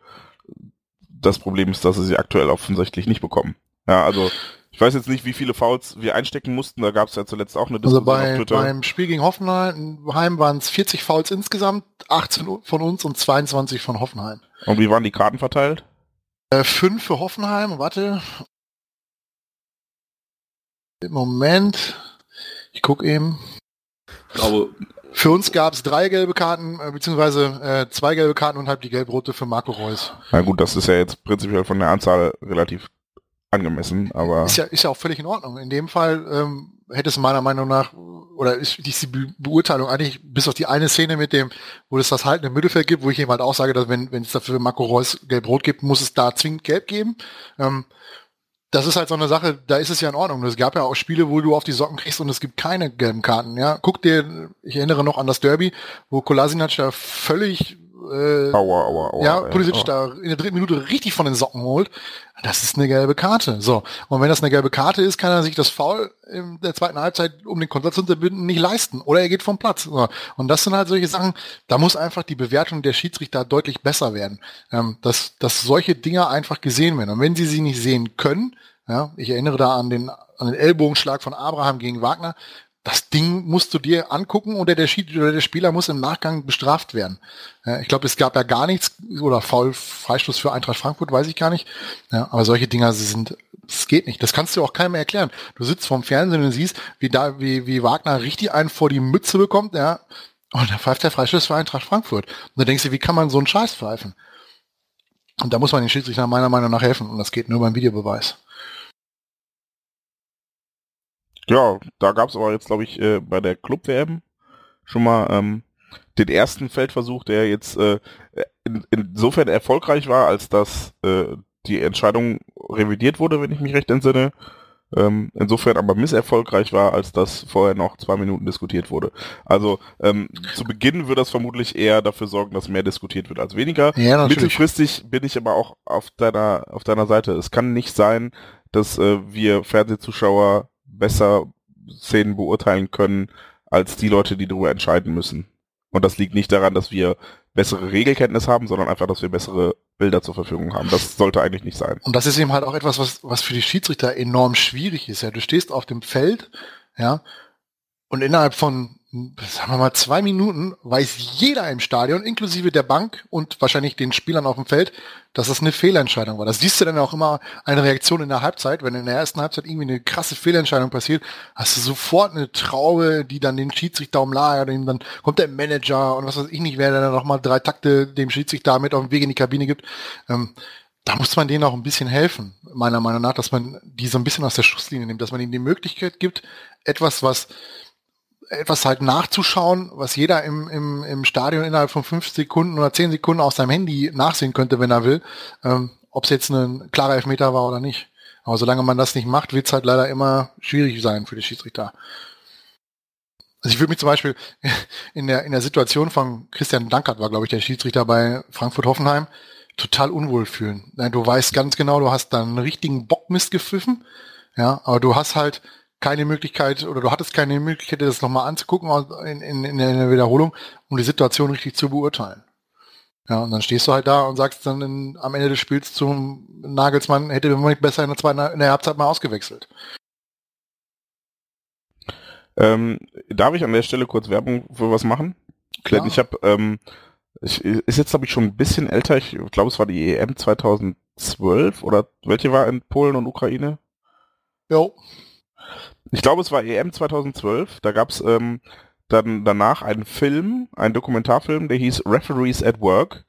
Das Problem ist, dass sie sie aktuell offensichtlich nicht bekommen. Ja, also ich weiß jetzt nicht, wie viele Fouls wir einstecken mussten. Da gab es ja zuletzt auch eine Also Diskussion bei, auf Twitter. beim Spiel gegen Hoffenheim waren es 40 Fouls insgesamt, 18 von uns und 22 von Hoffenheim. Und wie waren die Karten verteilt? Äh, fünf für Hoffenheim, warte. Im Moment, ich guck eben. Glaube, Für uns gab es drei gelbe Karten, äh, beziehungsweise äh, zwei gelbe Karten und halb die gelb-rote für Marco Reus. Na gut, das ist ja jetzt prinzipiell von der Anzahl relativ angemessen, aber Ist ja, ist ja auch völlig in Ordnung. In dem Fall ähm, hätte es meiner Meinung nach, oder ist die Be Beurteilung eigentlich bis auf die eine Szene mit dem, wo es das Halten im Mittelfeld gibt, wo ich jemand auch sage, dass wenn, wenn es dafür Marco Reus gelb-rot gibt, muss es da zwingend gelb geben. Ähm, das ist halt so eine Sache, da ist es ja in Ordnung. Es gab ja auch Spiele, wo du auf die Socken kriegst und es gibt keine gelben Karten. Ja, guck dir, ich erinnere noch an das Derby, wo Kolasinac da völlig äh, aua, aua, aua. ja, Pulisic aua. da in der dritten Minute richtig von den Socken holt, das ist eine gelbe Karte. So. Und wenn das eine gelbe Karte ist, kann er sich das Foul in der zweiten Halbzeit, um den Kontakt zu unterbinden, nicht leisten. Oder er geht vom Platz. So. Und das sind halt solche Sachen, da muss einfach die Bewertung der Schiedsrichter deutlich besser werden. Ähm, dass, dass solche Dinge einfach gesehen werden. Und wenn sie sie nicht sehen können, ja, ich erinnere da an den, an den Ellbogenschlag von Abraham gegen Wagner, das Ding musst du dir angucken oder der, Schied oder der Spieler muss im Nachgang bestraft werden. Ja, ich glaube, es gab ja gar nichts oder faul Freistoß für Eintracht Frankfurt, weiß ich gar nicht. Ja, aber solche Dinger sind, das geht nicht. Das kannst du auch keinem erklären. Du sitzt vorm Fernsehen und siehst, wie da, wie, wie Wagner richtig einen vor die Mütze bekommt, ja, und da pfeift der Freistoß für Eintracht Frankfurt. Und da denkst du, wie kann man so einen Scheiß pfeifen? Und da muss man den Schiedsrichter meiner Meinung nach helfen. Und das geht nur beim Videobeweis. Ja, da gab es aber jetzt, glaube ich, äh, bei der Club-WM schon mal ähm, den ersten Feldversuch, der jetzt äh, in, insofern erfolgreich war, als dass äh, die Entscheidung revidiert wurde, wenn ich mich recht entsinne. Ähm, insofern aber misserfolgreich war, als dass vorher noch zwei Minuten diskutiert wurde. Also ähm, zu Beginn wird das vermutlich eher dafür sorgen, dass mehr diskutiert wird als weniger. Ja, Mittelfristig bin ich aber auch auf deiner auf deiner Seite. Es kann nicht sein, dass äh, wir Fernsehzuschauer besser Szenen beurteilen können als die Leute, die darüber entscheiden müssen. Und das liegt nicht daran, dass wir bessere Regelkenntnis haben, sondern einfach, dass wir bessere Bilder zur Verfügung haben. Das sollte eigentlich nicht sein. Und das ist eben halt auch etwas, was, was für die Schiedsrichter enorm schwierig ist. Ja, du stehst auf dem Feld, ja, und innerhalb von sagen wir mal, zwei Minuten weiß jeder im Stadion, inklusive der Bank und wahrscheinlich den Spielern auf dem Feld, dass das eine Fehlentscheidung war. Das siehst du dann auch immer eine Reaktion in der Halbzeit. Wenn in der ersten Halbzeit irgendwie eine krasse Fehlentscheidung passiert, hast du sofort eine Traube, die dann den Schiedsrichter umlagert, dann kommt der Manager und was weiß ich nicht, wer dann nochmal drei Takte dem Schiedsrichter mit auf dem Weg in die Kabine gibt. Ähm, da muss man denen auch ein bisschen helfen, meiner Meinung nach, dass man die so ein bisschen aus der Schusslinie nimmt, dass man ihnen die Möglichkeit gibt, etwas, was etwas halt nachzuschauen, was jeder im, im, im Stadion innerhalb von fünf Sekunden oder zehn Sekunden aus seinem Handy nachsehen könnte, wenn er will, ähm, ob es jetzt ein klarer Elfmeter war oder nicht. Aber solange man das nicht macht, wird es halt leider immer schwierig sein für die Schiedsrichter. Also ich würde mich zum Beispiel in der, in der Situation von Christian Dankert war, glaube ich, der Schiedsrichter bei Frankfurt-Hoffenheim, total unwohl fühlen. Du weißt ganz genau, du hast da einen richtigen Bockmist gepfiffen, ja, aber du hast halt keine Möglichkeit oder du hattest keine Möglichkeit, das nochmal anzugucken in, in, in der Wiederholung, um die Situation richtig zu beurteilen. Ja, und dann stehst du halt da und sagst dann in, am Ende des Spiels zum Nagelsmann, hätte man nicht besser in der zweiten in der Halbzeit mal ausgewechselt. Ähm, darf ich an der Stelle kurz Werbung für was machen? Klar. Ich habe, ähm, ich, ist jetzt glaube ich schon ein bisschen älter. Ich glaube, es war die EM 2012 oder welche war in Polen und Ukraine? Jo. Ich glaube, es war EM 2012. Da gab es ähm, dann danach einen Film, einen Dokumentarfilm, der hieß Referees at Work.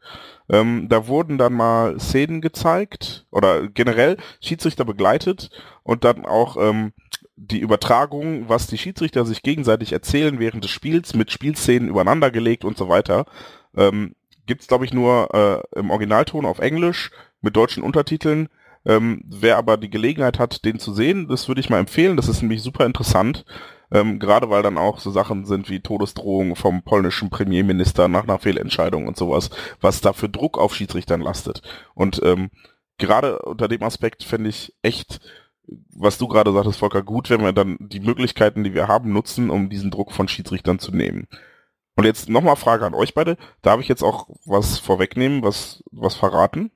Ähm, da wurden dann mal Szenen gezeigt oder generell Schiedsrichter begleitet und dann auch ähm, die Übertragung, was die Schiedsrichter sich gegenseitig erzählen während des Spiels mit Spielszenen übereinander gelegt und so weiter. Ähm, Gibt es, glaube ich, nur äh, im Originalton auf Englisch mit deutschen Untertiteln. Ähm, wer aber die Gelegenheit hat, den zu sehen, das würde ich mal empfehlen. Das ist nämlich super interessant. Ähm, gerade weil dann auch so Sachen sind wie Todesdrohungen vom polnischen Premierminister nach einer Fehlentscheidung und sowas, was da für Druck auf Schiedsrichtern lastet. Und ähm, gerade unter dem Aspekt fände ich echt, was du gerade sagtest, Volker, gut, wenn wir dann die Möglichkeiten, die wir haben, nutzen, um diesen Druck von Schiedsrichtern zu nehmen. Und jetzt nochmal Frage an euch beide. Darf ich jetzt auch was vorwegnehmen, was, was verraten?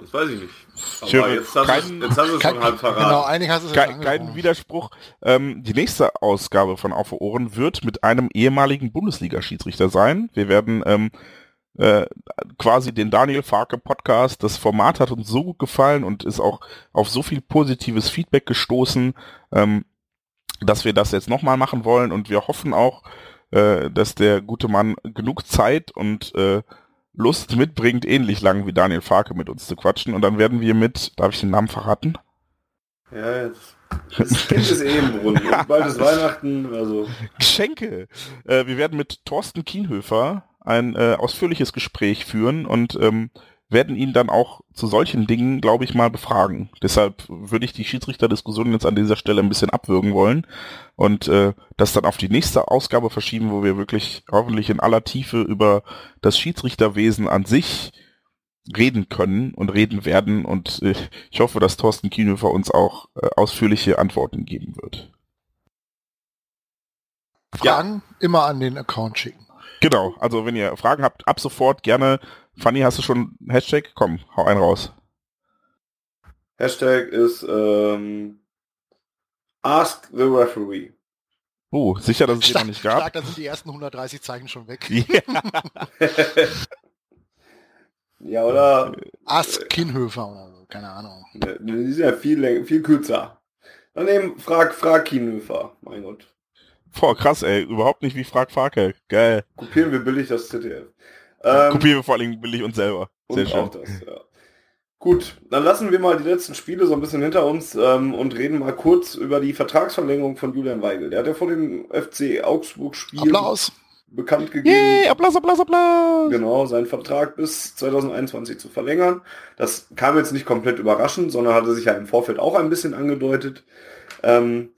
Das weiß ich nicht. Aber jetzt hast, kein, jetzt hast du es schon halb verraten. Genau, eigentlich hast du es kein, kein Widerspruch. Ähm, die nächste Ausgabe von Auf Ohren wird mit einem ehemaligen Bundesliga-Schiedsrichter sein. Wir werden ähm, äh, quasi den Daniel Farke Podcast. Das Format hat uns so gut gefallen und ist auch auf so viel positives Feedback gestoßen, ähm, dass wir das jetzt nochmal machen wollen und wir hoffen auch, äh, dass der gute Mann genug Zeit und äh, Lust mitbringt, ähnlich lang wie Daniel Farke mit uns zu quatschen. Und dann werden wir mit, darf ich den Namen verraten? Ja, jetzt. Das Kind ist eh im Brunnen. Bald ist Weihnachten, also. Geschenke. Äh, wir werden mit Thorsten Kienhöfer ein äh, ausführliches Gespräch führen und ähm, werden ihn dann auch zu solchen Dingen, glaube ich, mal befragen. Deshalb würde ich die Schiedsrichterdiskussion jetzt an dieser Stelle ein bisschen abwürgen wollen und äh, das dann auf die nächste Ausgabe verschieben, wo wir wirklich hoffentlich in aller Tiefe über das Schiedsrichterwesen an sich reden können und reden werden und äh, ich hoffe, dass Thorsten Kienhöfer uns auch äh, ausführliche Antworten geben wird. Fragen ja. immer an den Account schicken. Genau, also wenn ihr Fragen habt, ab sofort gerne Fanny, hast du schon Hashtag? Komm, hau einen raus. Hashtag ist ähm, Ask the referee. Oh, sicher, dass es die noch nicht gab? Stark, da sind die ersten 130 Zeichen schon weg. ja, oder? Ask Kinhöfer oder so, keine Ahnung. Die sind ja viel, viel kürzer. Dann eben frag, frag Kinhöfer, mein Gott. Boah, krass, ey. Überhaupt nicht wie Frag Farke. Geil. Kopieren wir billig das ZDF. Ähm, Kopieren wir vor allem billig uns selber. Sehr schön. das, ja. Gut, dann lassen wir mal die letzten Spiele so ein bisschen hinter uns ähm, und reden mal kurz über die Vertragsverlängerung von Julian Weigel. Der hat ja vor dem FC Augsburg-Spiel bekannt gegeben. Yay, Applaus, Applaus, Applaus! Genau, seinen Vertrag bis 2021 zu verlängern. Das kam jetzt nicht komplett überraschend, sondern hatte sich ja im Vorfeld auch ein bisschen angedeutet. Ähm,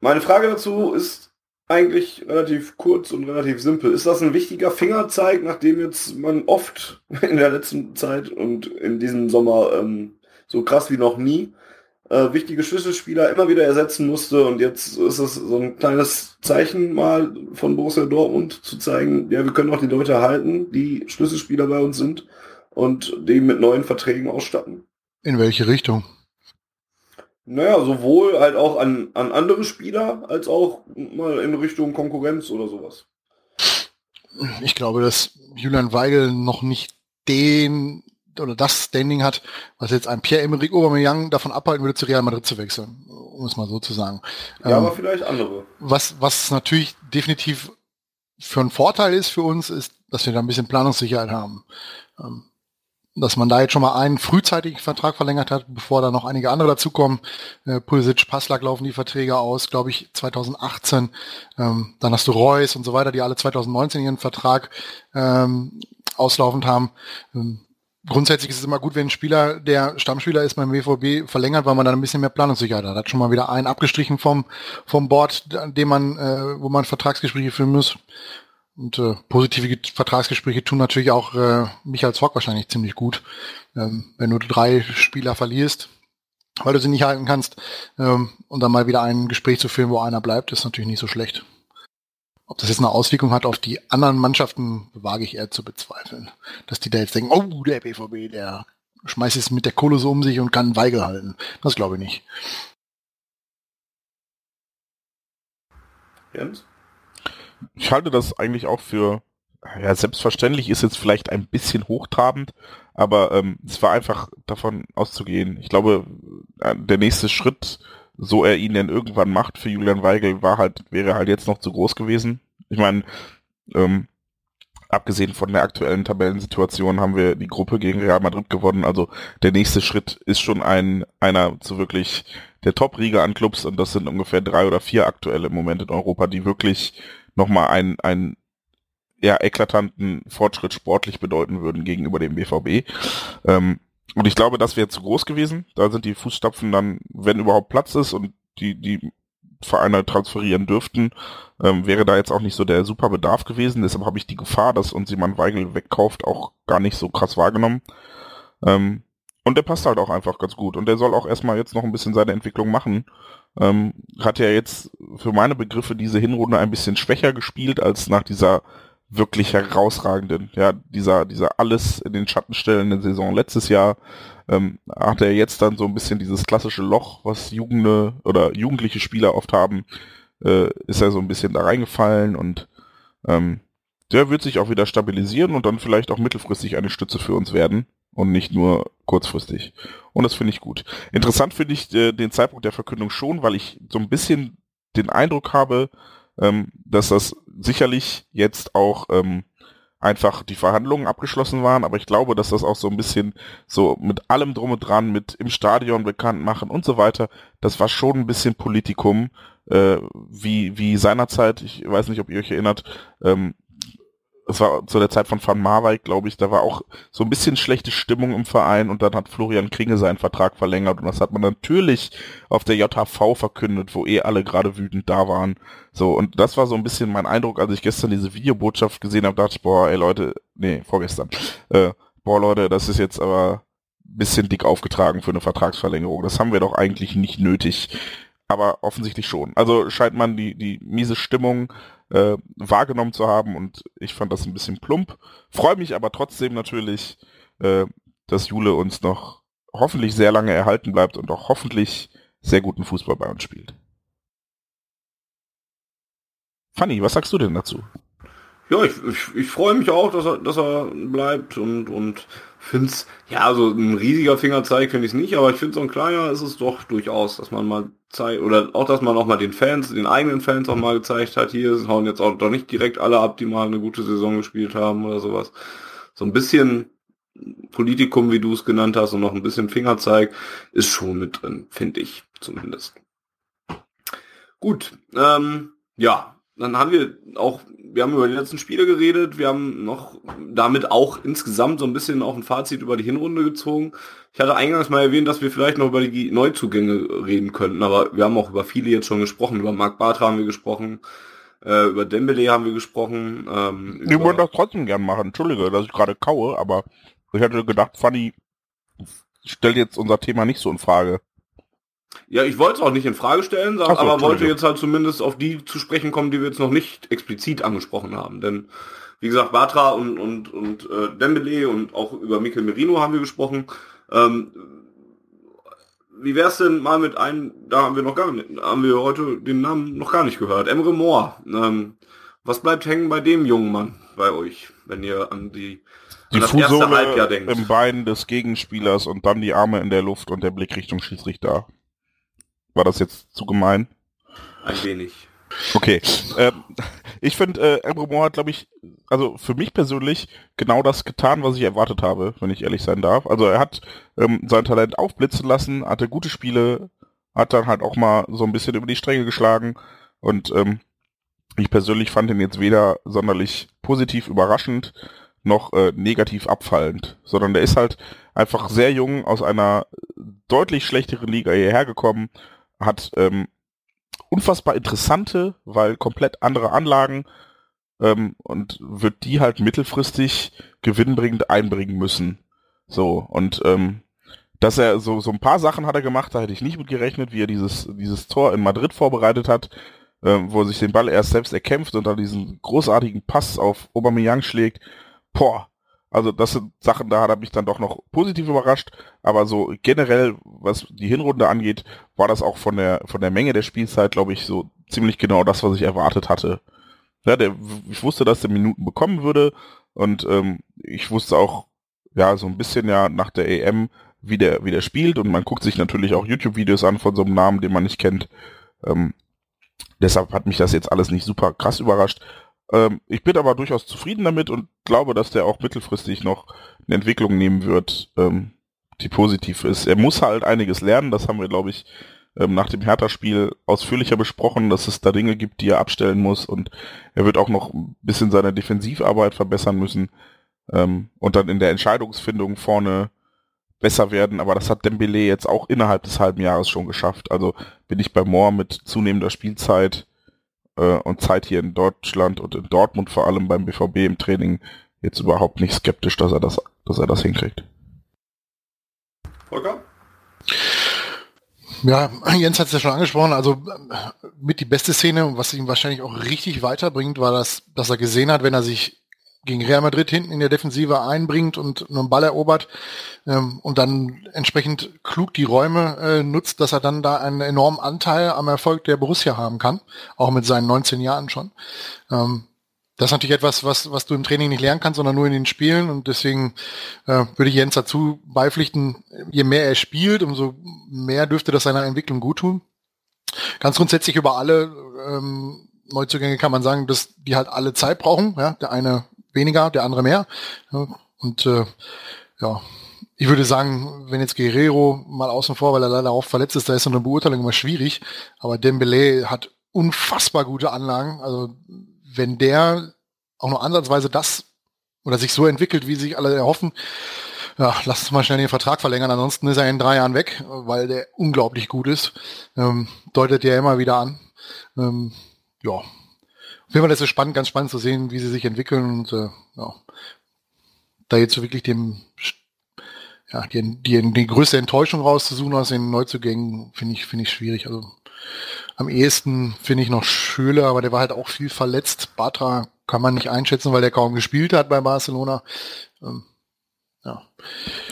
meine Frage dazu ist, eigentlich relativ kurz und relativ simpel. Ist das ein wichtiger Fingerzeig, nachdem jetzt man oft in der letzten Zeit und in diesem Sommer ähm, so krass wie noch nie äh, wichtige Schlüsselspieler immer wieder ersetzen musste und jetzt ist es so ein kleines Zeichen mal von Borussia Dortmund zu zeigen, ja, wir können auch die Leute erhalten, die Schlüsselspieler bei uns sind und die mit neuen Verträgen ausstatten. In welche Richtung? Naja, sowohl halt auch an, an andere Spieler, als auch mal in Richtung Konkurrenz oder sowas. Ich glaube, dass Julian Weigel noch nicht den oder das Standing hat, was jetzt ein Pierre-Emerick Aubameyang davon abhalten würde, zu Real Madrid zu wechseln, um es mal so zu sagen. Ja, ähm, aber vielleicht andere. Was, was natürlich definitiv für ein Vorteil ist für uns, ist, dass wir da ein bisschen Planungssicherheit haben. Ähm, dass man da jetzt schon mal einen frühzeitigen Vertrag verlängert hat, bevor da noch einige andere dazukommen. Äh, Pulisic, Passlack laufen die Verträge aus, glaube ich, 2018. Ähm, dann hast du Reus und so weiter, die alle 2019 ihren Vertrag ähm, auslaufend haben. Ähm, grundsätzlich ist es immer gut, wenn ein Spieler, der Stammspieler ist beim WVB, verlängert, weil man dann ein bisschen mehr Planungssicherheit hat. Hat schon mal wieder einen abgestrichen vom, vom Board, dem man, äh, wo man Vertragsgespräche führen muss. Und äh, positive Vertragsgespräche tun natürlich auch äh, Michael Zorc wahrscheinlich ziemlich gut. Ähm, wenn du drei Spieler verlierst, weil du sie nicht halten kannst, ähm, und dann mal wieder ein Gespräch zu führen, wo einer bleibt, ist natürlich nicht so schlecht. Ob das jetzt eine Auswirkung hat auf die anderen Mannschaften, wage ich eher zu bezweifeln. Dass die da jetzt denken, oh, der BVB, der schmeißt es mit der Kohle so um sich und kann Weigel halten. Das glaube ich nicht. Jens? Ich halte das eigentlich auch für, ja, selbstverständlich ist jetzt vielleicht ein bisschen hochtrabend, aber ähm, es war einfach davon auszugehen. Ich glaube, äh, der nächste Schritt, so er ihn denn irgendwann macht für Julian Weigel, war halt, wäre halt jetzt noch zu groß gewesen. Ich meine, ähm, abgesehen von der aktuellen Tabellensituation haben wir die Gruppe gegen Real Madrid gewonnen. Also der nächste Schritt ist schon ein einer zu wirklich der Top-Riege an Clubs und das sind ungefähr drei oder vier aktuelle im Moment in Europa, die wirklich nochmal einen, einen ja, eklatanten Fortschritt sportlich bedeuten würden gegenüber dem BVB. Ähm, und ich glaube, das wäre zu groß gewesen. Da sind die Fußstapfen dann, wenn überhaupt Platz ist und die, die Vereine transferieren dürften, ähm, wäre da jetzt auch nicht so der super Bedarf gewesen. Deshalb habe ich die Gefahr, dass uns jemand Weigel wegkauft, auch gar nicht so krass wahrgenommen. Ähm, und der passt halt auch einfach ganz gut. Und der soll auch erstmal jetzt noch ein bisschen seine Entwicklung machen. Ähm, hat ja jetzt für meine Begriffe diese Hinrunde ein bisschen schwächer gespielt als nach dieser wirklich herausragenden, ja, dieser, dieser alles in den Schatten stellenden Saison letztes Jahr, ähm, hat er jetzt dann so ein bisschen dieses klassische Loch, was Jugende oder jugendliche Spieler oft haben, äh, ist er so ein bisschen da reingefallen und ähm, der wird sich auch wieder stabilisieren und dann vielleicht auch mittelfristig eine Stütze für uns werden und nicht nur kurzfristig. Und das finde ich gut. Interessant finde ich äh, den Zeitpunkt der Verkündung schon, weil ich so ein bisschen den Eindruck habe, ähm, dass das sicherlich jetzt auch ähm, einfach die Verhandlungen abgeschlossen waren, aber ich glaube, dass das auch so ein bisschen so mit allem drum und dran, mit im Stadion bekannt machen und so weiter, das war schon ein bisschen Politikum, äh, wie, wie seinerzeit, ich weiß nicht, ob ihr euch erinnert, ähm, das war zu der Zeit von Van Marwijk, glaube ich, da war auch so ein bisschen schlechte Stimmung im Verein und dann hat Florian Kringe seinen Vertrag verlängert und das hat man natürlich auf der JHV verkündet, wo eh alle gerade wütend da waren. So, und das war so ein bisschen mein Eindruck, als ich gestern diese Videobotschaft gesehen habe, dachte ich, boah, ey Leute, nee, vorgestern, äh, boah Leute, das ist jetzt aber bisschen dick aufgetragen für eine Vertragsverlängerung. Das haben wir doch eigentlich nicht nötig. Aber offensichtlich schon. Also scheint man die, die miese Stimmung äh, wahrgenommen zu haben und ich fand das ein bisschen plump. Freue mich aber trotzdem natürlich, äh, dass Jule uns noch hoffentlich sehr lange erhalten bleibt und auch hoffentlich sehr guten Fußball bei uns spielt. Fanny, was sagst du denn dazu? Ja, ich, ich, ich freue mich auch, dass er, dass er bleibt und, und finde es, ja, also ein riesiger Fingerzeig finde ich es nicht, aber ich finde so ein kleiner ist es doch durchaus, dass man mal zeigt, oder auch, dass man auch mal den Fans, den eigenen Fans auch mal gezeigt hat, hier hauen jetzt auch doch nicht direkt alle ab, die mal eine gute Saison gespielt haben oder sowas. So ein bisschen Politikum, wie du es genannt hast, und noch ein bisschen Fingerzeig, ist schon mit drin, finde ich zumindest. Gut, ähm, ja, dann haben wir auch, wir haben über die letzten Spiele geredet, wir haben noch damit auch insgesamt so ein bisschen auch ein Fazit über die Hinrunde gezogen. Ich hatte eingangs mal erwähnt, dass wir vielleicht noch über die Neuzugänge reden könnten, aber wir haben auch über viele jetzt schon gesprochen. Über Marc Bartra haben wir gesprochen, äh, über Dembele haben wir gesprochen. Ähm, wir wollen das trotzdem gern machen. Entschuldige, dass ich gerade kaue, aber ich hätte gedacht, Fanny stellt jetzt unser Thema nicht so in Frage. Ja, ich wollte es auch nicht in Frage stellen, so, aber wollte jetzt halt zumindest auf die zu sprechen kommen, die wir jetzt noch nicht explizit angesprochen haben. Denn wie gesagt, Batra und und und äh, Dembele und auch über Mikel Merino haben wir gesprochen. Ähm, wie wär's denn mal mit einem, da haben wir noch gar nicht, haben wir heute den Namen noch gar nicht gehört, Emre Moore. Ähm, was bleibt hängen bei dem jungen Mann bei euch, wenn ihr an die die Fußsohle im Bein des Gegenspielers und dann die Arme in der Luft und der Blick Richtung Schiedsrichter. War das jetzt zu gemein? Ein wenig. Okay. Ähm, ich finde, äh, Emre Moore hat, glaube ich, also für mich persönlich genau das getan, was ich erwartet habe, wenn ich ehrlich sein darf. Also er hat ähm, sein Talent aufblitzen lassen, hatte gute Spiele, hat dann halt auch mal so ein bisschen über die Stränge geschlagen und ähm, ich persönlich fand ihn jetzt weder sonderlich positiv überraschend noch äh, negativ abfallend, sondern der ist halt einfach sehr jung aus einer deutlich schlechteren Liga hierher gekommen, hat ähm, unfassbar interessante, weil komplett andere Anlagen ähm, und wird die halt mittelfristig gewinnbringend einbringen müssen. So, und ähm, dass er so, so ein paar Sachen hat er gemacht, da hätte ich nicht mit gerechnet, wie er dieses, dieses Tor in Madrid vorbereitet hat, äh, wo er sich den Ball erst selbst erkämpft und dann diesen großartigen Pass auf Aubameyang schlägt. Boah, also das sind Sachen, da hat er mich dann doch noch positiv überrascht. Aber so generell, was die Hinrunde angeht, war das auch von der von der Menge der Spielzeit, glaube ich, so ziemlich genau das, was ich erwartet hatte. Ja, der, ich wusste, dass der Minuten bekommen würde und ähm, ich wusste auch, ja, so ein bisschen ja nach der EM, wie der, wie der spielt und man guckt sich natürlich auch YouTube-Videos an von so einem Namen, den man nicht kennt. Ähm, deshalb hat mich das jetzt alles nicht super krass überrascht. Ähm, ich bin aber durchaus zufrieden damit und glaube, dass der auch mittelfristig noch eine Entwicklung nehmen wird, ähm, die positiv ist. Er muss halt einiges lernen, das haben wir, glaube ich, ähm, nach dem Hertha-Spiel ausführlicher besprochen, dass es da Dinge gibt, die er abstellen muss und er wird auch noch ein bisschen seine Defensivarbeit verbessern müssen ähm, und dann in der Entscheidungsfindung vorne besser werden, aber das hat Dembele jetzt auch innerhalb des halben Jahres schon geschafft. Also bin ich bei Moore mit zunehmender Spielzeit äh, und Zeit hier in Deutschland und in Dortmund vor allem beim BVB im Training jetzt überhaupt nicht skeptisch, dass er das, dass er das hinkriegt. Volker? Ja, Jens hat es ja schon angesprochen, also mit die beste Szene, was ihn wahrscheinlich auch richtig weiterbringt, war das, dass er gesehen hat, wenn er sich gegen Real Madrid hinten in der Defensive einbringt und einen Ball erobert ähm, und dann entsprechend klug die Räume äh, nutzt, dass er dann da einen enormen Anteil am Erfolg der Borussia haben kann, auch mit seinen 19 Jahren schon. Ähm, das ist natürlich etwas, was, was du im Training nicht lernen kannst, sondern nur in den Spielen und deswegen äh, würde ich Jens dazu beipflichten, je mehr er spielt, umso mehr dürfte das seiner Entwicklung gut tun. Ganz grundsätzlich über alle ähm, Neuzugänge kann man sagen, dass die halt alle Zeit brauchen. Ja? Der eine weniger, der andere mehr. Und äh, ja, ich würde sagen, wenn jetzt Guerrero mal außen vor, weil er leider auch verletzt ist, da ist so eine Beurteilung immer schwierig. Aber Dembele hat unfassbar gute Anlagen. Also wenn der auch nur ansatzweise das oder sich so entwickelt, wie sich alle erhoffen, ja, lass uns mal schnell den Vertrag verlängern, ansonsten ist er in drei Jahren weg, weil der unglaublich gut ist. Ähm, deutet ja immer wieder an. Ähm, ja, auf jeden Fall ist es spannend, ganz spannend zu sehen, wie sie sich entwickeln und äh, ja, da jetzt so wirklich dem ja, die, die, die größte Enttäuschung rauszusuchen aus den Neuzugängen, finde ich, finde ich schwierig. Also am ehesten finde ich noch Schöle, aber der war halt auch viel verletzt. Batra kann man nicht einschätzen, weil der kaum gespielt hat bei Barcelona. Ähm, Ja.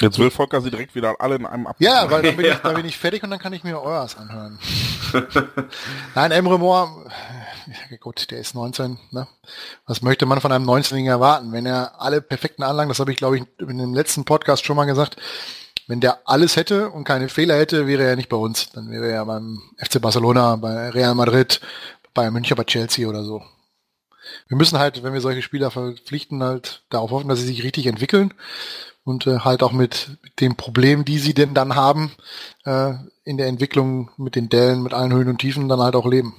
Jetzt will Volker sie direkt wieder alle in einem ab. Ja, weil dann bin, Ja. ich, dann bin ich fertig und dann kann ich mir euers anhören. Nein, Emre Moore, ja, gut, der ist 19. Ne? Was möchte man von einem 19-Jährigen erwarten? Wenn er alle perfekten Anlagen, das habe ich glaube ich in dem letzten Podcast schon mal gesagt, wenn der alles hätte und keine Fehler hätte, wäre er nicht bei uns. Dann wäre er beim FC Barcelona, bei Real Madrid, bei München, bei Chelsea oder so. Wir müssen halt, wenn wir solche Spieler verpflichten, halt darauf hoffen, dass sie sich richtig entwickeln und äh, halt auch mit, den Problemen, die sie denn dann haben, äh, in der Entwicklung mit den Dellen, mit allen Höhen und Tiefen dann halt auch leben.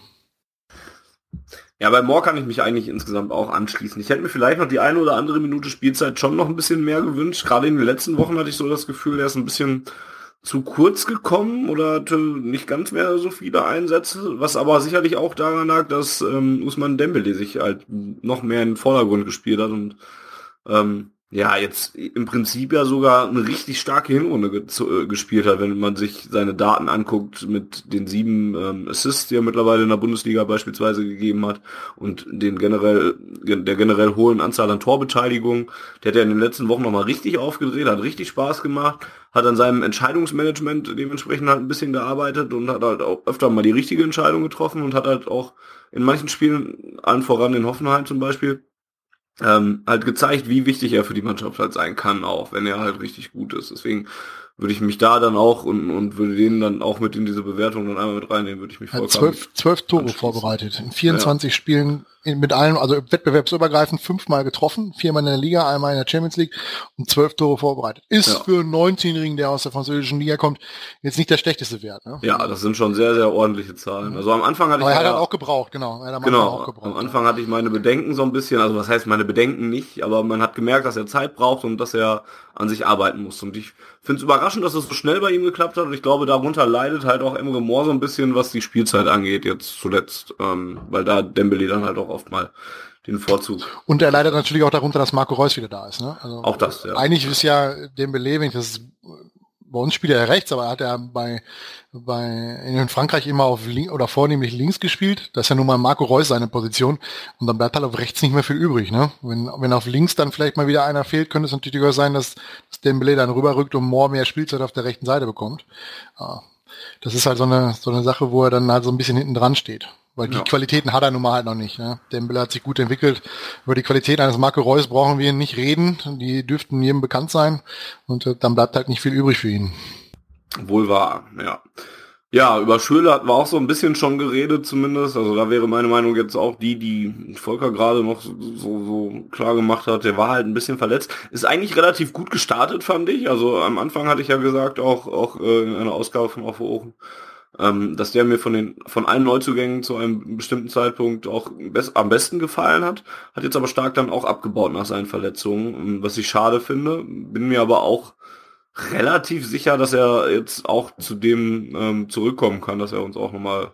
Ja, bei Moore kann ich mich eigentlich insgesamt auch anschließen. Ich hätte mir vielleicht noch die eine oder andere Minute Spielzeit schon noch ein bisschen mehr gewünscht. Gerade in den letzten Wochen hatte ich so das Gefühl, er ist ein bisschen zu kurz gekommen oder hatte nicht ganz mehr so viele Einsätze, was aber sicherlich auch daran lag, dass ähm, Usman Dembele sich halt noch mehr in den Vordergrund gespielt hat und ähm, ja, jetzt im Prinzip ja sogar eine richtig starke Hinrunde ge zu, äh, gespielt hat, wenn man sich seine Daten anguckt mit den sieben ähm, Assists, die er mittlerweile in der Bundesliga beispielsweise gegeben hat und den generell der generell hohen Anzahl an Torbeteiligungen. Der hat ja in den letzten Wochen nochmal richtig aufgedreht, hat richtig Spaß gemacht, hat an seinem Entscheidungsmanagement dementsprechend halt ein bisschen gearbeitet und hat halt auch öfter mal die richtige Entscheidung getroffen und hat halt auch in manchen Spielen, allen voran in Hoffenheim zum Beispiel, ähm, halt gezeigt, wie wichtig er für die Mannschaft halt sein kann, auch wenn er halt richtig gut ist. Deswegen würde ich mich da dann auch und, und würde den dann auch mit in diese Bewertung dann einmal mit reinnehmen, würde ich mich vollkommen. zwölf, zwölf Tore vorbereitet. In 24 Spielen in, mit allen, also wettbewerbsübergreifend fünfmal getroffen, viermal in der Liga, einmal in der Champions League und zwölf Tore vorbereitet. Ist Ja. für einen 19-Jährigen, der aus der französischen Liga kommt, jetzt nicht der schlechteste Wert. Ne? Ja, das sind schon sehr, sehr ordentliche Zahlen. Also am Anfang hatte Aber ich er hat ja- auch gebraucht, genau. Er hat am Genau, Anfang auch gebraucht. am Anfang hatte ich meine Bedenken so ein bisschen, also was heißt meine Bedenken nicht, aber man hat gemerkt, dass er Zeit braucht und dass er an sich arbeiten muss. Und ich finde es überraschend, dass es so schnell bei ihm geklappt hat und ich glaube, darunter leidet halt auch Emre Moore so ein bisschen, was die Spielzeit angeht, jetzt zuletzt, ähm, weil da Dembele dann halt auch oft mal den Vorzug. Und er leidet natürlich auch darunter, dass Marco Reus wieder da ist. Ne? Also Auch das, ja. Eigentlich ist ja Dembele, wenn ich das bei uns spielt er rechts, aber er hat er bei, bei in Frankreich immer auf links oder vornehmlich links gespielt. Das ist ja nun mal Marco Reus seine Position und dann bleibt halt auf rechts nicht mehr viel übrig. Ne? Wenn, wenn auf links dann vielleicht mal wieder einer fehlt, könnte es natürlich durchaus sein, dass, dass Dembele dann rüberrückt und Moore mehr Spielzeit auf der rechten Seite bekommt. Ja, das ist halt so eine, so eine Sache, wo er dann halt so ein bisschen hinten dran steht. Weil die Ja. Qualitäten hat er nun mal halt noch nicht. Ne? Dembele hat sich gut entwickelt. Über die Qualität eines Marco Reus brauchen wir nicht reden. Die dürften jedem bekannt sein. Und äh, dann bleibt halt nicht viel übrig für ihn. Wohl wahr, ja. Ja, über Schürle hatten wir auch so ein bisschen schon geredet zumindest. Also da wäre meine Meinung jetzt auch die, die Volker gerade noch so, so klar gemacht hat. Der war halt ein bisschen verletzt. Ist eigentlich relativ gut gestartet, fand ich. Also am Anfang hatte ich ja gesagt, auch, auch äh, in einer Ausgabe von Auf Ohren, ähm, dass der mir von den von allen Neuzugängen zu einem bestimmten Zeitpunkt auch best, am besten gefallen hat. Hat jetzt aber stark dann auch abgebaut nach seinen Verletzungen, was ich schade finde. Bin mir aber auch relativ sicher, dass er jetzt auch zu dem ähm, zurückkommen kann, dass er uns auch nochmal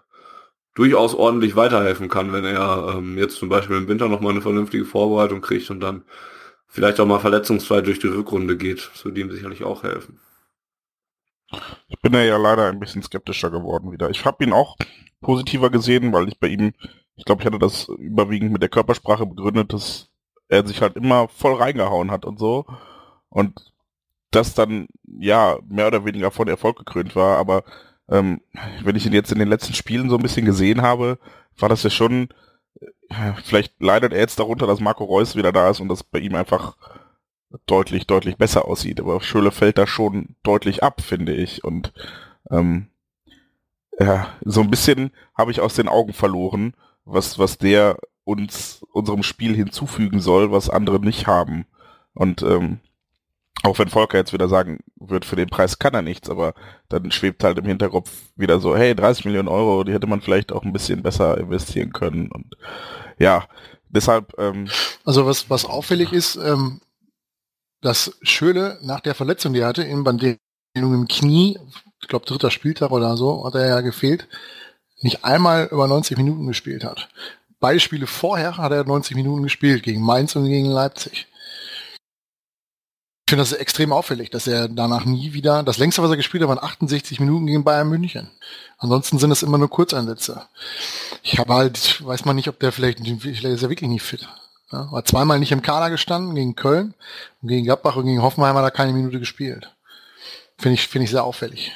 durchaus ordentlich weiterhelfen kann, wenn er ähm, jetzt zum Beispiel im Winter nochmal eine vernünftige Vorbereitung kriegt und dann vielleicht auch mal verletzungsfrei durch die Rückrunde geht. Das würde ihm sicherlich auch helfen. Ich bin ja, leider ein bisschen skeptischer geworden wieder. Ich habe ihn auch positiver gesehen, weil ich bei ihm, ich glaube, ich hatte das überwiegend mit der Körpersprache begründet, dass er sich halt immer voll reingehauen hat und so. Und das dann, ja, mehr oder weniger von Erfolg gekrönt war. Aber ähm, wenn ich ihn jetzt in den letzten Spielen so ein bisschen gesehen habe, war das ja schon, äh, vielleicht leidet er jetzt darunter, dass Marco Reus wieder da ist und das bei ihm einfach deutlich, deutlich besser aussieht. Aber Schöle fällt da schon deutlich ab, finde ich. Und ähm, ja, so ein bisschen habe ich aus den Augen verloren, was, was der uns unserem Spiel hinzufügen soll, was andere nicht haben. Und ähm, auch wenn Volker jetzt wieder sagen wird, für den Preis kann er nichts, aber dann schwebt halt im Hinterkopf wieder so, hey, 30 Millionen Euro, die hätte man vielleicht auch ein bisschen besser investieren können. Und ja, deshalb, ähm, Also was, was auffällig ist, ähm, dass Schöle nach der Verletzung, die er hatte, in Bandierung im Knie, ich glaube dritter Spieltag oder so, hat er ja gefehlt, nicht einmal über 90 Minuten gespielt hat. Beide Spiele vorher hat er 90 Minuten gespielt, gegen Mainz und gegen Leipzig. Ich finde das extrem auffällig, dass er danach nie wieder, das längste, was er gespielt hat, waren 68 Minuten gegen Bayern München. Ansonsten sind es immer nur Kurzeinsätze. Ich habe halt, weiß man nicht, ob der vielleicht, vielleicht ist er wirklich nicht fit. Ja, war zweimal nicht im Kader gestanden, gegen Köln und gegen Gladbach und gegen Hoffenheim hat er keine Minute gespielt. Finde ich, finde ich sehr auffällig.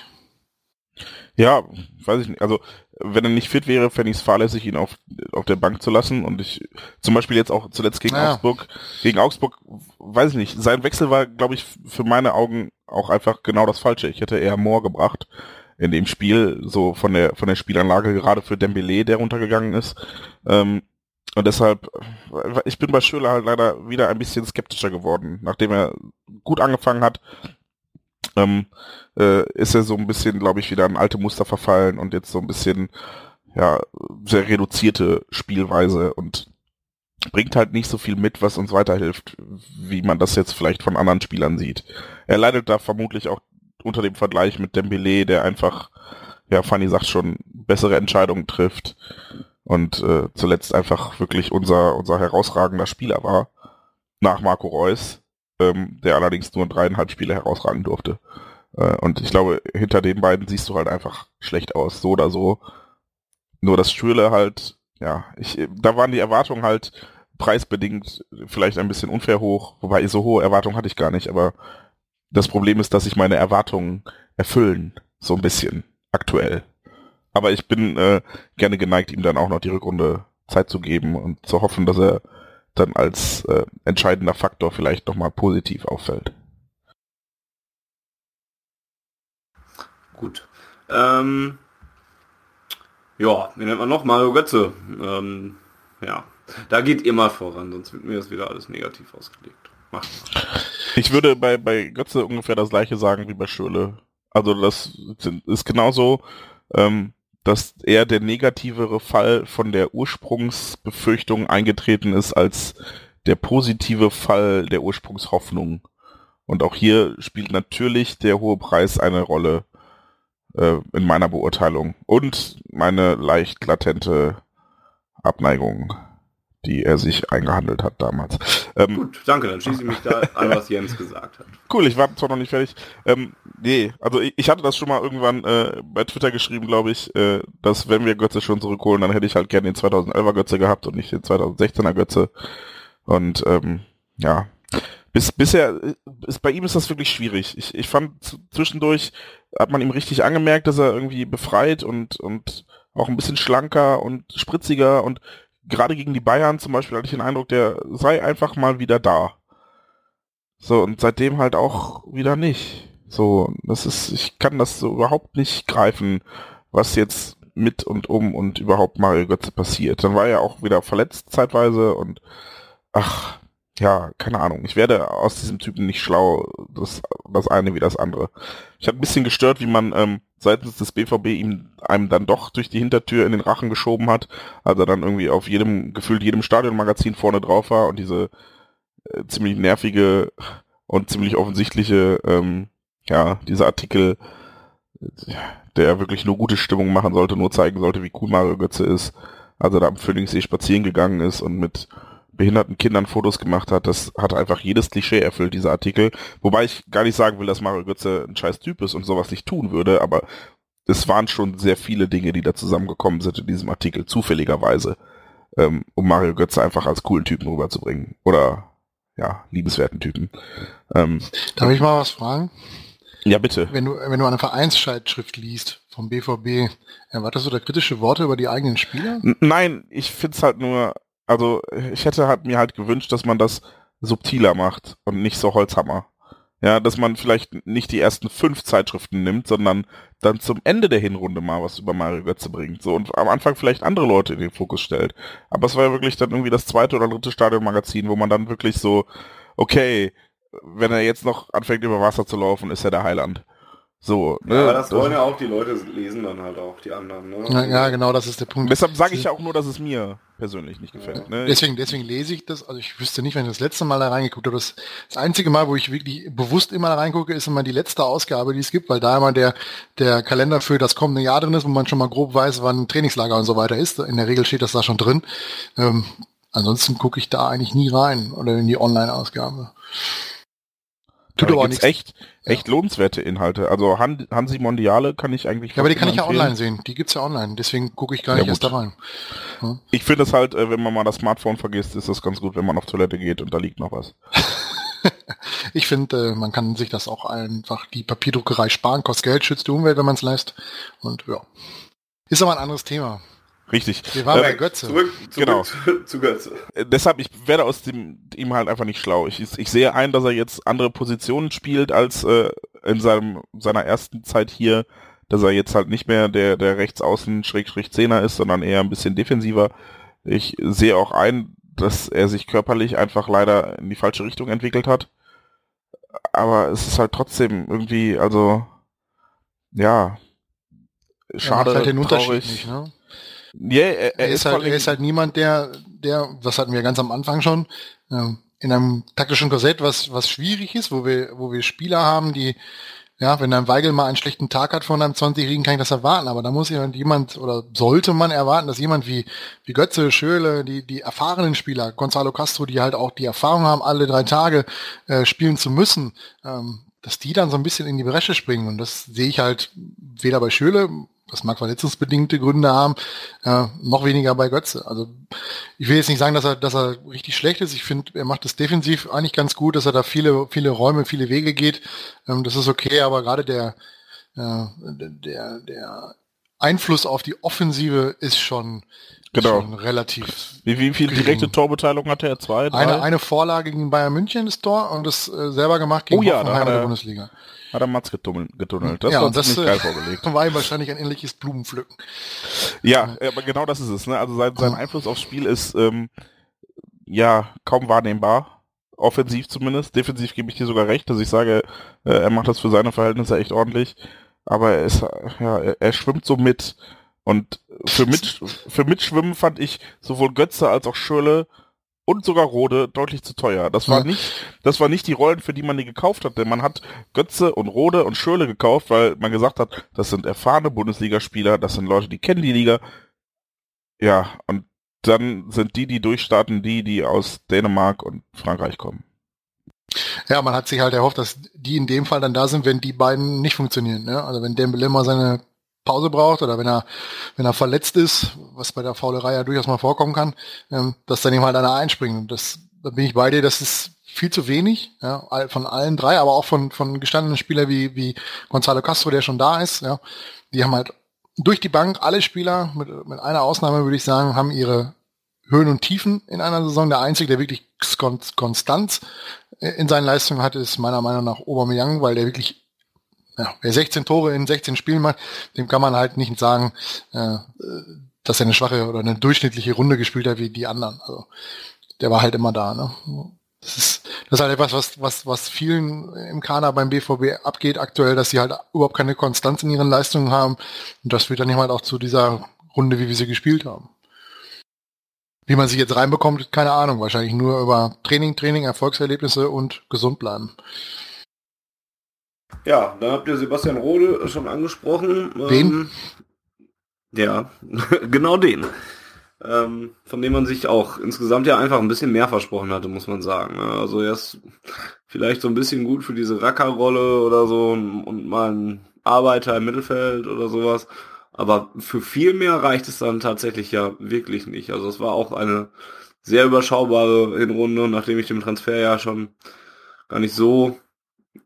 Ja, weiß ich nicht. Also, wenn er nicht fit wäre, fände ich es fahrlässig, ihn auf, auf der Bank zu lassen. Und ich, zum Beispiel jetzt auch zuletzt gegen Ja. Augsburg, gegen Augsburg, weiß ich nicht. Sein Wechsel war, glaube ich, für meine Augen auch einfach genau das Falsche. Ich hätte eher Moore gebracht in dem Spiel, so von der, von der Spielanlage, gerade für Dembele, der runtergegangen ist. Ähm, und deshalb, äh, ich bin bei Schöler halt leider wieder ein bisschen skeptischer geworden, nachdem er gut angefangen hat. Ähm, äh, ist er so ein bisschen, glaube ich, wieder in alte Muster verfallen und jetzt so ein bisschen, ja, sehr reduzierte Spielweise und bringt halt nicht so viel mit, was uns weiterhilft, wie man das jetzt vielleicht von anderen Spielern sieht. Er leidet da vermutlich auch unter dem Vergleich mit Dembele, der einfach, ja, Fanny sagt schon, bessere Entscheidungen trifft und äh, zuletzt einfach wirklich unser, unser herausragender Spieler war, nach Marco Reus, ähm, der allerdings nur dreieinhalb Spiele herausragen durfte. Äh, und ich glaube, hinter den beiden siehst du halt einfach schlecht aus, so oder so. Nur das Schüle halt, ja, ich, da waren die Erwartungen halt preisbedingt vielleicht ein bisschen unfair hoch, wobei so hohe Erwartungen hatte ich gar nicht, aber das Problem ist, dass sich meine Erwartungen erfüllen, so ein bisschen, aktuell. Aber ich bin äh, gerne geneigt, ihm dann auch noch die Rückrunde Zeit zu geben und zu hoffen, dass er dann als äh, entscheidender Faktor vielleicht nochmal positiv auffällt. Gut. Ähm, ja, wie nennt man noch? Mario Götze. Ähm, ja, da geht immer voran, sonst wird mir das wieder alles negativ ausgelegt. Macht. Ich würde bei, bei Götze ungefähr das gleiche sagen wie bei Schöle. Also das ist genauso, ähm, dass er der negativere Fall von der Ursprungsbefürchtung eingetreten ist als der positive Fall der Ursprungshoffnung. Und auch hier spielt natürlich der hohe Preis eine Rolle äh, in meiner Beurteilung und meine leicht latente Abneigung, die er sich eingehandelt hat damals. Ähm, Gut, danke, dann schließe ich mich da an, was Jens gesagt hat. Cool, ich war zwar noch nicht fertig. Ähm, nee, also ich, ich hatte das schon mal irgendwann äh, bei Twitter geschrieben, glaube ich, äh, dass wenn wir Götze schon zurückholen, dann hätte ich halt gerne den 2011er Götze gehabt und nicht den 2016er Götze. Und ähm, ja, bis, bisher ist bei ihm ist das wirklich schwierig. Ich, ich fand zwischendurch hat man ihm richtig angemerkt, dass er irgendwie befreit und und auch ein bisschen schlanker und spritziger und gerade gegen die Bayern zum Beispiel hatte ich den Eindruck, der sei einfach mal wieder da. So, und seitdem halt auch wieder nicht. So, das ist, ich kann das so überhaupt nicht greifen, was jetzt mit und um und überhaupt Mario Götze passiert. Dann war er auch wieder verletzt zeitweise und ach, ja, keine Ahnung. Ich werde aus diesem Typen nicht schlau, das, das eine wie das andere. Ich habe ein bisschen gestört, wie man ähm, seitens des BVB ihm einem dann doch durch die Hintertür in den Rachen geschoben hat, als er dann irgendwie auf jedem, gefühlt jedem Stadionmagazin vorne drauf war und diese äh, ziemlich nervige und ziemlich offensichtliche, ähm, ja, dieser Artikel, der wirklich nur gute Stimmung machen sollte, nur zeigen sollte, wie cool Mario Götze ist, als er da am Pfönixsee spazieren gegangen ist und mit behinderten Kindern Fotos gemacht hat, das hat einfach jedes Klischee erfüllt, dieser Artikel. Wobei ich gar nicht sagen will, dass Mario Götze ein scheiß Typ ist und sowas nicht tun würde, aber es waren schon sehr viele Dinge, die da zusammengekommen sind in diesem Artikel, zufälligerweise, ähm, um Mario Götze einfach als coolen Typen rüberzubringen. Oder, ja, liebeswerten Typen. Ähm, Darf ich mal was fragen? ja, bitte. Wenn du, wenn du eine Vereinsscheidschrift liest vom BVB, erwartest du da kritische Worte über die eigenen Spieler? N- Nein, ich find's halt nur, also ich hätte halt mir halt gewünscht, dass man das subtiler macht und nicht so Holzhammer. Ja, dass man vielleicht nicht die ersten fünf Zeitschriften nimmt, sondern dann zum Ende der Hinrunde mal was über Mario Götze bringt. So und am Anfang vielleicht andere Leute in den Fokus stellt. Aber es war ja wirklich dann irgendwie das zweite oder dritte Stadionmagazin, wo man dann wirklich so, okay, wenn er jetzt noch anfängt über Wasser zu laufen, ist er der Heiland. So, ne? Ja, aber das wollen ja auch die Leute lesen dann halt auch, die anderen. Ne? Ja, ja, genau, das ist der Punkt. Deshalb sage ich ja auch nur, dass es mir persönlich nicht gefällt. Ne? Deswegen, deswegen lese ich das. Also ich wüsste nicht, wenn ich das letzte Mal da reingeguckt habe. Das, das einzige Mal, wo ich wirklich bewusst immer da reingucke, ist immer die letzte Ausgabe, die es gibt, weil da immer der, der Kalender für das kommende Jahr drin ist, wo man schon mal grob weiß, wann Trainingslager und so weiter ist. In der Regel steht das da schon drin. Ähm, ansonsten gucke ich da eigentlich nie rein oder in die Online-Ausgabe. Tut aber aber nichts. echt, echt lohnenswerte Inhalte. Also Han, Hansi Mondiale kann ich eigentlich Ja, aber die kann ich ja empfehlen. online sehen. Die gibt's ja online. Deswegen gucke ich gar Ja, nicht erst gut. da rein. Hm? Ich finde es halt, äh, wenn man mal das Smartphone vergisst, ist das ganz gut, wenn man auf Toilette geht und da liegt noch was. ich finde, äh, man kann sich das auch einfach die Papierdruckerei sparen, kostet Geld, schützt die Umwelt, wenn man es lässt. Und ja. Ist aber ein anderes Thema. Richtig. Wir waren Äh, bei Götze. Zurück, zurück Genau. zu, zu Götze. Äh, deshalb, ich werde aus dem, ihm halt einfach nicht schlau. Ich, ich sehe ein, dass er jetzt andere Positionen spielt als äh, in seinem, seiner ersten Zeit hier, dass er jetzt halt nicht mehr der, der Rechtsaußen Schrägstrich Zehner ist, sondern eher ein bisschen defensiver. Ich sehe auch ein, dass er sich körperlich einfach leider in die falsche Richtung entwickelt hat. Aber es ist halt trotzdem irgendwie, also, ja, schade, macht halt den Unterschied traurig. nicht, ne? Ja, er, Er, ist vor halt, er ist halt niemand, der, der, das hatten wir ganz am Anfang schon, ähm, in einem taktischen Korsett, was, was schwierig ist, wo wir, wo wir Spieler haben, die, ja, wenn ein Weigel mal einen schlechten Tag hat von einem 20-Jährigen, kann ich das erwarten, aber da muss jemand, jemand, oder sollte man erwarten, dass jemand wie, wie Götze, Schöle, die, die erfahrenen Spieler, Gonzalo Castro, die halt auch die Erfahrung haben, alle drei Tage äh, spielen zu müssen, ähm, dass die dann so ein bisschen in die Bresche springen. Und das sehe ich halt weder bei Schöle, das mag verletzungsbedingte Gründe haben, äh, noch weniger bei Götze. Also ich will jetzt nicht sagen, dass er, dass er richtig schlecht ist. Ich finde, er macht es defensiv eigentlich ganz gut, dass er da viele, viele Räume, viele Wege geht. Ähm, das ist okay, aber gerade der, äh, der, der Einfluss auf die Offensive ist schon, Genau. schon relativ. Wie, wie viel direkte. Torbeteiligung hatte er? Zwei, drei? Eine, eine Vorlage gegen Bayern München, das Tor, und das äh, selber gemacht gegen Oh ja, Hoffenheim in der er- Bundesliga. Hat er Matz getummelt, getunnelt. Das Ja, war das, ziemlich äh, geil vorgelegt. War ihm wahrscheinlich ein ähnliches Blumenpflücken. Ja, aber genau das ist es. Ne? Also sein, sein Einfluss aufs Spiel ist ähm, ja kaum wahrnehmbar. Offensiv zumindest. Defensiv gebe ich dir sogar recht, dass ich sage, äh, er macht das für seine Verhältnisse echt ordentlich. Aber er ist, ja, er, er schwimmt so mit. Und für, mit, für Mitschwimmen fand ich sowohl Götze als auch Schürle und sogar Rode deutlich zu teuer. Das war nicht, das war nicht die Rollen, für die man die gekauft hat, denn man hat Götze und Rode und Schürle gekauft, weil man gesagt hat, das sind erfahrene Bundesligaspieler, das sind Leute, die kennen die Liga. Ja, und dann sind die, die durchstarten, die, die aus Dänemark und Frankreich kommen. Ja, man hat sich halt erhofft, dass die in dem Fall dann da sind, wenn die beiden nicht funktionieren. Ne? Also wenn Dembele mal seine Pause braucht oder wenn er wenn er verletzt ist, was bei der Faulerei ja durchaus mal vorkommen kann, ähm, dass dann ihm halt einer einspringt. Und das da bin ich bei dir, das ist viel zu wenig, ja, von allen drei, aber auch von von gestandenen Spielern wie wie Gonzalo Castro, der schon da ist. Ja, die haben halt durch die Bank alle Spieler mit mit einer Ausnahme würde ich sagen, haben ihre Höhen und Tiefen in einer Saison. Der einzige, der wirklich Kon Konstanz äh, in seinen Leistungen hat, ist meiner Meinung nach Aubameyang, weil der wirklich, ja, wer 16 Tore in 16 Spielen macht, dem kann man halt nicht sagen, äh, dass er eine schwache oder eine durchschnittliche Runde gespielt hat wie die anderen. Also der war halt immer da. Ne? Das ist, das ist halt etwas, was, was, was vielen im Kader beim BVB abgeht aktuell, dass sie halt überhaupt keine Konstanz in ihren Leistungen haben. Und das führt dann eben halt auch zu dieser Runde, wie wir sie gespielt haben. Wie man sie jetzt reinbekommt, keine Ahnung. Wahrscheinlich nur über Training, Training, Erfolgserlebnisse und gesund bleiben. Ja, dann habt ihr Sebastian Rode schon angesprochen. Wen? Ähm, ja, genau den. Ähm, von dem man sich auch insgesamt ja einfach ein bisschen mehr versprochen hatte, muss man sagen. ne? Also er ist vielleicht so ein bisschen gut für diese Racker-Rolle oder so und, und mal ein Arbeiter im Mittelfeld oder sowas. Aber für viel mehr reicht es dann tatsächlich ja wirklich nicht. Also es war auch eine sehr überschaubare Hinrunde, nachdem ich dem Transfer ja schon gar nicht so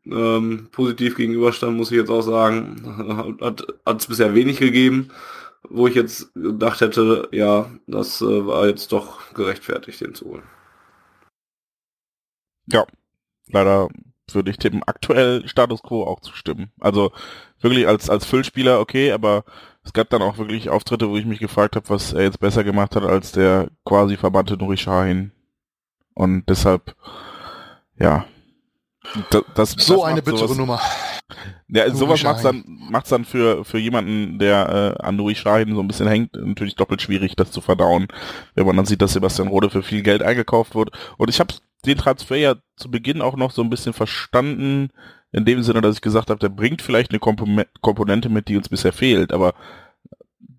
ähm, positiv gegenüberstand, muss ich jetzt auch sagen. Hat es bisher wenig gegeben, wo ich jetzt gedacht hätte, ja, das äh, war jetzt doch gerechtfertigt, den zu holen. Ja, leider würde ich dem aktuell Status Quo auch zustimmen. Also wirklich als, als Füllspieler okay, aber es gab dann auch wirklich Auftritte, wo ich mich gefragt habe, was er jetzt besser gemacht hat als der quasi verbannte Nuri Sahin. Und deshalb, ja. Das, das, So das eine macht bittere sowas- Nummer. Ja, Nuri sowas macht's Sahin. dann, macht's dann für, für jemanden, der äh, an Nuri Sahin so ein bisschen hängt, natürlich doppelt schwierig, das zu verdauen, wenn man dann sieht, dass Sebastian Rode für viel Geld eingekauft wird. Und ich habe den Transfer ja zu Beginn auch noch so ein bisschen verstanden, in dem Sinne, dass ich gesagt habe, der bringt vielleicht eine Komponente mit, die uns bisher fehlt, aber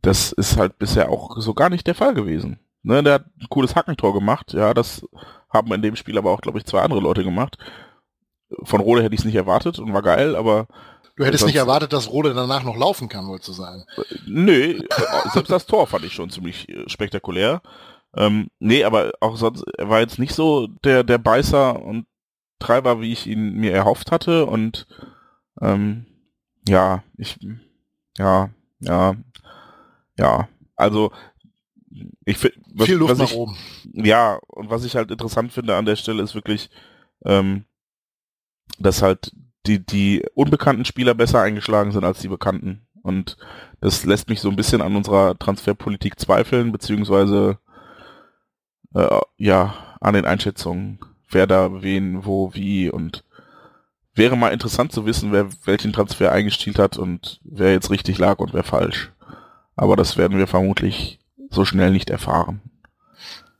das ist halt bisher auch so gar nicht der Fall gewesen. Ne, der hat ein cooles Hackentor gemacht, ja, das haben in dem Spiel aber auch, glaube ich, zwei andere Leute gemacht. Von Rode hätte ich es nicht erwartet und war geil, aber Du hättest nicht erwartet, dass Rode danach noch laufen kann, wolltest du sagen. Nö, selbst das Tor fand ich schon ziemlich äh, spektakulär. Ähm, nee, aber auch sonst, er war jetzt nicht so der, der Beißer und Treiber, wie ich ihn mir erhofft hatte. Und ähm, ja, ich, ja, ja, ja, also ich finde, Viel Luft was nach ich, oben. ja, und was ich halt interessant finde an der Stelle ist wirklich, ähm, dass halt die, die unbekannten Spieler besser eingeschlagen sind als die bekannten. Und das lässt mich so ein bisschen an unserer Transferpolitik zweifeln, beziehungsweise äh, ja, an den Einschätzungen, wer da wen, wo, wie und wäre mal interessant zu wissen, wer welchen Transfer eingestielt hat und wer jetzt richtig lag und wer falsch. Aber das werden wir vermutlich so schnell nicht erfahren.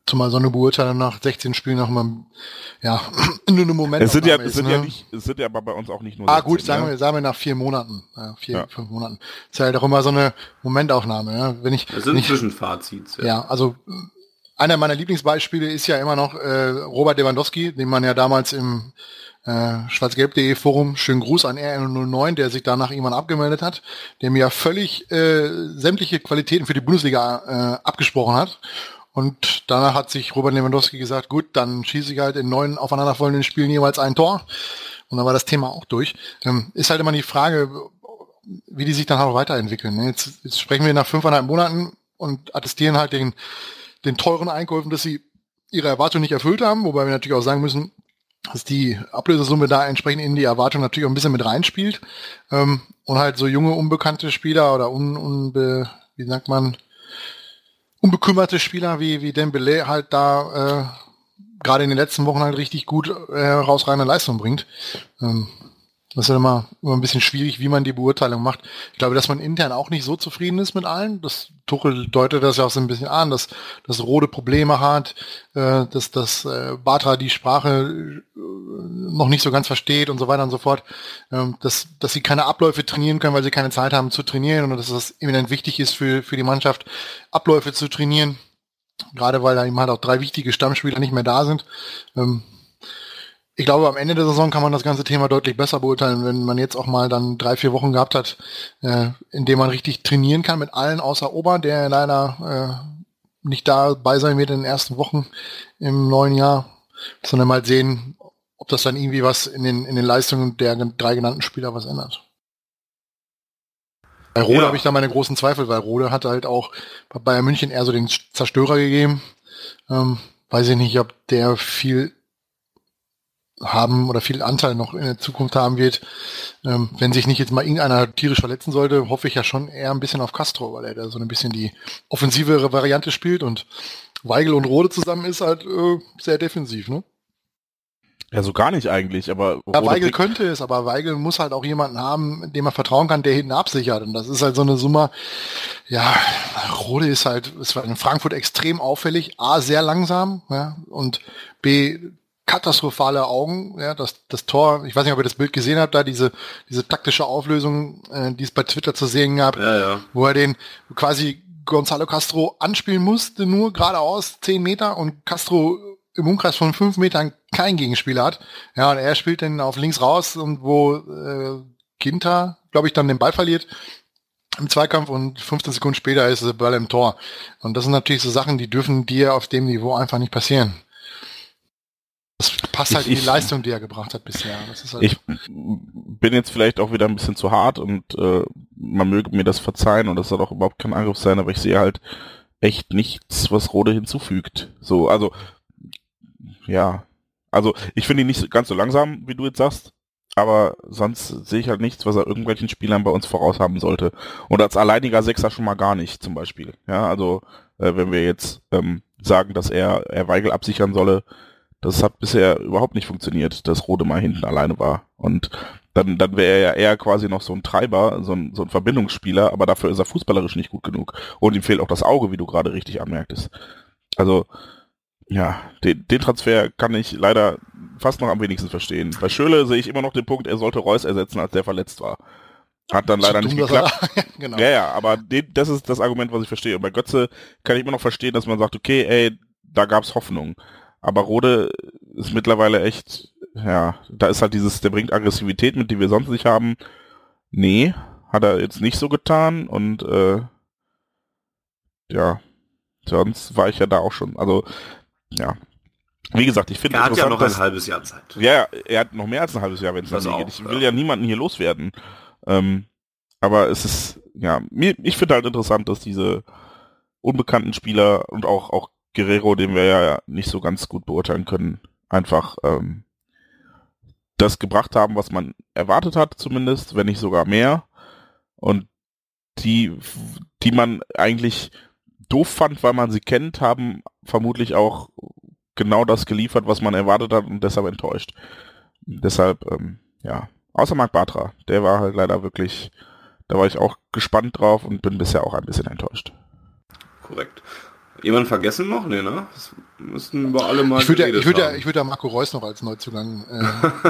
Zumal so eine Beurteilung nach 16 Spielen noch mal, ja, nur eine Moment. Es sind ja, es sind ja nicht, es sind ja aber bei uns auch nicht nur Ah, gut, 16, sagen ne? wir, sagen wir nach vier Monaten, ja, vier, Ja. fünf Monaten. Ist halt auch immer so eine Momentaufnahme, ja. Wenn ich, Das sind ich Zwischenfazits. Ja, also äh, einer meiner Lieblingsbeispiele ist ja immer noch äh, Robert Lewandowski, den man ja damals im äh, schwarzgelb.de Forum, schönen Gruß an RN09, der sich danach irgendwann abgemeldet hat, der mir ja völlig äh, sämtliche Qualitäten für die Bundesliga äh, abgesprochen hat. Und danach hat sich Robert Lewandowski gesagt, gut, dann schieße ich halt in neun aufeinanderfolgenden Spielen jeweils ein Tor. Und dann war das Thema auch durch. Ähm, ist halt immer die Frage, wie die sich dann auch weiterentwickeln. ne? Jetzt, jetzt sprechen wir nach fünfeinhalb Monaten und attestieren halt den, den teuren Einkäufen, dass sie ihre Erwartungen nicht erfüllt haben, wobei wir natürlich auch sagen müssen, dass die Ablösesumme da entsprechend in die Erwartung natürlich auch ein bisschen mit reinspielt. Ähm, und halt so junge, unbekannte Spieler oder un, unbe, wie sagt man, unbekümmerte Spieler wie, wie Dembele halt da äh, gerade in den letzten Wochen halt richtig gut äh, herausragende Leistung bringt. Ähm, das ist ja immer, immer ein bisschen schwierig, wie man die Beurteilung macht. Ich glaube, dass man intern auch nicht so zufrieden ist mit allen. Das Tuchel deutet das ja auch so ein bisschen an, dass dass Rode Probleme hat, äh, dass dass äh, Batra die Sprache äh, noch nicht so ganz versteht und so weiter und so fort. Ähm, dass dass sie keine Abläufe trainieren können, weil sie keine Zeit haben zu trainieren und dass das eminent wichtig ist für für die Mannschaft Abläufe zu trainieren. Gerade weil da eben halt auch drei wichtige Stammspieler nicht mehr da sind. Ähm, ich glaube, am Ende der Saison kann man das ganze Thema deutlich besser beurteilen, wenn man jetzt auch mal dann drei, vier Wochen gehabt hat, äh, in dem man richtig trainieren kann mit allen außer Ober, der leider äh, nicht dabei sein wird in den ersten Wochen im neuen Jahr, sondern mal sehen, ob das dann irgendwie was in den, in den Leistungen der drei genannten Spieler was ändert. Bei Rode Ja. habe ich da meine großen Zweifel, weil Rode hat halt auch bei Bayern München eher so den Zerstörer gegeben. Ähm, weiß ich nicht, ob der viel haben oder viel Anteil noch in der Zukunft haben wird. Ähm, wenn sich nicht jetzt mal irgendeiner tierisch verletzen sollte, hoffe ich ja schon eher ein bisschen auf Castro, weil er da so ein bisschen die offensivere Variante spielt und Weigel und Rode zusammen ist halt äh, sehr defensiv, ne? Ja, so gar nicht eigentlich, aber Ja, Weigel könnte es, aber Weigel muss halt auch jemanden haben, dem er vertrauen kann, der hinten absichert. Und das ist halt so eine Summe. Ja, Rode ist halt, es war in Frankfurt extrem auffällig. A, sehr langsam, ja, und B, katastrophale Augen. Ja, das, das Tor, ich weiß nicht, ob ihr das Bild gesehen habt, da diese, diese taktische Auflösung, äh, die es bei Twitter zu sehen gab, Ja, ja. wo er den quasi Gonzalo Castro anspielen musste, nur geradeaus 10 Meter und Castro im Umkreis von 5 Metern kein Gegenspieler hat. Ja, und er spielt dann auf links raus und wo äh, Ginter, glaube ich, dann den Ball verliert im Zweikampf und 15 Sekunden später ist der Ball im Tor. Und das sind natürlich so Sachen, die dürfen dir auf dem Niveau einfach nicht passieren. Das passt halt Ich- in die Leistung, die er gebracht hat bisher. Halt Ich bin jetzt vielleicht auch wieder ein bisschen zu hart und äh, man möge mir das verzeihen und das soll auch überhaupt kein Angriff sein, aber ich sehe halt echt nichts, was Rode hinzufügt. So, also ja, also ich finde ihn nicht ganz so langsam, wie du jetzt sagst, aber sonst sehe ich halt nichts, was er irgendwelchen Spielern bei uns voraus haben sollte. Und als alleiniger Sechser schon mal gar nicht, zum Beispiel. Ja, also äh, wenn wir jetzt ähm, sagen, dass er, er Weigel absichern solle, das hat bisher überhaupt nicht funktioniert, dass Rode mal hinten alleine war. Und dann, dann wäre er ja eher quasi noch so ein Treiber, so ein, so ein Verbindungsspieler, aber dafür ist er fußballerisch nicht gut genug. Und ihm fehlt auch das Auge, wie du gerade richtig anmerktest. Also, ja, den, den Transfer kann ich leider fast noch am wenigsten verstehen. Bei Schöle sehe ich immer noch den Punkt, er sollte Reus ersetzen, als der verletzt war. Hat dann leider nicht geklappt. genau. Ja, ja, aber den, das ist das Argument, was ich verstehe. Und bei Götze kann ich immer noch verstehen, dass man sagt, okay, ey, da gab's Hoffnung. Aber Rode ist mittlerweile echt, ja, da ist halt dieses, der bringt Aggressivität mit, die wir sonst nicht haben. Nee, hat er jetzt nicht so getan und äh, ja, sonst war ich ja da auch schon. Also, ja. Wie gesagt, ich finde Er hat ja noch ein dass, halbes Jahr Zeit. ja, er hat noch mehr als ein halbes Jahr, wenn es auch, geht. Ich ja. will ja niemanden hier loswerden. Ähm, aber es ist, ja, mir, ich finde halt interessant, dass diese unbekannten Spieler und auch, auch Guerrero, den wir ja nicht so ganz gut beurteilen können, einfach ähm, das gebracht haben, was man erwartet hat, zumindest, wenn nicht sogar mehr. Und die, die man eigentlich doof fand, weil man sie kennt, haben vermutlich auch genau das geliefert, was man erwartet hat und deshalb enttäuscht. Deshalb, ähm, ja, außer Marc Bartra, der war halt leider wirklich, da war ich auch gespannt drauf und bin bisher auch ein bisschen enttäuscht. Korrekt. Jemand vergessen noch? Nee, ne? Das müssten wir alle mal Ich würde ja, ich würde ja, ich würde ja Marco Reus noch als Neuzugang. Äh,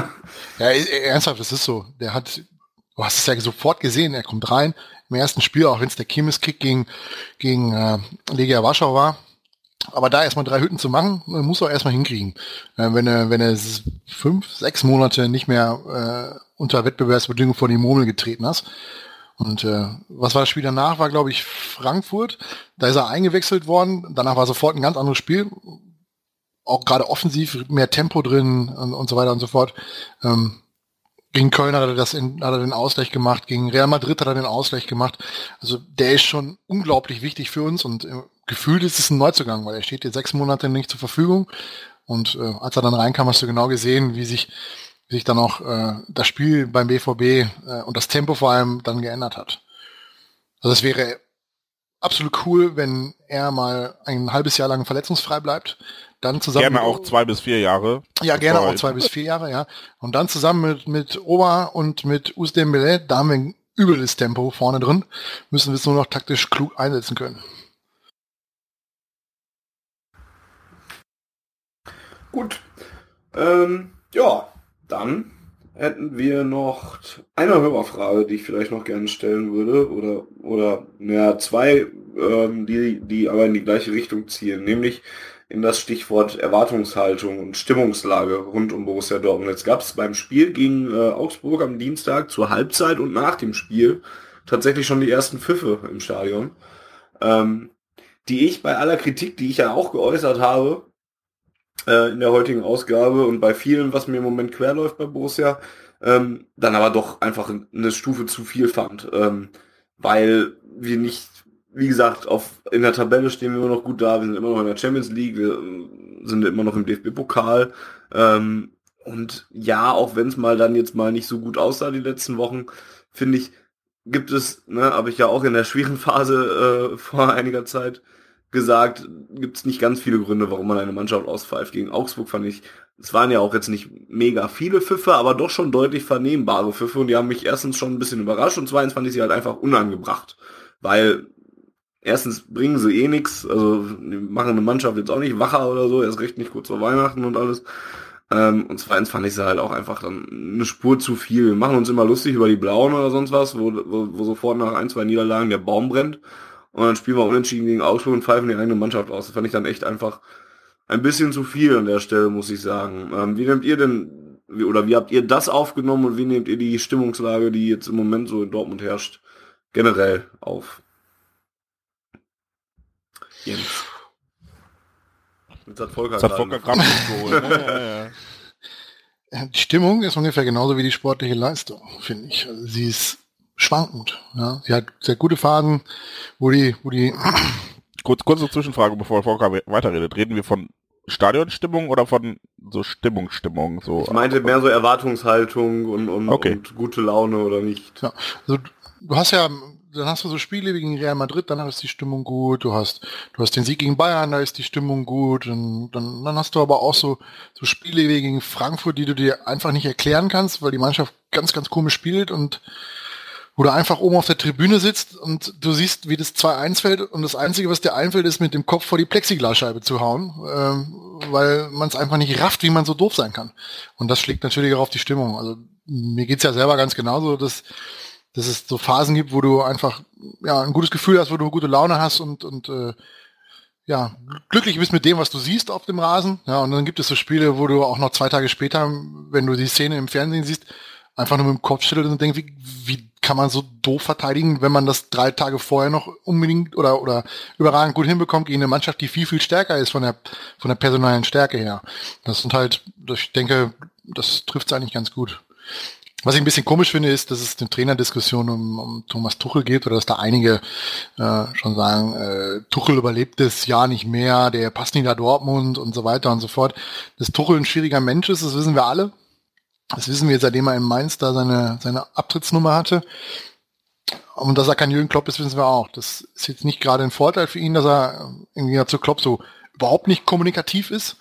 ja, ernsthaft, das ist so. Der hat, du hast es ja sofort gesehen, er kommt rein. Im ersten Spiel, auch wenn es der Kirmes-Kick gegen, gegen äh, Legia Warschau war. Aber da erstmal drei Hütten zu machen, äh, muss er erstmal hinkriegen. Äh, wenn er, wenn er fünf, sechs Monate nicht mehr äh, unter Wettbewerbsbedingungen vor die Murmel getreten hast. Und äh, was war das Spiel danach? War, glaube ich, Frankfurt. Da ist er eingewechselt worden. Danach war sofort ein ganz anderes Spiel auch gerade offensiv mehr Tempo drin und, und so weiter und so fort. Ähm, gegen Köln hat er das in, hat er den Ausgleich gemacht, gegen Real Madrid hat er den Ausgleich gemacht. Also der ist schon unglaublich wichtig für uns und äh, gefühlt ist es ein Neuzugang, weil er steht jetzt sechs Monate nicht zur Verfügung. Und äh, als er dann reinkam, hast du genau gesehen, wie sich, sich dann auch äh, das Spiel beim BVB äh, und das Tempo vor allem dann geändert hat. Also es wäre absolut cool, wenn er mal ein halbes Jahr lang verletzungsfrei bleibt. Dann zusammen Gerne auch zwei bis vier Jahre. ja, gerne auch zwei bis vier Jahre, ja. Und dann zusammen mit, mit Oba und mit Usdembele, da haben wir ein übles Tempo vorne drin, müssen wir es nur noch taktisch klug einsetzen können. Gut. Ähm, ja, dann hätten wir noch eine Hörerfrage, die ich vielleicht noch gerne stellen würde, oder, oder, ja, zwei, ähm, die, die aber in die gleiche Richtung zielen, nämlich in das Stichwort Erwartungshaltung und Stimmungslage rund um Borussia Dortmund. Jetzt gab es beim Spiel gegen äh, Augsburg am Dienstag zur Halbzeit und nach dem Spiel tatsächlich schon die ersten Pfiffe im Stadion, ähm, die ich bei aller Kritik, die ich ja auch geäußert habe, äh, in der heutigen Ausgabe und bei vielen, was mir im Moment querläuft bei Borussia, ähm, dann aber doch einfach eine Stufe zu viel fand, ähm, weil wir nicht, wie gesagt, auf in der Tabelle stehen wir immer noch gut da, wir sind immer noch in der Champions League, wir äh, sind immer noch im DFB-Pokal. Ähm, und ja, auch wenn es mal dann jetzt mal nicht so gut aussah die letzten Wochen, finde ich, gibt es, ne, habe ich ja auch in der schwierigen Phase äh, vor einiger Zeit gesagt, gibt es nicht ganz viele Gründe, warum man eine Mannschaft auspfeift. Gegen Augsburg fand ich, es waren ja auch jetzt nicht mega viele Pfiffe, aber doch schon deutlich vernehmbare Pfiffe und die haben mich erstens schon ein bisschen überrascht und zweitens fand ich sie halt einfach unangebracht, weil erstens bringen sie eh nichts, also machen eine Mannschaft jetzt auch nicht wacher oder so, erst recht nicht kurz vor Weihnachten und alles. Ähm, und zweitens fand ich sie halt auch einfach dann eine Spur zu viel. Wir machen uns immer lustig über die Blauen oder sonst was, wo, wo, wo sofort nach ein, zwei Niederlagen der Baum brennt. Und dann spielen wir unentschieden gegen Augsburg und pfeifen die eigene Mannschaft aus. Das fand ich dann echt einfach ein bisschen zu viel an der Stelle, muss ich sagen. Ähm, wie nehmt ihr denn, wie, oder wie habt ihr das aufgenommen und wie nehmt ihr die Stimmungslage, die jetzt im Moment so in Dortmund herrscht, generell auf? Jens. Jetzt hat Volker, Das hat gerade Volker. Gramm geholt. ja, ja. Ja, Die Stimmung ist ungefähr genauso wie die sportliche Leistung, finde ich. Also sie ist schwankend. Ja. Sie hat sehr gute Phasen, wo die, wo die Kurz, kurze Zwischenfrage, bevor Volker we- weiterredet. Reden wir von Stadionstimmung oder von so Stimmungsstimmung? So Ich meinte mehr so Erwartungshaltung und, und, Okay. und gute Laune oder nicht. Ja, also du hast ja, dann hast du so Spiele wie gegen Real Madrid, dann ist die Stimmung gut. Du hast, du hast den Sieg gegen Bayern, da ist die Stimmung gut. Und dann, dann hast du aber auch so, so Spiele wie gegen Frankfurt, die du dir einfach nicht erklären kannst, weil die Mannschaft ganz, ganz komisch spielt und wo du einfach oben auf der Tribüne sitzt und du siehst, wie das 2-1 fällt und das Einzige, was dir einfällt, ist mit dem Kopf vor die Plexiglasscheibe zu hauen, ähm, weil man es einfach nicht rafft, wie man so doof sein kann. Und das schlägt natürlich auch auf die Stimmung. Also mir geht's ja selber ganz genauso, dass, dass es so Phasen gibt, wo du einfach ja ein gutes Gefühl hast, wo du gute Laune hast und, und äh, ja, glücklich bist mit dem, was du siehst auf dem Rasen. Ja, und dann gibt es so Spiele, wo du auch noch zwei Tage später, wenn du die Szene im Fernsehen siehst, einfach nur mit dem Kopf schüttelt und denkt, wie, wie kann man so doof verteidigen, wenn man das drei Tage vorher noch unbedingt oder, oder überragend gut hinbekommt gegen eine Mannschaft, die viel, viel stärker ist von der, von der personalen Stärke her. Das sind halt, ich denke, das trifft es eigentlich ganz gut. Was ich ein bisschen komisch finde, ist, dass es eine Trainerdiskussion um, um Thomas Tuchel geht oder dass da einige äh, schon sagen, äh, Tuchel überlebt das Jahr nicht mehr, der passt nicht nach Dortmund und so weiter und so fort. Dass Tuchel ein schwieriger Mensch ist, das wissen wir alle. Das wissen wir, seitdem er in Mainz da seine, seine Abtrittsnummer hatte. Und dass er kein Jürgen Klopp ist, wissen wir auch. Das ist jetzt nicht gerade ein Vorteil für ihn, dass er irgendwie zu Klopp so überhaupt nicht kommunikativ ist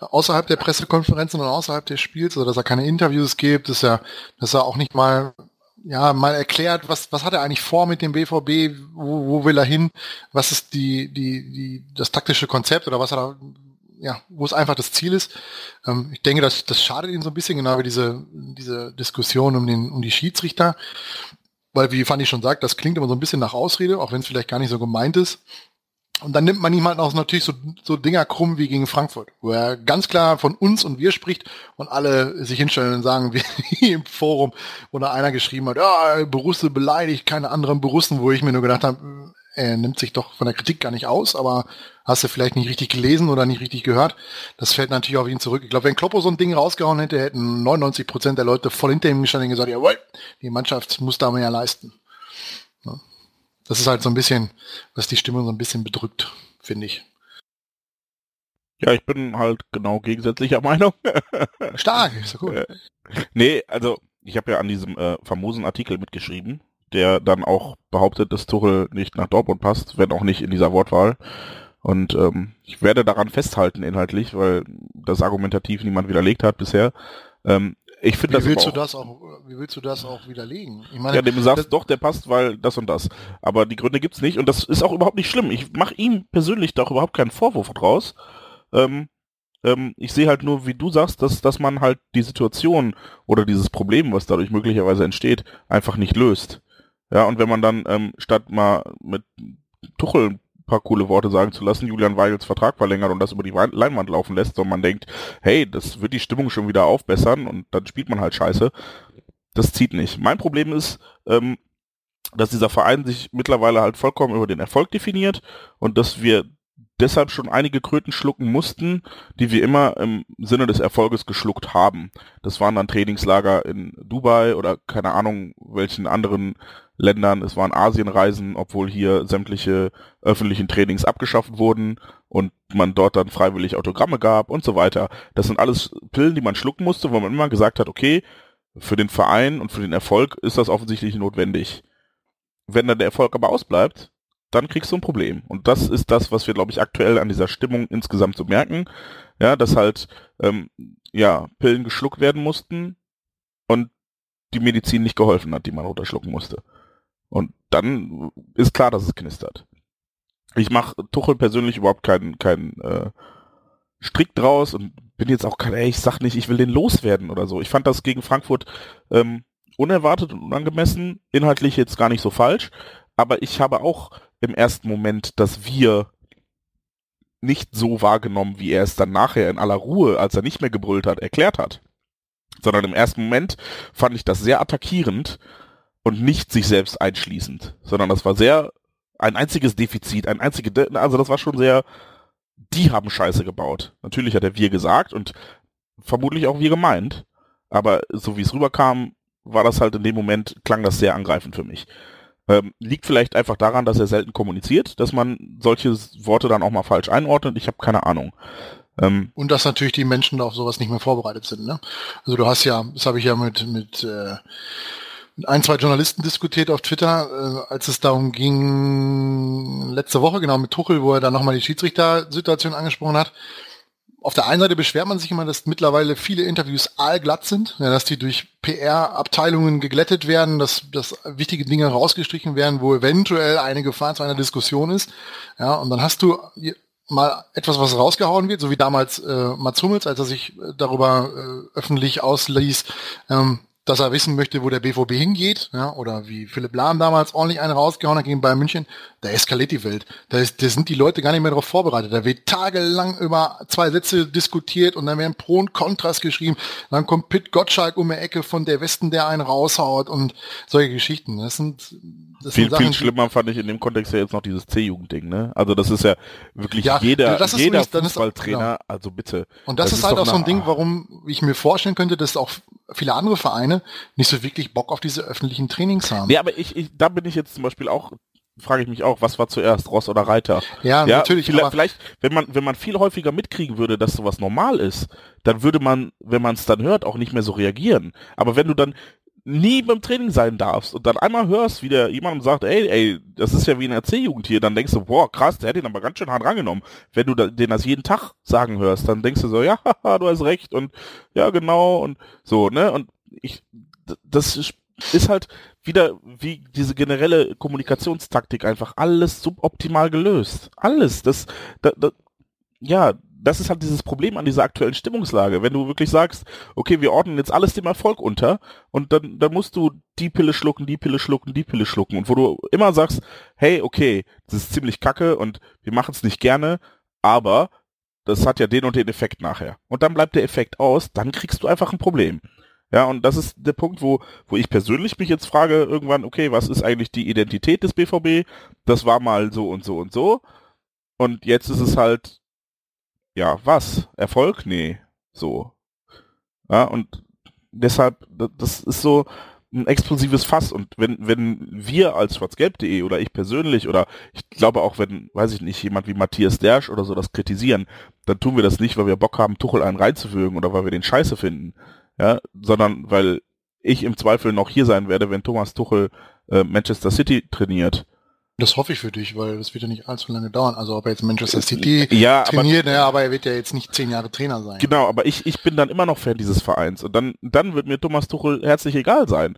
außerhalb der Pressekonferenzen und außerhalb des Spiels, oder dass er keine Interviews gibt, dass er, dass er auch nicht mal ja, mal erklärt, was, was hat er eigentlich vor mit dem BVB, wo, wo will er hin, was ist die, die, die, das taktische Konzept oder was hat er, ja, wo es einfach das Ziel ist. Ähm, ich denke, das, das schadet ihm so ein bisschen, genau wie diese, diese Diskussion um den, um die Schiedsrichter. Weil, wie Fanny schon sagt, das klingt immer so ein bisschen nach Ausrede, auch wenn es vielleicht gar nicht so gemeint ist. Und dann nimmt man ihm halt auch natürlich so, so Dinger krumm wie gegen Frankfurt, wo er ganz klar von uns und wir spricht und alle sich hinstellen und sagen, wie im Forum, wo da einer geschrieben hat, ja, Berusse beleidigt, keine anderen Berussen, wo ich mir nur gedacht habe, er nimmt sich doch von der Kritik gar nicht aus, aber hast du vielleicht nicht richtig gelesen oder nicht richtig gehört. Das fällt natürlich auf ihn zurück. Ich glaube, wenn Kloppo so ein Ding rausgehauen hätte, hätten 99 Prozent der Leute voll hinter ihm gestanden und gesagt, jawohl, die Mannschaft muss da mehr leisten das ist halt so ein bisschen, was die Stimmung so ein bisschen bedrückt, finde ich. Ja, ich bin halt genau gegensätzlicher Meinung. Stark, ist ja cool. Äh, nee, also ich habe ja an diesem äh, famosen Artikel mitgeschrieben, der dann auch behauptet, dass Tuchel nicht nach Dortmund passt, wenn auch nicht in dieser Wortwahl. Und ähm, ich werde daran festhalten inhaltlich, weil das argumentativ niemand widerlegt hat bisher. Ähm, ich finde das willst du das auch, wie willst du das auch widerlegen? Ich meine, ja, dem sagst doch, der passt, weil das und das. Aber die Gründe gibt's nicht und das ist auch überhaupt nicht schlimm. Ich mache ihm persönlich doch überhaupt keinen Vorwurf draus. Ähm, ähm, ich sehe halt nur, wie du sagst, dass, dass man halt die Situation oder dieses Problem, was dadurch möglicherweise entsteht, einfach nicht löst. Ja, und wenn man dann ähm, statt mal mit Tuchel paar coole Worte sagen zu lassen, Julian Weigels Vertrag verlängert und das über die Leinwand laufen lässt, sondern man denkt, hey, das wird die Stimmung schon wieder aufbessern und dann spielt man halt scheiße. Das zieht nicht. Mein Problem ist, ähm, dass dieser Verein sich mittlerweile halt vollkommen über den Erfolg definiert und dass wir deshalb schon einige Kröten schlucken mussten, die wir immer im Sinne des Erfolges geschluckt haben. Das waren dann Trainingslager in Dubai oder keine Ahnung welchen anderen Ländern. Es waren Asienreisen, obwohl hier sämtliche öffentlichen Trainings abgeschafft wurden und man dort dann freiwillig Autogramme gab und so weiter. Das sind alles Pillen, die man schlucken musste, wo man immer gesagt hat, okay, für den Verein und für den Erfolg ist das offensichtlich notwendig. Wenn dann der Erfolg aber ausbleibt, dann kriegst du ein Problem. Und das ist das, was wir, glaube ich, aktuell an dieser Stimmung insgesamt so merken. Ja, dass halt ähm, ja Pillen geschluckt werden mussten und die Medizin nicht geholfen hat, die man runterschlucken musste. Und dann ist klar, dass es knistert. Ich mache Tuchel persönlich überhaupt keinen keinen äh, Strick draus und bin jetzt auch kein, ey, ich sag nicht, ich will den loswerden oder so. Ich fand das gegen Frankfurt ähm, unerwartet und unangemessen, inhaltlich jetzt gar nicht so falsch, aber ich habe auch im ersten Moment, dass wir nicht so wahrgenommen, wie er es dann nachher in aller Ruhe, als er nicht mehr gebrüllt hat, erklärt hat. Sondern im ersten Moment fand ich das sehr attackierend und nicht sich selbst einschließend, sondern das war sehr ein einziges Defizit, ein einziges, De also das war schon sehr, die haben Scheiße gebaut. Natürlich hat er wir gesagt und vermutlich auch wir gemeint, aber so wie es rüberkam, war das halt in dem Moment, klang das sehr angreifend für mich. Ähm, liegt vielleicht einfach daran, dass er selten kommuniziert, dass man solche Worte dann auch mal falsch einordnet. Ich habe keine Ahnung. Ähm, und dass natürlich die Menschen auf sowas nicht mehr vorbereitet sind. Ne? Also du hast ja, das habe ich ja mit mit äh, ein, zwei Journalisten diskutiert auf Twitter, äh, als es darum ging, letzte Woche, genau mit Tuchel, wo er dann nochmal die Schiedsrichter-Situation angesprochen hat. Auf der einen Seite beschwert man sich immer, dass mittlerweile viele Interviews allglatt sind, ja, dass die durch PR-Abteilungen geglättet werden, dass, dass wichtige Dinge rausgestrichen werden, wo eventuell eine Gefahr zu einer Diskussion ist. Ja, und dann hast du mal etwas, was rausgehauen wird, so wie damals äh, Mats Hummels, als er sich äh, darüber äh, öffentlich ausließ, ähm, dass er wissen möchte, wo der BVB hingeht, ja, oder wie Philipp Lahm damals ordentlich einen rausgehauen hat gegen Bayern München, da eskaliert die Welt. Da, ist, da sind die Leute gar nicht mehr darauf vorbereitet. Da wird tagelang über zwei Sätze diskutiert und dann werden Pro und Kontras geschrieben. Dann kommt Pitt Gottschalk um die Ecke von der Westen, der einen raushaut und solche Geschichten. Das sind, viel, Sachen, viel schlimmer fand ich in dem Kontext ja jetzt noch dieses C-Jugendding, ne? Also das ist ja wirklich Ja, jeder, das ist jeder dann ist- Fußballtrainer, also bitte. Und das, ist, ist halt auch so ein Ding, warum ich mir vorstellen könnte, dass auch viele andere Vereine nicht so wirklich Bock auf diese öffentlichen Trainings haben. Nee, aber ich, ich, da bin ich jetzt zum Beispiel auch, frage ich mich auch, was war zuerst, Ross oder Reiter? Ja, natürlich, Vielleicht, vielleicht, wenn man, wenn man viel häufiger mitkriegen würde, dass sowas normal ist, dann würde man, wenn man es dann hört, auch nicht mehr so reagieren. Aber wenn du dann nie beim Training sein darfst und dann einmal hörst, wie der jemandem sagt, ey, ey, das ist ja wie ein RC-Jugend hier, dann denkst du, boah, krass, der hat ihn aber ganz schön hart rangenommen. Wenn du den das jeden Tag sagen hörst, dann denkst du so, ja, haha, du hast recht und ja, genau und so, ne? Und ich, das ist halt wieder wie diese generelle Kommunikationstaktik einfach alles suboptimal gelöst. Alles. Das, da, da, ja, das ist halt dieses Problem an dieser aktuellen Stimmungslage. Wenn du wirklich sagst, okay, wir ordnen jetzt alles dem Erfolg unter und dann, dann musst du die Pille schlucken, die Pille schlucken, die Pille schlucken und wo du immer sagst, hey, okay, das ist ziemlich kacke und wir machen es nicht gerne, aber das hat ja den und den Effekt nachher. Und dann bleibt der Effekt aus, dann kriegst du einfach ein Problem. Ja, und das ist der Punkt, wo, wo ich persönlich mich jetzt frage, irgendwann, okay, was ist eigentlich die Identität des BVB? Das war mal so und so und so. Und jetzt ist es halt, ja, was? Erfolg? Nee. So. Ja, und deshalb, da- das ist so ein explosives Fass. Und wenn, wenn wir als schwarzgelb.de oder ich persönlich oder ich glaube auch, wenn, weiß ich nicht, jemand wie Matthias Dersch oder so das kritisieren, dann tun wir das nicht, weil wir Bock haben, Tuchel einen reinzufügen oder weil wir den scheiße finden ja, sondern weil ich im Zweifel noch hier sein werde, wenn Thomas Tuchel äh, Manchester City trainiert. Das hoffe ich für dich, weil das wird ja nicht allzu lange dauern. Also ob er jetzt Manchester City Ja, aber trainiert, naja, aber er wird ja jetzt nicht zehn Jahre Trainer sein. genau, aber ich, ich bin dann immer noch Fan dieses Vereins und dann, dann wird mir Thomas Tuchel herzlich egal sein.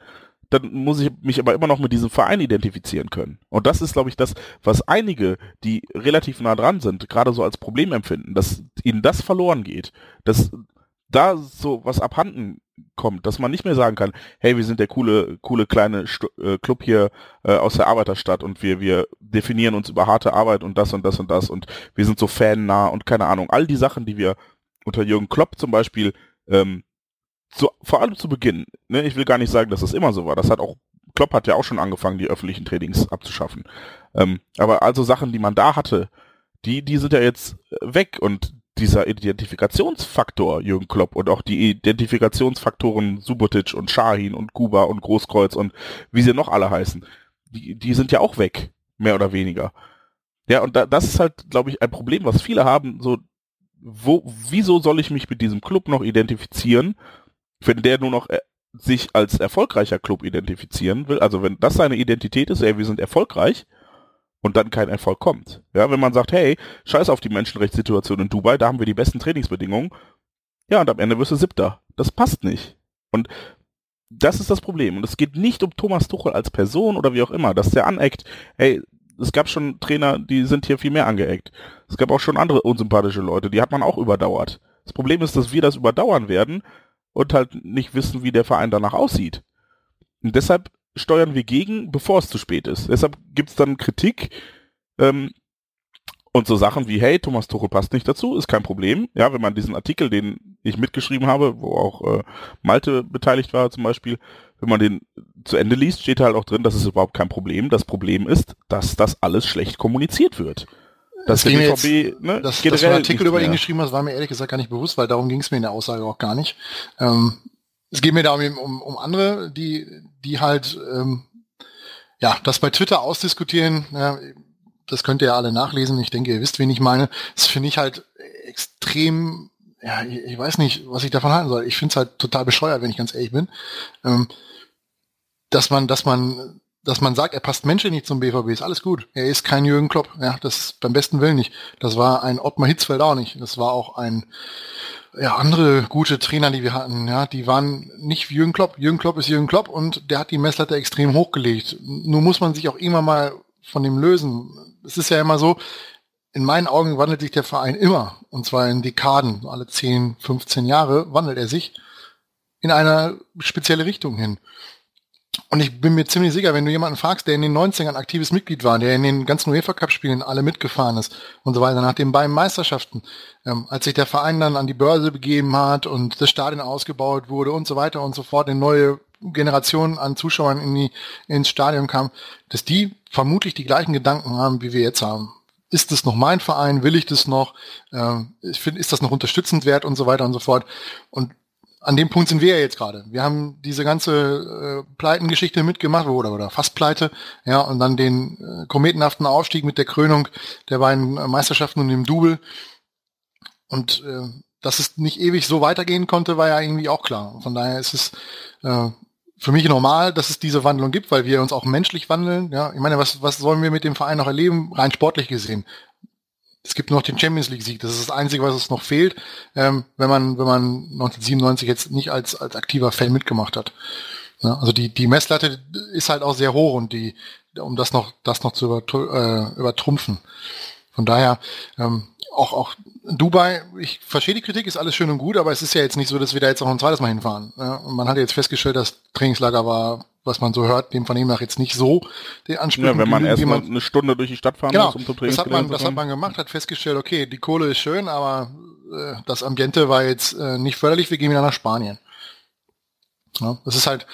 Dann muss ich mich aber immer noch mit diesem Verein identifizieren können. Und das ist, glaube ich, das, was einige, die relativ nah dran sind, gerade so als Problem empfinden, dass ihnen das verloren geht. Dass da so was abhanden kommt, dass man nicht mehr sagen kann, hey, wir sind der coole, coole kleine Stu äh, Club hier äh, aus der Arbeiterstadt und wir, wir definieren uns über harte Arbeit und das und das und das und wir sind so fannah und keine Ahnung. All die Sachen, die wir unter Jürgen Klopp zum Beispiel, ähm, so, vor allem zu Beginn, ne, ich will gar nicht sagen, dass das immer so war. Das hat auch, Klopp hat ja auch schon angefangen, die öffentlichen Trainings abzuschaffen. Ähm, aber also Sachen, die man da hatte, die, die sind ja jetzt weg und dieser Identifikationsfaktor Jürgen Klopp und auch die Identifikationsfaktoren Subotic und Shahin und Kuba und Großkreuz und wie sie noch alle heißen, die, die sind ja auch weg, mehr oder weniger. Ja, und da, das ist halt, glaube ich, ein Problem, was viele haben, so, wo, wieso soll ich mich mit diesem Club noch identifizieren, wenn der nur noch äh, sich als erfolgreicher Club identifizieren will, also wenn das seine Identität ist, ey, wir sind erfolgreich, und dann kein Erfolg kommt. Ja, wenn man sagt, hey, scheiß auf die Menschenrechtssituation in Dubai, da haben wir die besten Trainingsbedingungen. Ja, und am Ende wirst du siebter. Das passt nicht. Und das ist das Problem. Und es geht nicht um Thomas Tuchel als Person oder wie auch immer, dass der aneckt. Hey, es gab schon Trainer, die sind hier viel mehr angeeckt. Es gab auch schon andere unsympathische Leute, die hat man auch überdauert. Das Problem ist, dass wir das überdauern werden und halt nicht wissen, wie der Verein danach aussieht. Und deshalb steuern wir gegen, bevor es zu spät ist. Deshalb gibt's dann Kritik ähm, und so Sachen wie, hey, Thomas Tuchel passt nicht dazu, ist kein Problem. Ja, wenn man diesen Artikel, den ich mitgeschrieben habe, wo auch äh, Malte beteiligt war zum Beispiel, wenn man den zu Ende liest, steht halt auch drin, das ist überhaupt kein Problem. Das Problem ist, dass das alles schlecht kommuniziert wird. Dass Das ging der mir BVB, ne, dass, dass du einen Artikel über ihn geschrieben hast, war mir ehrlich gesagt gar nicht bewusst, weil darum ging es mir in der Aussage auch gar nicht. Ähm, es geht mir da um, um, um andere, die, die halt ähm, ja das bei Twitter ausdiskutieren. Ja, das könnt ihr ja alle nachlesen. Ich denke, ihr wisst, wen ich meine. Das finde ich halt extrem. Ja, ich, ich weiß nicht, was ich davon halten soll. Ich finde es halt total bescheuert, wenn ich ganz ehrlich bin. Ähm, dass man, dass man, dass man sagt, er passt menschlich nicht zum BVB, ist alles gut. Er ist kein Jürgen Klopp. Ja, das beim besten Willen nicht. Das war ein Ottmar Hitzfeld auch nicht. Das war auch ein, ja, andere gute Trainer, die wir hatten, ja, die waren nicht wie Jürgen Klopp. Jürgen Klopp ist Jürgen Klopp und der hat die Messlatte extrem hochgelegt. Nur muss man sich auch immer mal von dem lösen. Es ist ja immer so, in meinen Augen wandelt sich der Verein immer. Und zwar in Dekaden. Alle 10, 15 Jahre wandelt er sich. in eine spezielle Richtung hin. Und ich bin mir ziemlich sicher, wenn du jemanden fragst, der in den 90ern aktives Mitglied war, der in den ganzen UEFA Cup Spielen alle mitgefahren ist und so weiter, nach den beiden Meisterschaften, ähm, als sich der Verein dann an die Börse begeben hat und das Stadion ausgebaut wurde und so weiter und so fort, eine neue Generation an Zuschauern in die, ins Stadion kam, dass die vermutlich die gleichen Gedanken haben, wie wir jetzt haben. Ist das noch mein Verein? Will ich das noch? Ähm, ich finde, ist das noch unterstützend wert und so weiter und so fort. Und an dem Punkt sind wir ja jetzt gerade. Wir haben diese ganze äh, Pleitengeschichte mitgemacht oder oder fast Pleite, ja, und dann den äh, kometenhaften Aufstieg mit der Krönung der beiden äh, Meisterschaften und dem Double. Und äh, dass es nicht ewig so weitergehen konnte, war ja irgendwie auch klar. Von daher ist es äh, für mich normal, dass es diese Wandlung gibt, weil wir uns auch menschlich wandeln. Ja, ich meine, was, was sollen wir mit dem Verein noch erleben, rein sportlich gesehen? Es gibt noch den Champions League Sieg. Das ist das Einzige, was es noch fehlt, ähm, wenn man, wenn man 1997 jetzt nicht als, als aktiver Fan mitgemacht hat. Ja, also die, die Messlatte ist halt auch sehr hoch und die, um das noch, das noch zu äh, übertrumpfen. Von daher, ähm, auch, auch Dubai, ich verstehe die Kritik, ist alles schön und gut, aber es ist ja jetzt nicht so, dass wir da jetzt noch ein zweites Mal hinfahren. Ja, und man hat jetzt festgestellt, das Trainingslager war was man so hört, dem Vernehmen nach jetzt nicht so den Ansprüchen. Ja, wenn man erstmal eine Stunde durch die Stadt fahren genau, muss, um zu trainieren. Das hat man, das hat man gemacht, hat festgestellt, okay, die Kohle ist schön, aber äh, das Ambiente war jetzt äh, nicht förderlich, wir gehen wieder nach Spanien. Ja, das ist halt,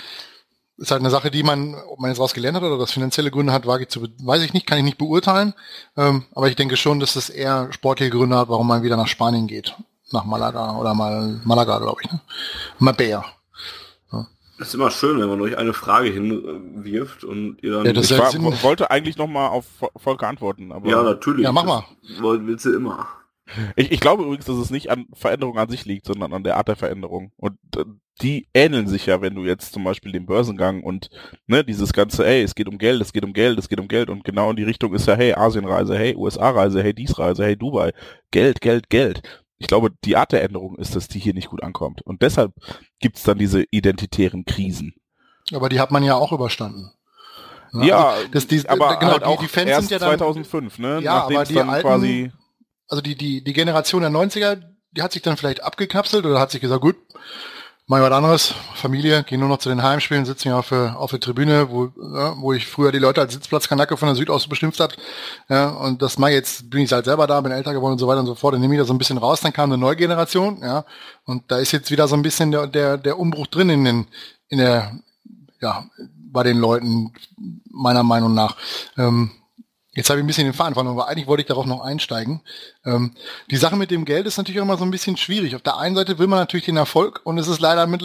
ist halt eine Sache, die man, ob man jetzt raus gelernt hat oder das finanzielle Gründe hat, wage ich zu, weiß ich nicht, kann ich nicht beurteilen. Ähm, aber ich denke schon, dass das eher sportliche Gründe hat, warum man wieder nach Spanien geht. Nach Malaga oder mal Malaga, glaube ich. Ne? Mabea. Das ist immer schön, wenn man euch eine Frage hinwirft und ihr dann. Ja, das ich war, wollte eigentlich noch mal auf Volker antworten, aber. Ja, natürlich. Ja, mach mal. Willst du immer. Ich, ich glaube übrigens, dass es nicht an Veränderung an sich liegt, sondern an der Art der Veränderung. Und äh, die ähneln sich ja, wenn du jetzt zum Beispiel den Börsengang und ne, dieses ganze, ey, es geht um Geld, es geht um Geld, es geht um Geld und genau in die Richtung ist ja, hey, Asienreise, hey, USA-Reise, hey, dies Reise, hey, Dubai, Geld, Geld, Geld ich glaube, die Art der Änderung ist, dass die hier nicht gut ankommt. Und deshalb gibt es dann diese identitären Krisen. Aber die hat man ja auch überstanden. Ne? Ja, also, das, die, aber genau, halt die, auch die Fans erst sind ja dann, 2005, ne? Ja, Nachdem aber die dann alten, quasi also die, die, die Generation der 90er, die hat sich dann vielleicht abgekapselt oder hat sich gesagt, gut, mal was anderes, Familie, gehen nur noch zu den Heimspielen, sitzen ja auf auf der Tribüne, wo, ja, wo ich früher die Leute als Sitzplatzkanacke von der Süd aus bestimmt hat. Ja, und das mal jetzt bin ich halt selber da, bin älter geworden und so weiter und so fort, dann nehme ich da so ein bisschen raus, dann kam eine neue Generation, ja, und da ist jetzt wieder so ein bisschen der, der, der Umbruch drin in den, in der, ja, bei den Leuten, meiner Meinung nach. Ähm, Jetzt habe ich ein bisschen den Faden verloren, aber eigentlich wollte ich darauf noch einsteigen. Ähm, die Sache mit dem Geld ist natürlich auch immer so ein bisschen schwierig. Auf der einen Seite will man natürlich den Erfolg und es ist leider mit,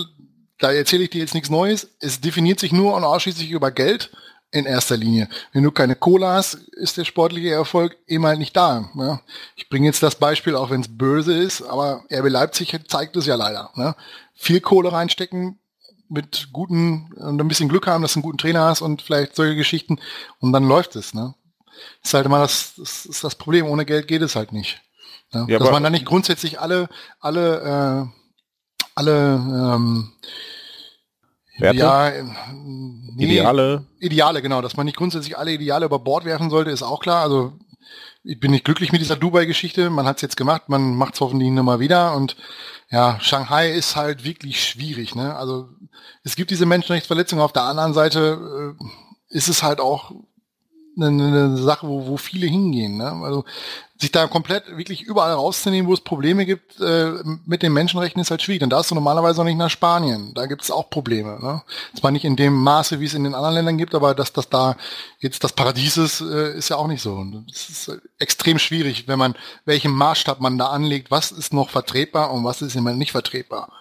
da erzähle ich dir jetzt nichts Neues, es definiert sich nur und ausschließlich über Geld in erster Linie. Wenn du keine Cola hast, ist der sportliche Erfolg eben halt nicht da. Ja? Ich bringe jetzt das Beispiel, auch wenn es böse ist, aber RB Leipzig zeigt es ja leider. Ne? Viel Kohle reinstecken, mit guten ein bisschen Glück haben, dass du einen guten Trainer hast und vielleicht solche Geschichten und dann läuft es. Ne? Ist halt immer das, das ist das Problem. Ohne Geld geht es halt nicht. Ja? Ja, Dass man da nicht grundsätzlich alle, alle, äh, alle ähm, Werte? Ja, nee, Ideale. Ideale, genau. Dass man nicht grundsätzlich alle Ideale über Bord werfen sollte, ist auch klar. Also ich bin nicht glücklich mit dieser Dubai-Geschichte. Man hat es jetzt gemacht, man macht es hoffentlich nochmal wieder. Und ja, Shanghai ist halt wirklich schwierig. Ne? Also es gibt diese Menschenrechtsverletzungen. Auf der anderen Seite äh, ist es halt auch eine, eine Sache, wo, wo viele hingehen. Ne? Also sich da komplett wirklich überall rauszunehmen, wo es Probleme gibt äh, mit den Menschenrechten, ist halt schwierig. Und da ist du normalerweise noch nicht nach Spanien. Da gibt es auch Probleme. Ne? Zwar nicht in dem Maße, wie es in den anderen Ländern gibt, aber dass das da jetzt das Paradies ist, äh, ist ja auch nicht so. Es ist extrem schwierig, wenn man welchen Maßstab man da anlegt, was ist noch vertretbar und was ist immer nicht vertretbar.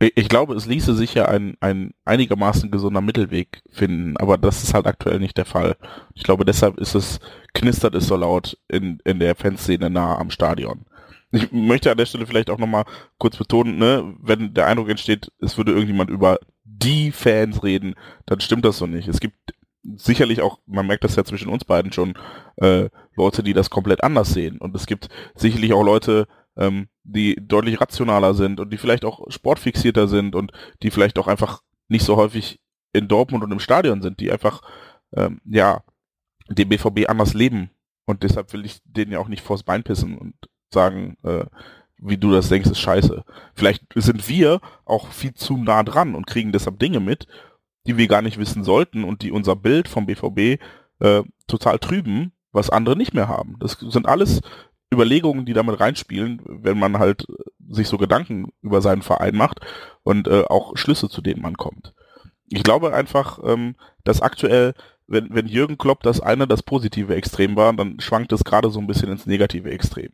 Ich glaube, es ließe sich ja ein, ein einigermaßen gesunder Mittelweg finden, aber das ist halt aktuell nicht der Fall. Ich glaube, deshalb ist es, knistert es so laut in, in der Fanszene nahe am Stadion. Ich möchte an der Stelle vielleicht auch nochmal kurz betonen, ne, wenn der Eindruck entsteht, es würde irgendjemand über die Fans reden, dann stimmt das so nicht. Es gibt sicherlich auch, man merkt das ja zwischen uns beiden schon, äh, Leute, die das komplett anders sehen. Und es gibt sicherlich auch Leute, ähm, die deutlich rationaler sind und die vielleicht auch sportfixierter sind und die vielleicht auch einfach nicht so häufig in Dortmund und im Stadion sind, die einfach ähm, ja den BVB anders leben und deshalb will ich denen ja auch nicht vors Bein pissen und sagen, äh, wie du das denkst, ist scheiße. Vielleicht sind wir auch viel zu nah dran und kriegen deshalb Dinge mit, die wir gar nicht wissen sollten und die unser Bild vom BVB äh, total trüben, was andere nicht mehr haben. Das sind alles Überlegungen, die damit reinspielen, wenn man halt sich so Gedanken über seinen Verein macht und äh, auch Schlüsse, zu denen man kommt. Ich glaube einfach, ähm, dass aktuell, wenn, wenn Jürgen Klopp das eine das positive Extrem war, dann schwankt es gerade so ein bisschen ins negative Extrem.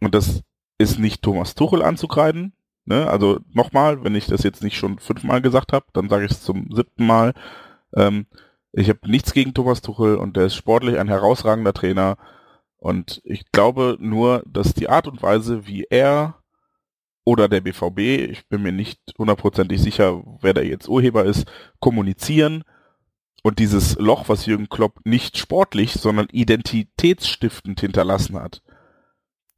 Und das ist nicht Thomas Tuchel anzukreiden. Ne? Also nochmal, wenn ich das jetzt nicht schon fünfmal gesagt habe, dann sage ich es zum siebten Mal. Ähm, ich habe nichts gegen Thomas Tuchel und der ist sportlich ein herausragender Trainer. Und ich glaube nur, dass die Art und Weise, wie er oder der BVB, ich bin mir nicht hundertprozentig sicher, wer da jetzt Urheber ist, kommunizieren und dieses Loch, was Jürgen Klopp nicht sportlich, sondern identitätsstiftend hinterlassen hat,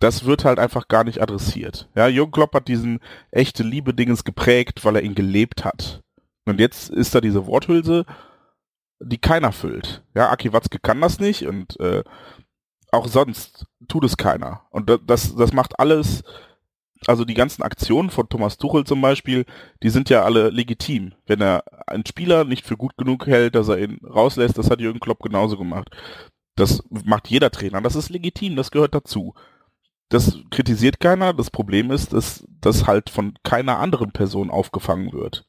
das wird halt einfach gar nicht adressiert. Ja, Jürgen Klopp hat diesen echte Liebe-Dingens geprägt, weil er ihn gelebt hat. Und jetzt ist da diese Worthülse, die keiner füllt. Ja, Aki Watzke kann das nicht und äh, auch sonst tut es keiner. Und das, das macht alles, also die ganzen Aktionen von Thomas Tuchel zum Beispiel, die sind ja alle legitim. Wenn er einen Spieler nicht für gut genug hält, dass er ihn rauslässt, das hat Jürgen Klopp genauso gemacht. Das macht jeder Trainer. Das ist legitim, das gehört dazu. Das kritisiert keiner. Das Problem ist, dass das halt von keiner anderen Person aufgefangen wird.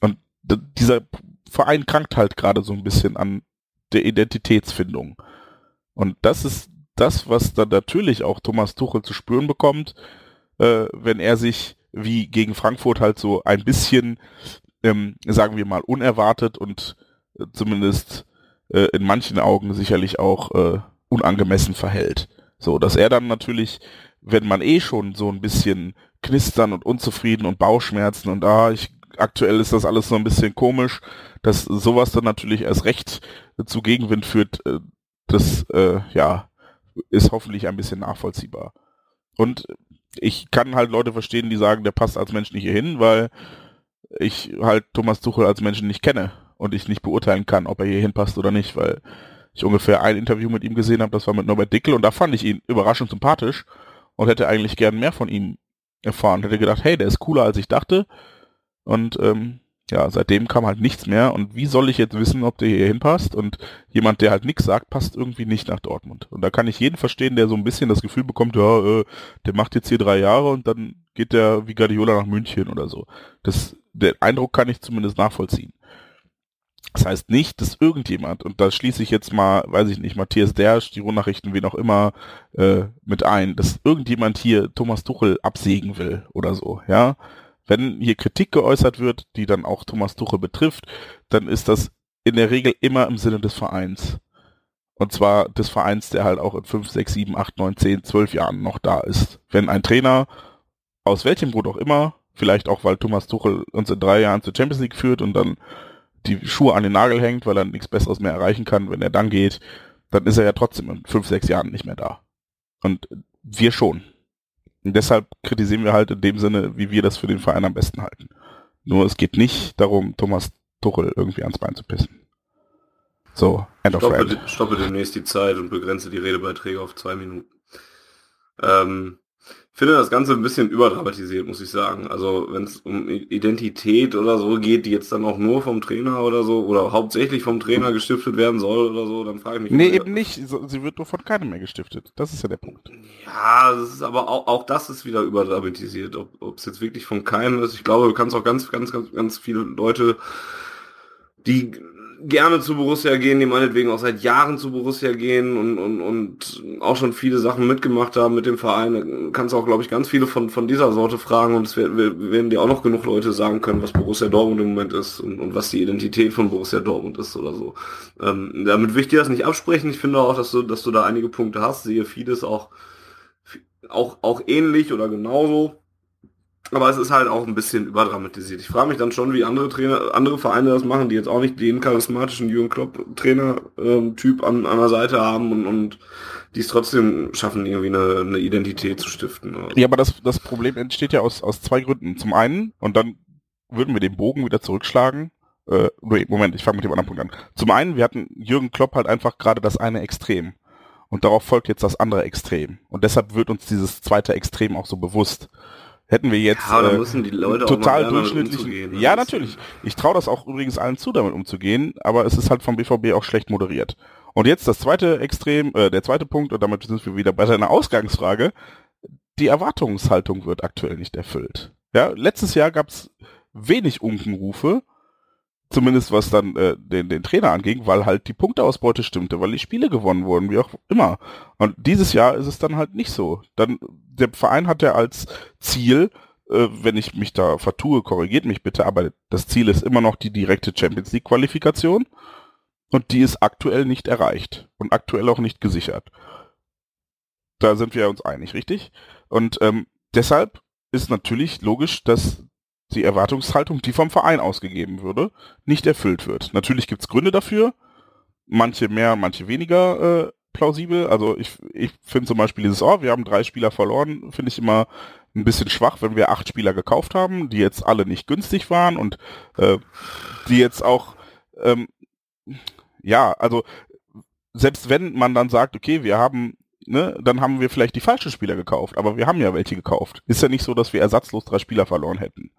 Und dieser Verein krankt halt gerade so ein bisschen an der Identitätsfindung. Und das ist das, was dann natürlich auch Thomas Tuchel zu spüren bekommt, äh, wenn er sich wie gegen Frankfurt halt so ein bisschen, ähm, sagen wir mal, unerwartet und äh, zumindest äh, in manchen Augen sicherlich auch äh, unangemessen verhält. So, dass er dann natürlich, wenn man eh schon so ein bisschen knistern und unzufrieden und Bauchschmerzen und ah, ich aktuell ist das alles so ein bisschen komisch, dass sowas dann natürlich erst recht zu Gegenwind führt, äh, das äh, ja ist hoffentlich ein bisschen nachvollziehbar. Und ich kann halt Leute verstehen, die sagen, der passt als Mensch nicht hier hin, weil ich halt Thomas Tuchel als Menschen nicht kenne und ich nicht beurteilen kann, ob er hier hinpasst oder nicht, weil ich ungefähr ein Interview mit ihm gesehen habe, das war mit Norbert Dickel und da fand ich ihn überraschend sympathisch und hätte eigentlich gern mehr von ihm erfahren. Hätte gedacht, hey, der ist cooler als ich dachte und ähm, ja, seitdem kam halt nichts mehr und wie soll ich jetzt wissen, ob der hier hinpasst und jemand, der halt nichts sagt, passt irgendwie nicht nach Dortmund. Und da kann ich jeden verstehen, der so ein bisschen das Gefühl bekommt, ja, äh, der macht jetzt hier drei Jahre und dann geht der wie Guardiola nach München oder so. Das, der Eindruck kann ich zumindest nachvollziehen. Das heißt nicht, dass irgendjemand, und da schließe ich jetzt mal, weiß ich nicht, Matthias Dersch, die Rundnachrichten, wen auch immer, äh, mit ein, dass irgendjemand hier Thomas Tuchel absägen will oder so, ja wenn hier Kritik geäußert wird, die dann auch Thomas Tuchel betrifft, dann ist das in der Regel immer im Sinne des Vereins. Und zwar des Vereins, der halt auch in 5, 6, 7, 8, 9, 10, 12 Jahren noch da ist. Wenn ein Trainer, aus welchem Grund auch immer, vielleicht auch weil Thomas Tuchel uns in drei Jahren zur Champions League führt und dann die Schuhe an den Nagel hängt, weil er nichts Besseres mehr erreichen kann, wenn er dann geht, dann ist er ja trotzdem in 5, 6 Jahren nicht mehr da. Und wir schon. Und deshalb kritisieren wir halt in dem Sinne, wie wir das für den Verein am besten halten. Nur es geht nicht darum, Thomas Tuchel irgendwie ans Bein zu pissen. So, end stoppe, of stoppe demnächst die Zeit und begrenze die Redebeiträge auf zwei Minuten. Ähm, finde das Ganze ein bisschen überdramatisiert, muss ich sagen. Also wenn es um Identität oder so geht, die jetzt dann auch nur vom Trainer oder so oder hauptsächlich vom Trainer gestiftet werden soll oder so, dann frage ich mich. Nee, eben nicht. Sie wird nur von keinem mehr gestiftet. Das ist ja der Punkt. Ja, das ist aber auch, auch das ist wieder überdramatisiert. Ob es jetzt wirklich von keinem ist. Ich glaube, du kannst auch ganz, ganz, ganz, ganz viele Leute, die gerne zu Borussia gehen, die meinetwegen auch seit Jahren zu Borussia gehen und, und, und auch schon viele Sachen mitgemacht haben mit dem Verein. Da kannst auch, glaube ich, ganz viele von, von dieser Sorte fragen und es werden, werden dir auch noch genug Leute sagen können, was Borussia Dortmund im Moment ist und, und was die Identität von Borussia Dortmund ist oder so. Ähm, damit will ich dir das nicht absprechen. Ich finde auch, dass du, dass du da einige Punkte hast. Sehe vieles auch, auch, auch ähnlich oder genauso. Aber es ist halt auch ein bisschen überdramatisiert. Ich frage mich dann schon, wie andere Trainer, andere Vereine das machen, die jetzt auch nicht den charismatischen Jürgen Klopp-Trainer-Typ an, an der Seite haben und, und die es trotzdem schaffen, irgendwie eine, eine Identität zu stiften. So. Ja, aber das, das Problem entsteht ja aus, aus zwei Gründen. Zum einen, und dann würden wir den Bogen wieder zurückschlagen, äh, Moment, ich fange mit dem anderen Punkt an. Zum einen, wir hatten Jürgen Klopp halt einfach gerade das eine Extrem. Und darauf folgt jetzt das andere Extrem. Und deshalb wird uns dieses zweite Extrem auch so bewusst. Hätten wir jetzt Ja, äh, total durchschnittlichen. umzugehen, ne? Ja, natürlich. Ich traue das auch übrigens allen zu, damit umzugehen, aber es ist halt vom BVB auch schlecht moderiert. Und jetzt das zweite Extrem, äh, der zweite Punkt, und damit sind wir wieder bei deiner Ausgangsfrage. Die Erwartungshaltung wird aktuell nicht erfüllt. Ja, letztes Jahr gab es wenig Unkenrufe, zumindest was dann äh, den, den Trainer anging, weil halt die Punkteausbeute stimmte, weil die Spiele gewonnen wurden, wie auch immer. Und dieses Jahr ist es dann halt nicht so. Dann der Verein hat ja als Ziel, äh, wenn ich mich da vertue, korrigiert mich bitte, aber das Ziel ist immer noch die direkte Champions League Qualifikation und die ist aktuell nicht erreicht und aktuell auch nicht gesichert. Da sind wir uns einig, richtig? Und ähm, deshalb ist natürlich logisch, dass die Erwartungshaltung, die vom Verein ausgegeben würde, nicht erfüllt wird. Natürlich gibt's Gründe dafür, manche mehr, manche weniger äh, plausibel. Also ich, ich finde zum Beispiel dieses, oh, wir haben drei Spieler verloren, finde ich immer ein bisschen schwach, wenn wir acht Spieler gekauft haben, die jetzt alle nicht günstig waren und äh, die jetzt auch, ähm, ja, also selbst wenn man dann sagt, okay, wir haben, ne, dann haben wir vielleicht die falschen Spieler gekauft, aber wir haben ja welche gekauft. Ist ja nicht so, dass wir ersatzlos drei Spieler verloren hätten.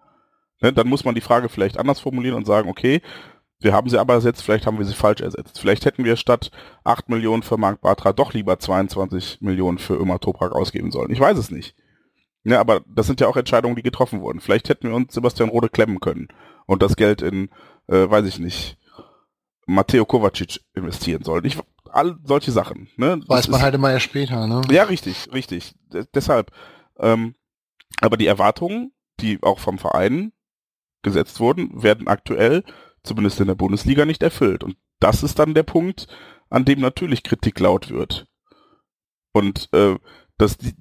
Ne, dann muss man die Frage vielleicht anders formulieren und sagen, okay, wir haben sie aber ersetzt, vielleicht haben wir sie falsch ersetzt. Vielleicht hätten wir statt 8 Millionen für Mark Bartra doch lieber 22 Millionen für Ömer Toprak ausgeben sollen. Ich weiß es nicht. Ja, aber das sind ja auch Entscheidungen, die getroffen wurden. Vielleicht hätten wir uns Sebastian Rode klemmen können und das Geld in, äh, weiß ich nicht, Matteo Kovacic investieren sollen. Ich, all solche Sachen. Ne? Das Weiß man ist- halt immer erst später, ne? ja, richtig, richtig. D deshalb. Ähm, aber die Erwartungen, die auch vom Verein gesetzt wurden, werden aktuell, zumindest in der Bundesliga, nicht erfüllt. Und das ist dann der Punkt, an dem natürlich Kritik laut wird. Und äh, dass die,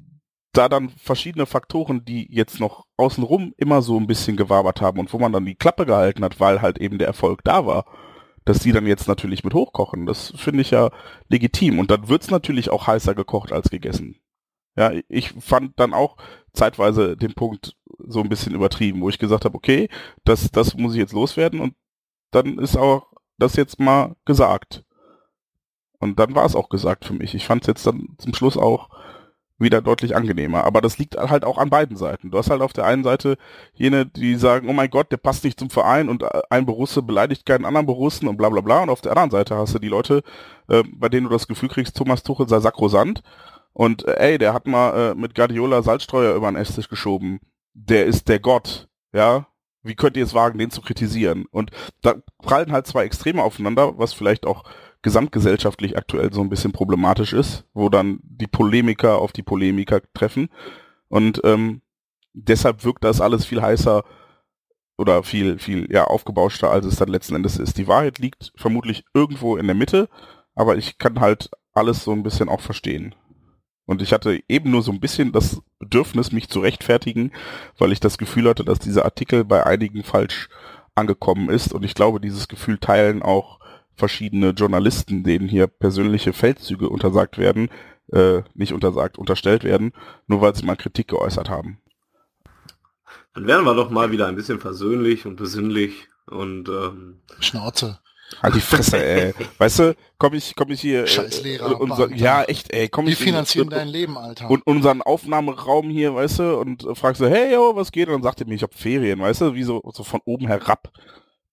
da dann verschiedene Faktoren, die jetzt noch außenrum immer so ein bisschen gewabert haben und wo man dann die Klappe gehalten hat, weil halt eben der Erfolg da war, dass die dann jetzt natürlich mit hochkochen. Das finde ich ja legitim. Und dann wird's natürlich auch heißer gekocht als gegessen. Ja, ich fand dann auch zeitweise den Punkt so ein bisschen übertrieben, wo ich gesagt habe, okay, das, das muss ich jetzt loswerden und dann ist auch das jetzt mal gesagt. Und dann war es auch gesagt für mich. Ich fand es jetzt dann zum Schluss auch wieder deutlich angenehmer. Aber das liegt halt auch an beiden Seiten. Du hast halt auf der einen Seite jene, die sagen, oh mein Gott, der passt nicht zum Verein und ein Borusse beleidigt keinen anderen Borussen und bla bla bla. Und auf der anderen Seite hast du die Leute, äh, bei denen du das Gefühl kriegst, Thomas Tuchel sei sakrosant. Und äh, ey, der hat mal äh, mit Guardiola Salzstreuer über den Esstisch geschoben. Der ist der Gott, ja. Wie könnt ihr es wagen, den zu kritisieren? Und da prallen halt zwei Extreme aufeinander, was vielleicht auch gesamtgesellschaftlich aktuell so ein bisschen problematisch ist, wo dann die Polemiker auf die Polemiker treffen. Und ähm, deshalb wirkt das alles viel heißer oder viel, viel ja, aufgebauschter, als es dann letzten Endes ist. Die Wahrheit liegt vermutlich irgendwo in der Mitte, aber ich kann halt alles so ein bisschen auch verstehen. Und ich hatte eben nur so ein bisschen das Bedürfnis, mich zu rechtfertigen, weil ich das Gefühl hatte, dass dieser Artikel bei einigen falsch angekommen ist. Und ich glaube, dieses Gefühl teilen auch verschiedene Journalisten, denen hier persönliche Feldzüge untersagt werden, äh, nicht untersagt, unterstellt werden, nur weil sie mal Kritik geäußert haben. Dann werden wir doch mal wieder ein bisschen versöhnlich und besinnlich und ähm, Schnauze. Halt die Fresse, ey. Weißt du, komm ich, komm ich hier. Scheiß Lehrer, unser, ja, echt, ey, komm Die ich. in- finanzieren dein Leben, Alter. Und unseren Aufnahmeraum hier, weißt du, und äh, fragst so, hey, yo, was geht? Und dann sagt er mir, ich hab Ferien, weißt du, wie so, so von oben herab.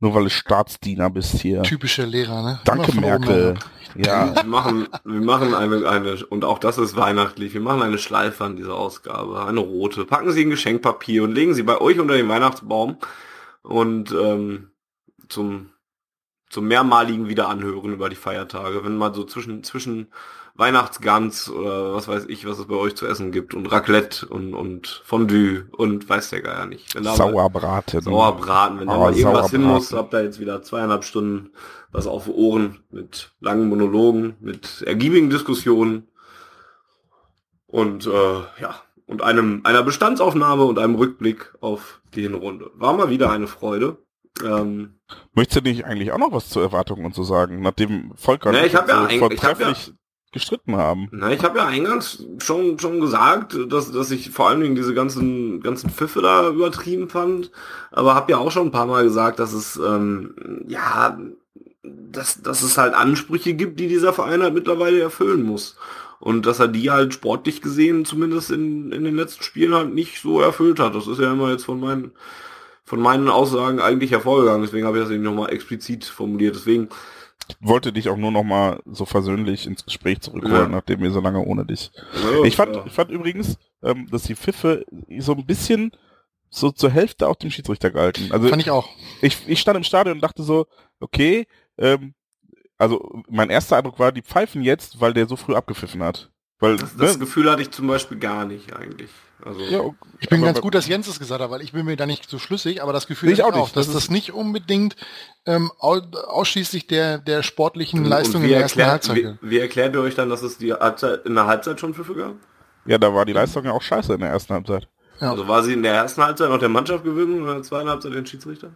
Nur weil du Staatsdiener bist hier. Typische Lehrer, ne? Danke, Merkel. Ja. wir machen, wir machen eine, eine, und auch das ist weihnachtlich, wir machen eine Schleife an dieser Ausgabe, eine rote. Packen Sie ein Geschenkpapier und legen Sie bei euch unter den Weihnachtsbaum und ähm, zum, zum mehrmaligen Wiederanhören über die Feiertage, wenn mal so zwischen, zwischen Weihnachtsgans oder was weiß ich, was es bei euch zu essen gibt und Raclette und, und Fondue und weiß der Geier nicht. Wenn Sauerbraten. Sauerbraten, wenn da Oh, mal irgendwas hin muss, habt ihr jetzt wieder zweieinhalb Stunden was auf Ohren mit langen Monologen, mit ergiebigen Diskussionen und äh, ja, und einem einer Bestandsaufnahme und einem Rückblick auf die Hinrunde. War mal wieder eine Freude. Ähm, Möchtest du nicht eigentlich auch noch was zu Erwartungen und so sagen, nachdem Volker und ich hab ja so ein- ich hab ja- vortrefflich gestritten haben? Na, ich habe ja eingangs schon schon gesagt, dass, dass ich vor allen Dingen diese ganzen ganzen Pfiffe da übertrieben fand, aber habe ja auch schon ein paar Mal gesagt, dass es ähm, ja, dass, dass es halt Ansprüche gibt, die dieser Verein halt mittlerweile erfüllen muss. und dass er die halt sportlich gesehen zumindest in, in den letzten Spielen halt nicht so erfüllt hat. Das ist ja immer jetzt von meinen von meinen Aussagen eigentlich hervorgegangen. Deswegen habe ich das eben nochmal explizit formuliert. Deswegen wollte dich auch nur noch mal so versöhnlich ins Gespräch zurückholen, ja. nachdem wir so lange ohne dich. Ja, ich fand, ja. ich fand übrigens, ähm, dass die Pfiffe so ein bisschen so zur Hälfte auch dem Schiedsrichter gehalten. Also fand ich auch. Ich, ich stand im Stadion und dachte so, okay, ähm, also mein erster Eindruck war, die pfeifen jetzt, weil der so früh abgepfiffen hat. Weil, das, das ne? Gefühl hatte ich zum Beispiel gar nicht eigentlich. Also, ja, ich bin ganz gut, dass Jens es gesagt hat, weil ich bin mir da nicht so schlüssig, aber das Gefühl ich auch, nicht, dass das, das nicht unbedingt ähm, ausschließlich der, der sportlichen Leistung in der ersten erklärt, Halbzeit. Wie, wie erklärt ihr euch dann, dass es die Halbzeit, in der Halbzeit schon Pfiffe gab? Ja, da war die Leistung ja auch scheiße in der ersten Halbzeit. Ja. Also war sie in der ersten Halbzeit noch der Mannschaft gewöhnt und in der zweiten Halbzeit den Schiedsrichter?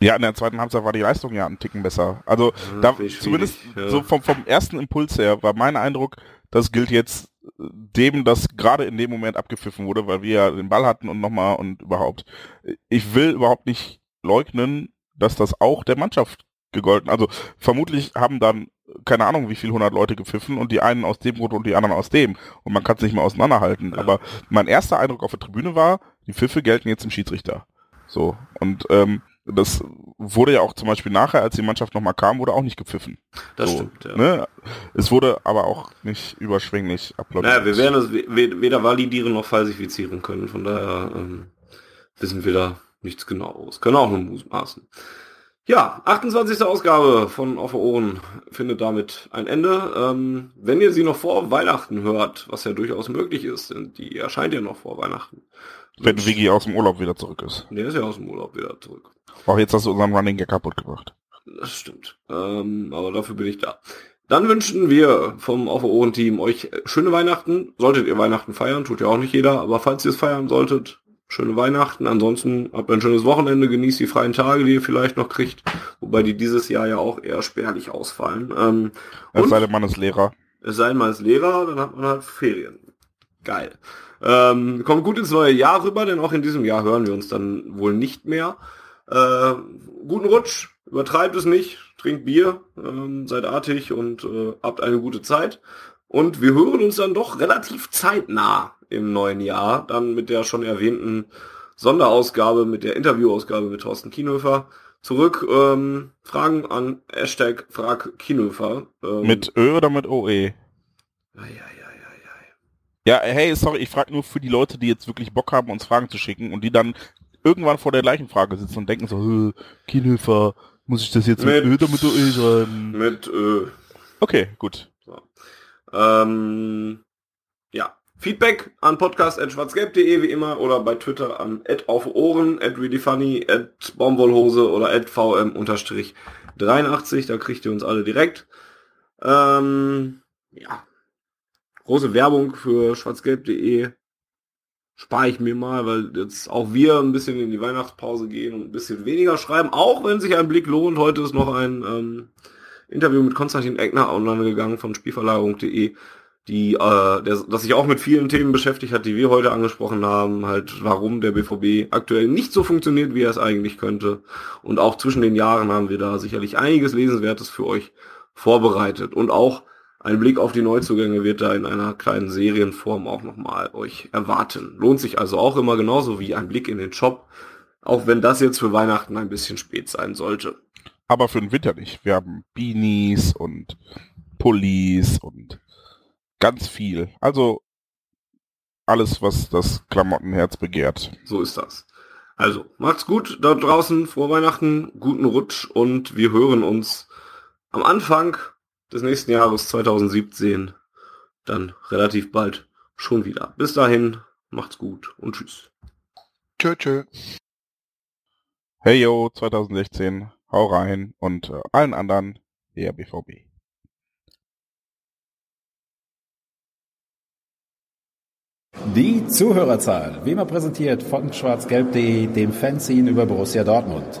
Ja, in der zweiten Halbzeit war die Leistung ja einen Ticken besser. Also ja, da zumindest ja. so vom, vom ersten Impuls her war mein Eindruck, das gilt jetzt dem, das gerade in dem Moment abgepfiffen wurde, weil wir ja den Ball hatten und nochmal und überhaupt. Ich will überhaupt nicht leugnen, dass das auch der Mannschaft gegolten. Also vermutlich haben dann keine Ahnung, wie viel hundert Leute gepfiffen und die einen aus dem Grund und die anderen aus dem. Und man kann es nicht mehr auseinanderhalten. Ja. Aber mein erster Eindruck auf der Tribüne war, die Pfiffe gelten jetzt dem Schiedsrichter. So. Und ähm, das wurde ja auch zum Beispiel nachher, als die Mannschaft nochmal kam, wurde auch nicht gepfiffen. Das so, stimmt, ja. Ne? Es wurde aber auch nicht überschwänglich applaudiert. Naja, wir werden es weder validieren noch falsifizieren können. Von daher ähm, wissen wir da nichts genaues. Können auch nur mutmaßen. Ja, 28. Ausgabe von Auf Ohren findet damit ein Ende. Ähm, wenn ihr sie noch vor Weihnachten hört, was ja durchaus möglich ist, denn die erscheint ja noch vor Weihnachten. Wenn Wiggy aus dem Urlaub wieder zurück ist. Der ist ja aus dem Urlaub wieder zurück. Auch jetzt hast du unseren Running Gag kaputt gemacht. Das stimmt. Ähm, aber dafür bin ich da. Dann wünschen wir vom Auf Ohren Team euch schöne Weihnachten. Solltet ihr Weihnachten feiern, tut ja auch nicht jeder, aber falls ihr es feiern solltet, schöne Weihnachten. Ansonsten habt ein schönes Wochenende, genießt die freien Tage, die ihr vielleicht noch kriegt, wobei die dieses Jahr ja auch eher spärlich ausfallen. Ähm, es sei denn, man ist Lehrer. Es sei denn, man ist Lehrer, dann hat man halt Ferien. Geil. Ähm, kommt gut ins neue Jahr rüber, denn auch in diesem Jahr hören wir uns dann wohl nicht mehr. Äh, guten Rutsch, übertreibt es nicht, trinkt Bier, ähm, seid artig und äh, habt eine gute Zeit. Und wir hören uns dann doch relativ zeitnah im neuen Jahr, dann mit der schon erwähnten Sonderausgabe, mit der Interviewausgabe mit Thorsten Kienhöfer zurück. Ähm, Fragen an Hashtag Frag Kienhöfer. Ähm, mit Ö oder mit OE? Ja, ja, ja. Ja, hey, sorry, ich frage nur für die Leute, die jetzt wirklich Bock haben, uns Fragen zu schicken und die dann irgendwann vor der gleichen Frage sitzen und denken so, Kienhöfer, muss ich das jetzt mit, mit Ö oder mit OE schreiben? Mit Ö. Okay, gut. So. Ähm, ja. Feedback an podcast.schwarzgelb.de wie immer oder bei Twitter an @aufohren, @reallyfunny, @baumwollhose oder @vm_83. Da kriegt ihr uns alle direkt. Ähm, ja, große Werbung für schwarzgelb.de spare ich mir mal, weil jetzt auch wir ein bisschen in die Weihnachtspause gehen und ein bisschen weniger schreiben, auch wenn sich ein Blick lohnt. Heute ist noch ein ähm, Interview mit Konstantin Eckner online gegangen von Spielverlagerung.de, die, äh, das sich auch mit vielen Themen beschäftigt hat, die wir heute angesprochen haben, halt warum der BVB aktuell nicht so funktioniert, wie er es eigentlich könnte. Und auch zwischen den Jahren haben wir da sicherlich einiges Lesenswertes für euch vorbereitet und auch ein Blick auf die Neuzugänge wird da in einer kleinen Serienform auch nochmal euch erwarten. Lohnt sich also auch immer genauso wie ein Blick in den Shop, auch wenn das jetzt für Weihnachten ein bisschen spät sein sollte. Aber für den Winter nicht. Wir haben Beanies und Pullis und ganz viel. Also alles, was das Klamottenherz begehrt. So ist das. Also, macht's gut da draußen, vor Weihnachten, guten Rutsch und wir hören uns am Anfang des nächsten Jahres 2017 dann relativ bald schon wieder. Bis dahin, macht's gut und tschüss. Tschö, tschö. Hey yo, 2016, hau rein und äh, allen anderen, der BVB. Die Zuhörerzahl, wie immer präsentiert von schwarzgelb.de, dem Fanzine über Borussia Dortmund.